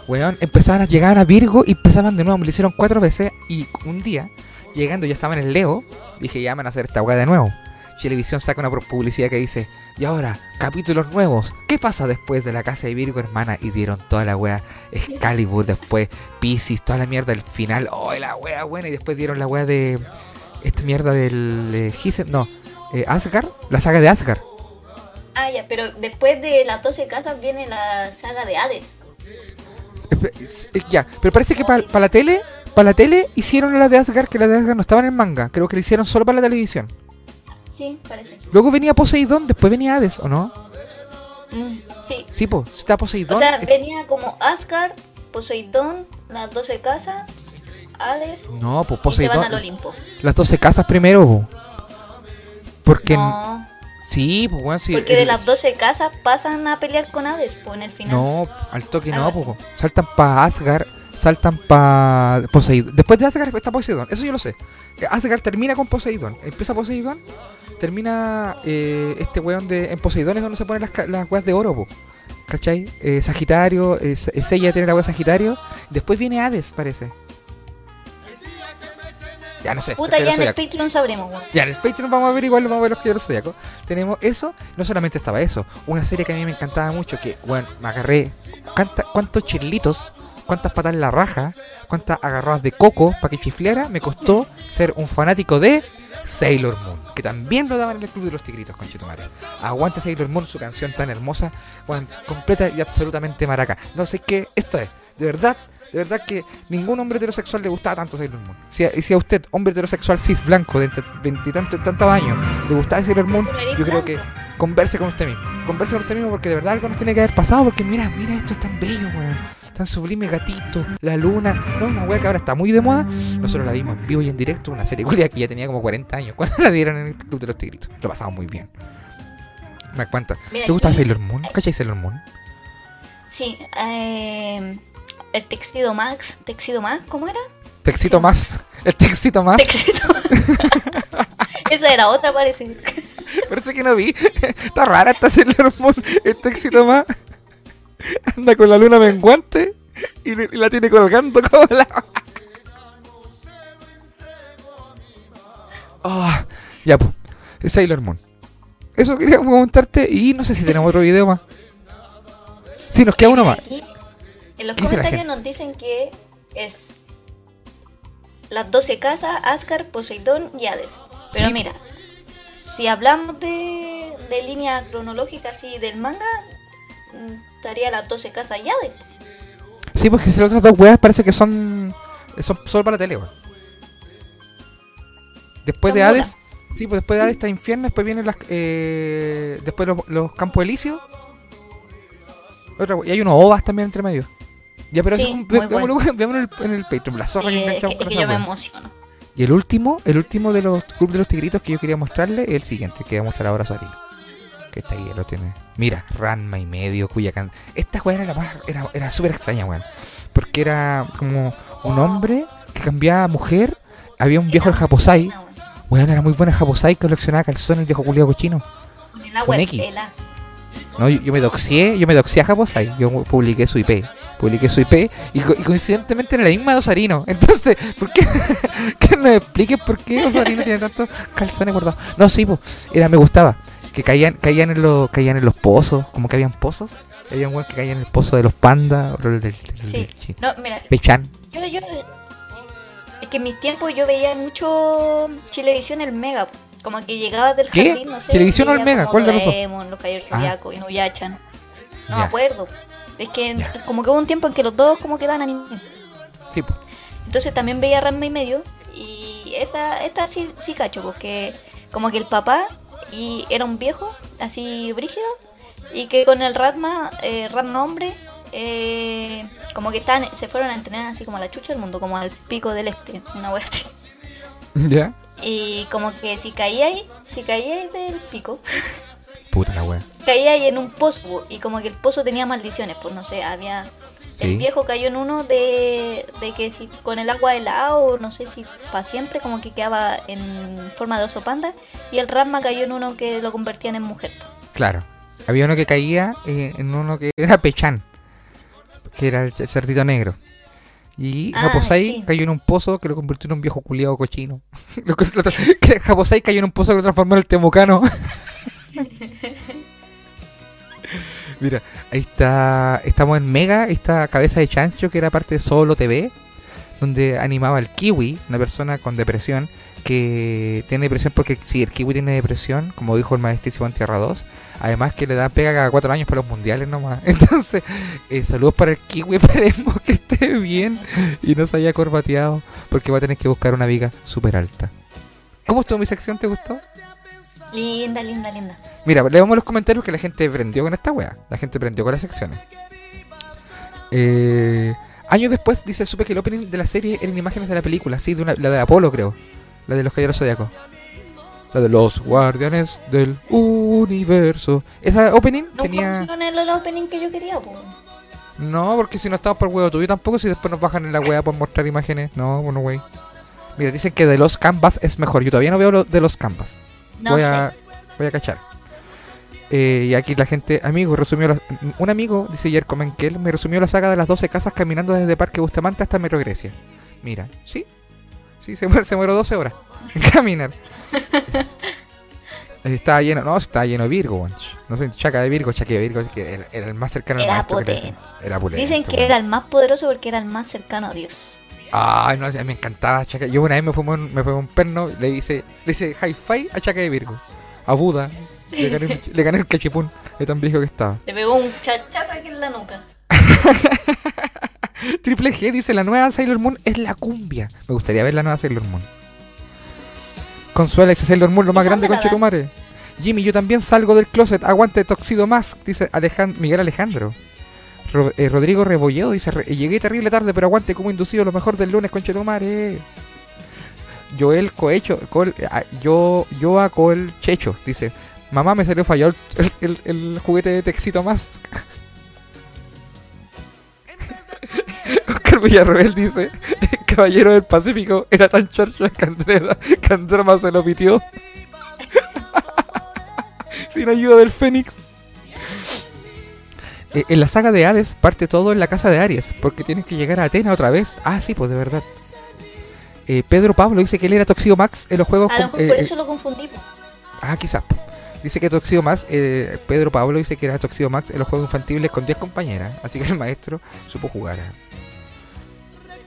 Weón, empezaban a llegar a Virgo y empezaban de nuevo. Me lo hicieron cuatro veces y un día, llegando, ya estaba en el Leo. Dije, ya van a hacer esta weá de nuevo. Televisión saca una publicidad que dice, y ahora, capítulos nuevos. ¿Qué pasa después de la casa de Virgo, hermana? Y dieron toda la weá. Excalibur, después Pisces, toda la mierda, el final. Oh, la weá buena. Y después dieron la weá de. Esta mierda del. Eh, no, eh, Asgard. La saga de Asgard. ah, ya, pero después de las 12 casas viene la saga de Hades. Eh, Ya, pero parece que para la tele, para la tele hicieron la de Asgard, que la de Asgard no estaba en el manga, creo que la hicieron solo para la televisión. Sí, parece. Luego venía Poseidón, después venía Hades, ¿o no? Mm, sí. Sí, pues, está Poseidón. O sea, venía como Asgard, Poseidón, las 12 casas, Hades no, pues y se van Poseidón. al Olimpo. Las 12 casas primero, po. Porque No, sí, pues bueno, sí. porque de las 12 casas pasan a pelear con Hades, pues en el final. No, al toque no, po. saltan para Asgard, saltan para Poseidón. Después de Asgard está Poseidón, eso yo lo sé. Asgard termina con Poseidón, empieza Poseidón, termina eh, este weón de en Poseidón es donde se ponen las, las weas de oro, po. ¿Cachai? Eh, Sagitario, eh, eh, Seiya tiene la wea Sagitario, después viene Hades, parece. Ya no sé. Puta, ya en el Patreon sabremos, weón. ya, en el Patreon vamos a ver igual, vamos a ver los caballeros zodiacos. Tenemos eso, no solamente estaba eso, una serie que a mí me encantaba mucho, que, bueno, me agarré cuánta- cuántos chirlitos, cuántas patas en la raja, cuántas agarradas de coco para que chifleara, me costó ser un fanático de Sailor Moon, que también lo daban en el Club de los Tigritos, con Chetumare. Aguante Sailor Moon, su canción tan hermosa, weón, completa y absolutamente maraca. No sé qué, esto es, de verdad, de verdad que ningún hombre heterosexual le gustaba tanto Sailor Moon. Si a, y si a usted, hombre heterosexual cis blanco de entre veintitantos tantos años, le gustaba Sailor Moon, yo creo que converse con usted mismo. Converse con usted mismo porque de verdad algo nos tiene que haber pasado. Porque mira, mira, esto es tan bello, weón. tan sublime gatito, la luna. No, una weá que ahora está muy de moda. Nosotros la vimos en vivo y en directo, una serie culia que ya tenía como 40 años cuando la dieron en el Club de los Tigritos. Lo pasamos muy bien. Me cuenta. ¿Te gusta Sailor Moon? ¿Cachai Sailor Moon? Sí, eh, el Texido Max, Texido Max, ¿cómo era? Te excito Sí. más. El te excito más. Texido. Esa era otra, parece. Parece que no vi. Está rara esta Sailor Moon. El te excito más. Anda con la luna menguante y, le- y la tiene colgando como la. Ah, ya, pues. Sailor Moon. Eso quería comentarte y no sé si tenemos otro video más. Sí, nos queda uno más. En los ¿Qué dice la comentarios nos dicen que es las 12 casas, Ascar, Poseidón y Hades. Pero Sí. mira, si hablamos de, de línea cronológica así del manga, estaría las 12 casas y Hades. Sí, porque si las otras dos weas parece que son. Son solo para la tele. Después de. Hades. Sí, pues después de Hades está Infierno, después vienen las. Eh, después los, los Campos Elíseos. Otra y hay unos OVAs también entre medio. Ya, pero Sí, eso, muy ve- bueno. veámoslo, veámoslo en, el, en el Patreon. La zorra que es que, enganchamos es con que esa yo me emociono. Y el último, el último de los Club de los Tigritos que yo quería mostrarle es el siguiente, que voy a mostrar ahora a Sarino. Que está ahí, lo tiene. Mira, Ranma y medio, cuya can... Esta weá era la más. Era, era súper extraña, weón. Porque era como un hombre que cambiaba a mujer. Había un viejo el Japosai. Weón, era muy buena Japosai que coleccionaba calzones el viejo culiado cochino. Funeki. No, yo, yo me doxié, yo me doxié a Japosai. Yo publiqué su IP. Publiqué su IP y, co- y coincidentemente era la misma de Osarino. Entonces, ¿por qué? que nos expliquen por qué Osarino tiene tantos calzones guardados. No, sí, pues, era, me gustaba. Que caían, caían en los, caían en los pozos, como que habían pozos. Había un que caía en el pozo de los pandas, otro del, del, del- Sí. del No, mira, Pechan. yo, yo. Es que en mis tiempos yo veía mucho Chilevisión el Mega. Como que llegaba del ¿Qué? jardín, no sé. ¿Chilevisión o el veía Mega? como ¿Cuál de los dos? Doraemon, Los Caballeros Ah. Zodiaco, Inuyachan. No me Ya. acuerdo. Es que Ya. como que hubo un tiempo en que los dos como que dan anime. Sí, pues. Entonces también veía Ranma y medio. Y esta, esta sí, sí cacho, porque como que el papá y era un viejo, así brígido, y que con el Ratma, eh, Ratma hombre, eh, como que estaban, se fueron a entrenar así como a la chucha del mundo, como al pico del este, una wea así. ¿Ya? Y como que si caíais, si caíais del pico, Puta la wea. caíais en un pozo, y como que el pozo tenía maldiciones, pues no sé, había... Sí. El viejo cayó en uno de, de que si con el agua helada o no sé si para siempre como que quedaba en forma de oso panda y el Rasma cayó en uno que lo convertían en mujer. Claro. Había uno que caía eh, en uno que era Pechan, que era el cerdito negro. Y Ah, Japosai sí. cayó en un pozo que lo convirtió en un viejo culiado cochino. Japosai cayó en un pozo que lo transformó en el temucano. Mira, ahí está. Estamos en Mega, está Cabeza de Chancho, que era parte de Solo TV, donde animaba al Kiwi, una persona con depresión, que tiene depresión porque si el Kiwi tiene depresión, como dijo el maestrísimo en Tierra 2, además que le da pega cada cuatro años para los mundiales nomás. Entonces, eh, saludos para el Kiwi, esperemos que esté bien y no se haya corbateado, porque va a tener que buscar una viga súper alta. ¿Cómo estuvo mi sección? ¿Te gustó? Linda, linda, linda. Mira, leemos los comentarios que la gente prendió con esta wea. La gente prendió con las secciones. Eh, años después, dice, supe que el opening de la serie eran imágenes de la película. Sí, de una- la de Apolo, creo. La de los Caballeros Zodiacos. La de los Guardianes del Universo. Esa opening No tenía... pusieron el, opening que yo quería, pues. No, porque si no estamos por huevo tuyo tampoco, si después nos bajan en la wea por mostrar imágenes. No, bueno, wey. Mira, dicen que de los Canvas es mejor. Yo todavía no veo lo de los Canvas. No voy sé. a voy a cachar. Eh, y aquí la gente, amigo, resumió la- un amigo, dice Yerko Menkel, me resumió la saga de las 12 casas caminando desde Parque Bustamante hasta Metro Grecia. Mira, sí, sí, se, muere- se muero 12 horas en caminar. Estaba lleno, no, estaba lleno de Virgo. No sé, Chaca de Virgo, Chaca de Virgo, que era, era el más cercano al Era que potente. Era potente, Dicen que era el más poderoso porque era el más cercano a Dios. Ay, no, me encantaba Chaca. Yo una vez me fumé un, me fumé un perno, le hice, le hice hi-fi a Chaca de Virgo. A Buda. Le gané, un- le gané el cachipún de tan viejo que estaba. Le pegó un chachazo aquí en la nuca. Triple G dice, la nueva Sailor Moon es la cumbia. Me gustaría ver la nueva Sailor Moon. Consuela dice Sailor Moon lo más ¿Y grande con? Chetumare. Jimmy, yo también salgo del closet. Aguante Toxido más, dice Miguel Alejandro. Ro- eh, Rodrigo Rebolledo dice, "Re- llegué terrible tarde, pero aguante como inducido lo mejor del lunes, conchetumare. Joel Coecho, Col- ah, yo, yo a Col Checho, dice, mamá me salió fallado el, el- el juguete de Texito más. Oscar Villarroel dice, el caballero del Pacífico era tan charcho que Andrea, que Androma se lo pitió. Sin ayuda del Fénix. Eh, en la saga de Hades parte todo en la casa de Aries, porque tienes que llegar a Atena otra vez. Ah, sí, pues de verdad. Eh, Pedro Pablo dice que él era Toxido Max en los juegos. A lo con- mejor eh, por eh, eso lo confundí. po. ah, quizás. Dice que Toxido Max, eh, Pedro Pablo dice que era Toxido Max en los juegos infantiles con 10 compañeras. Así que el maestro supo jugar.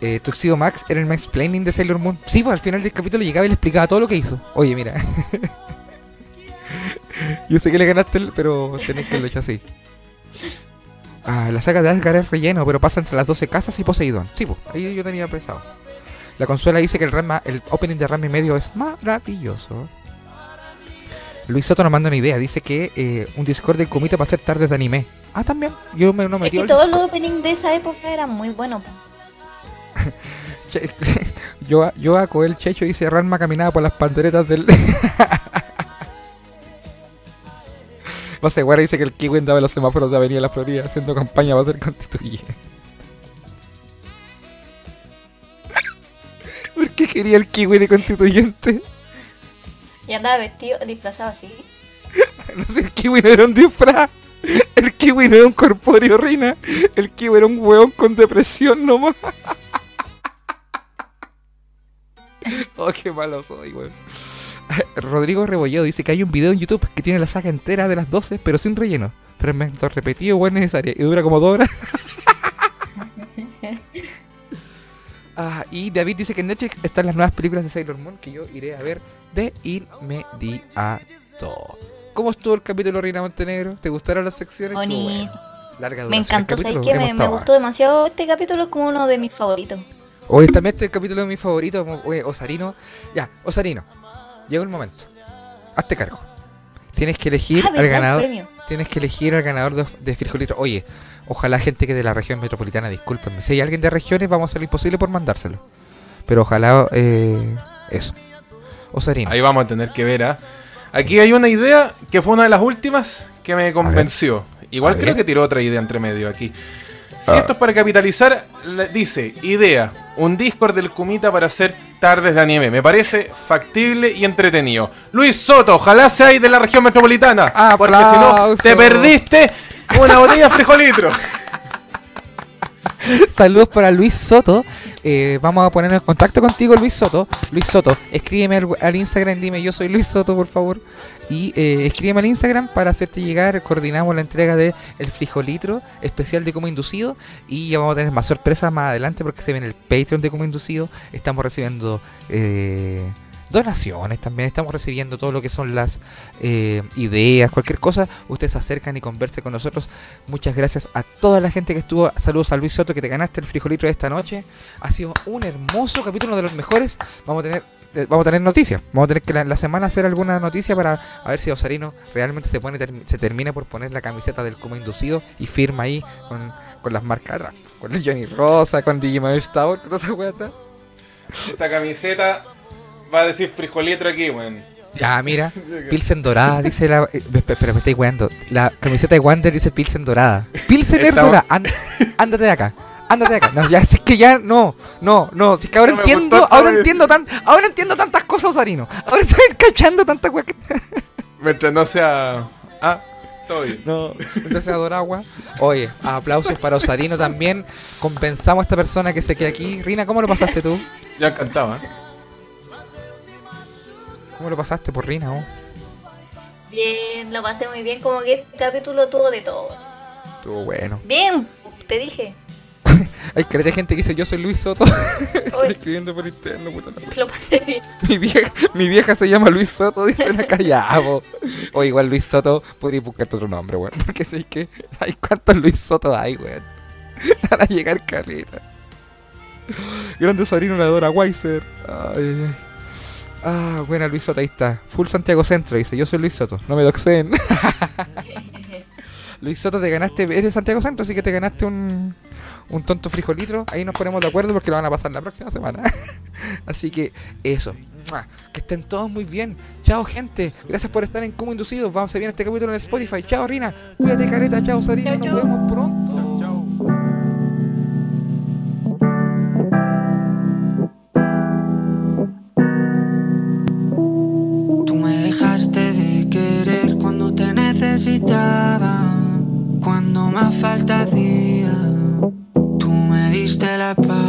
Eh, Tuxedo Max era el mansplaining de Sailor Moon. Sí, pues al final del capítulo llegaba y le explicaba todo lo que hizo. Oye, mira. Yo sé que le ganaste, el- pero tenés que haberlo hecho así. Ah, la saga de Asgard es relleno, pero pasa entre las 12 casas y Poseidón. Sí, pues, ahí yo tenía pensado. La consuela dice que el, Ranma, el opening de Ranma y medio es maravilloso. Luis Soto nos manda una idea. Dice que eh, un Discord del comité va a ser tardes de anime. Ah, también. Yo me no Es metí que al todos Discord. los openings de esa época eran muy buenos. Yo, yo a Coel Checho dice Ranma caminaba por las panderetas del. Base Guara dice que el Kiwi andaba en los semáforos de Avenida La Florida haciendo campaña para ser constituyente. ¿Por qué quería el Kiwi de constituyente? Y andaba vestido, disfrazado así. No sé, el Kiwi no era un disfraz. El Kiwi no era un corpóreo rina. El Kiwi era un hueón con depresión nomás. Oh, qué malo soy, weón. Rodrigo Rebolledo dice que hay un video en YouTube que tiene la saga entera de las 12, pero sin relleno. Fragmentos repetidos, weón, necesario. Y dura como dos horas. Ah, y David dice que en Netflix están las nuevas películas de Sailor Moon que yo iré a ver de inmediato. ¿Cómo estuvo el capítulo Reina Montenegro? ¿Te gustaron las secciones? Bonito. Larga Me encantó, ¿sabes capítulo, qué? hemos Me, gustó demasiado. Este capítulo es como uno de mis favoritos. Hoy también este capítulo de mi favorito, oye, Osarino. Ya, Osarino, llegó el momento. Hazte cargo. Tienes que elegir Ah, al. El ganador. premio. Tienes que elegir al ganador de, de frijolito. Oye, ojalá gente que de la región metropolitana, discúlpenme. Si hay alguien de regiones, vamos a hacer lo imposible por mandárselo. Pero ojalá eh, eso. Osarino. Ahí vamos a tener que ver, ¿ah? Aquí hay una idea que fue una de las últimas que me convenció. Igual creo que tiró otra idea entre medio aquí. Si Ah. esto es para capitalizar, dice, idea, un Discord del Kumita para hacer tardes de anime. Me parece factible y entretenido. Luis Soto, ojalá seáis de la región metropolitana. Porque si no, te perdiste una botella de frijolitro. Saludos para Luis Soto. Eh, vamos a poner en contacto contigo, Luis Soto. Luis Soto, escríbeme al, al Instagram, dime yo soy Luis Soto, por favor. Y eh, escríbeme al Instagram para hacerte llegar. Coordinamos la entrega de el frijolitro especial de como inducido. Y ya vamos a tener más sorpresas más adelante porque se viene el Patreon de como inducido. Estamos recibiendo eh, donaciones también. Estamos recibiendo todo lo que son las eh, ideas, cualquier cosa. Ustedes se acercan y conversen con nosotros. Muchas gracias a toda la gente que estuvo. Saludos a Luis Soto que te ganaste el frijolito de esta noche. Ha sido un hermoso capítulo, uno de los mejores. Vamos a tener eh, vamos a tener noticias. Vamos a tener que la, la semana hacer alguna noticia para a ver si Osarino realmente se pone se termina por poner la camiseta del como inducido y firma ahí con, con las marcas atrás. Con el Johnny Rosa, con Digimon Star, con toda esa weá. Esta camiseta va a decir frijolitro aquí, weón. Ya, mira. Pilsen dorada, dice la. eh, Espera, me estáis weando. La camiseta de Wander dice Pilsen dorada. Pilsen es dorada. Án- ándate de acá. Ándate de acá. No, ya, si es que ya no. No, no. Si es que ahora No entiendo. Ahora entiendo tan. Ahora entiendo tantas cosas, Osarino. Ahora estoy cachando tantas weas que. Mientras no sea... Ah, todo bien. No. Entonces agua. Oye, aplausos para Osarino también. Compensamos a esta persona que se queda aquí. Rina, ¿cómo lo pasaste tú? Ya cantaba. ¿eh? ¿Cómo lo pasaste por Rina? oh? Bien, lo pasé muy bien. Como que este capítulo tuvo de todo. Estuvo bueno. Bien, te dije. Hay caleta gente que dice yo soy Luis Soto. Estoy escribiendo por interno, puta Lo pasé bien. Mi vieja, mi vieja se llama Luis Soto, dice la ya, ah, O igual Luis Soto, podría buscarte otro nombre, weón. Porque sé que hay cuántos Luis Soto hay, weón. Para llegar caleta. Grande sobrino nadadora Weiser. Ay, ay, ay. Ah, buena Luis Soto, ahí está. Full Santiago Centro, dice, yo soy Luis Soto, no me doxen. Luis Soto, te ganaste, es de Santiago Centro, así que te ganaste un, un tonto frijolito, ahí nos ponemos de acuerdo porque lo van a pasar la próxima semana. Así que eso. Que estén todos muy bien. Chao, gente. Gracias por estar en Como Inducidos. Vamos a ver este capítulo en el Spotify. Chao, Rina. Cuídate, careta. Chao, Sarina. Nos vemos pronto. Chao, chao. de querer cuando te necesitaba, cuando más falta hacía. la part.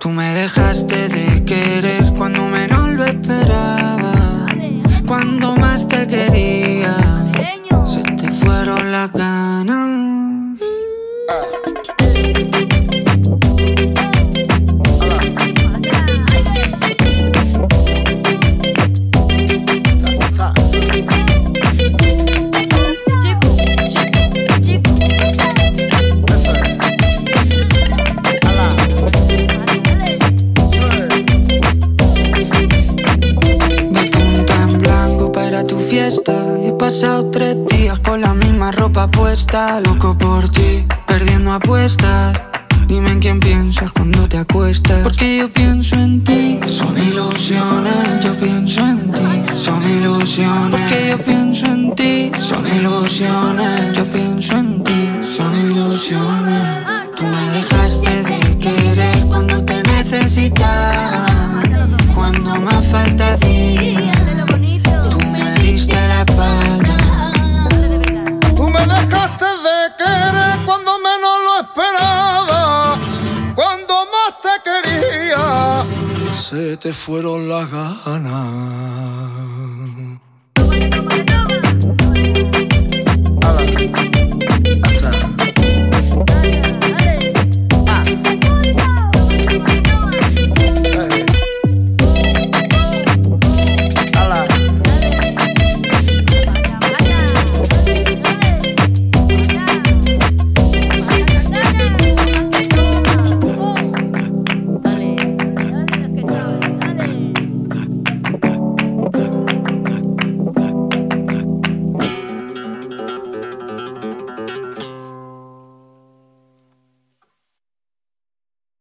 Tú me dejaste de querer.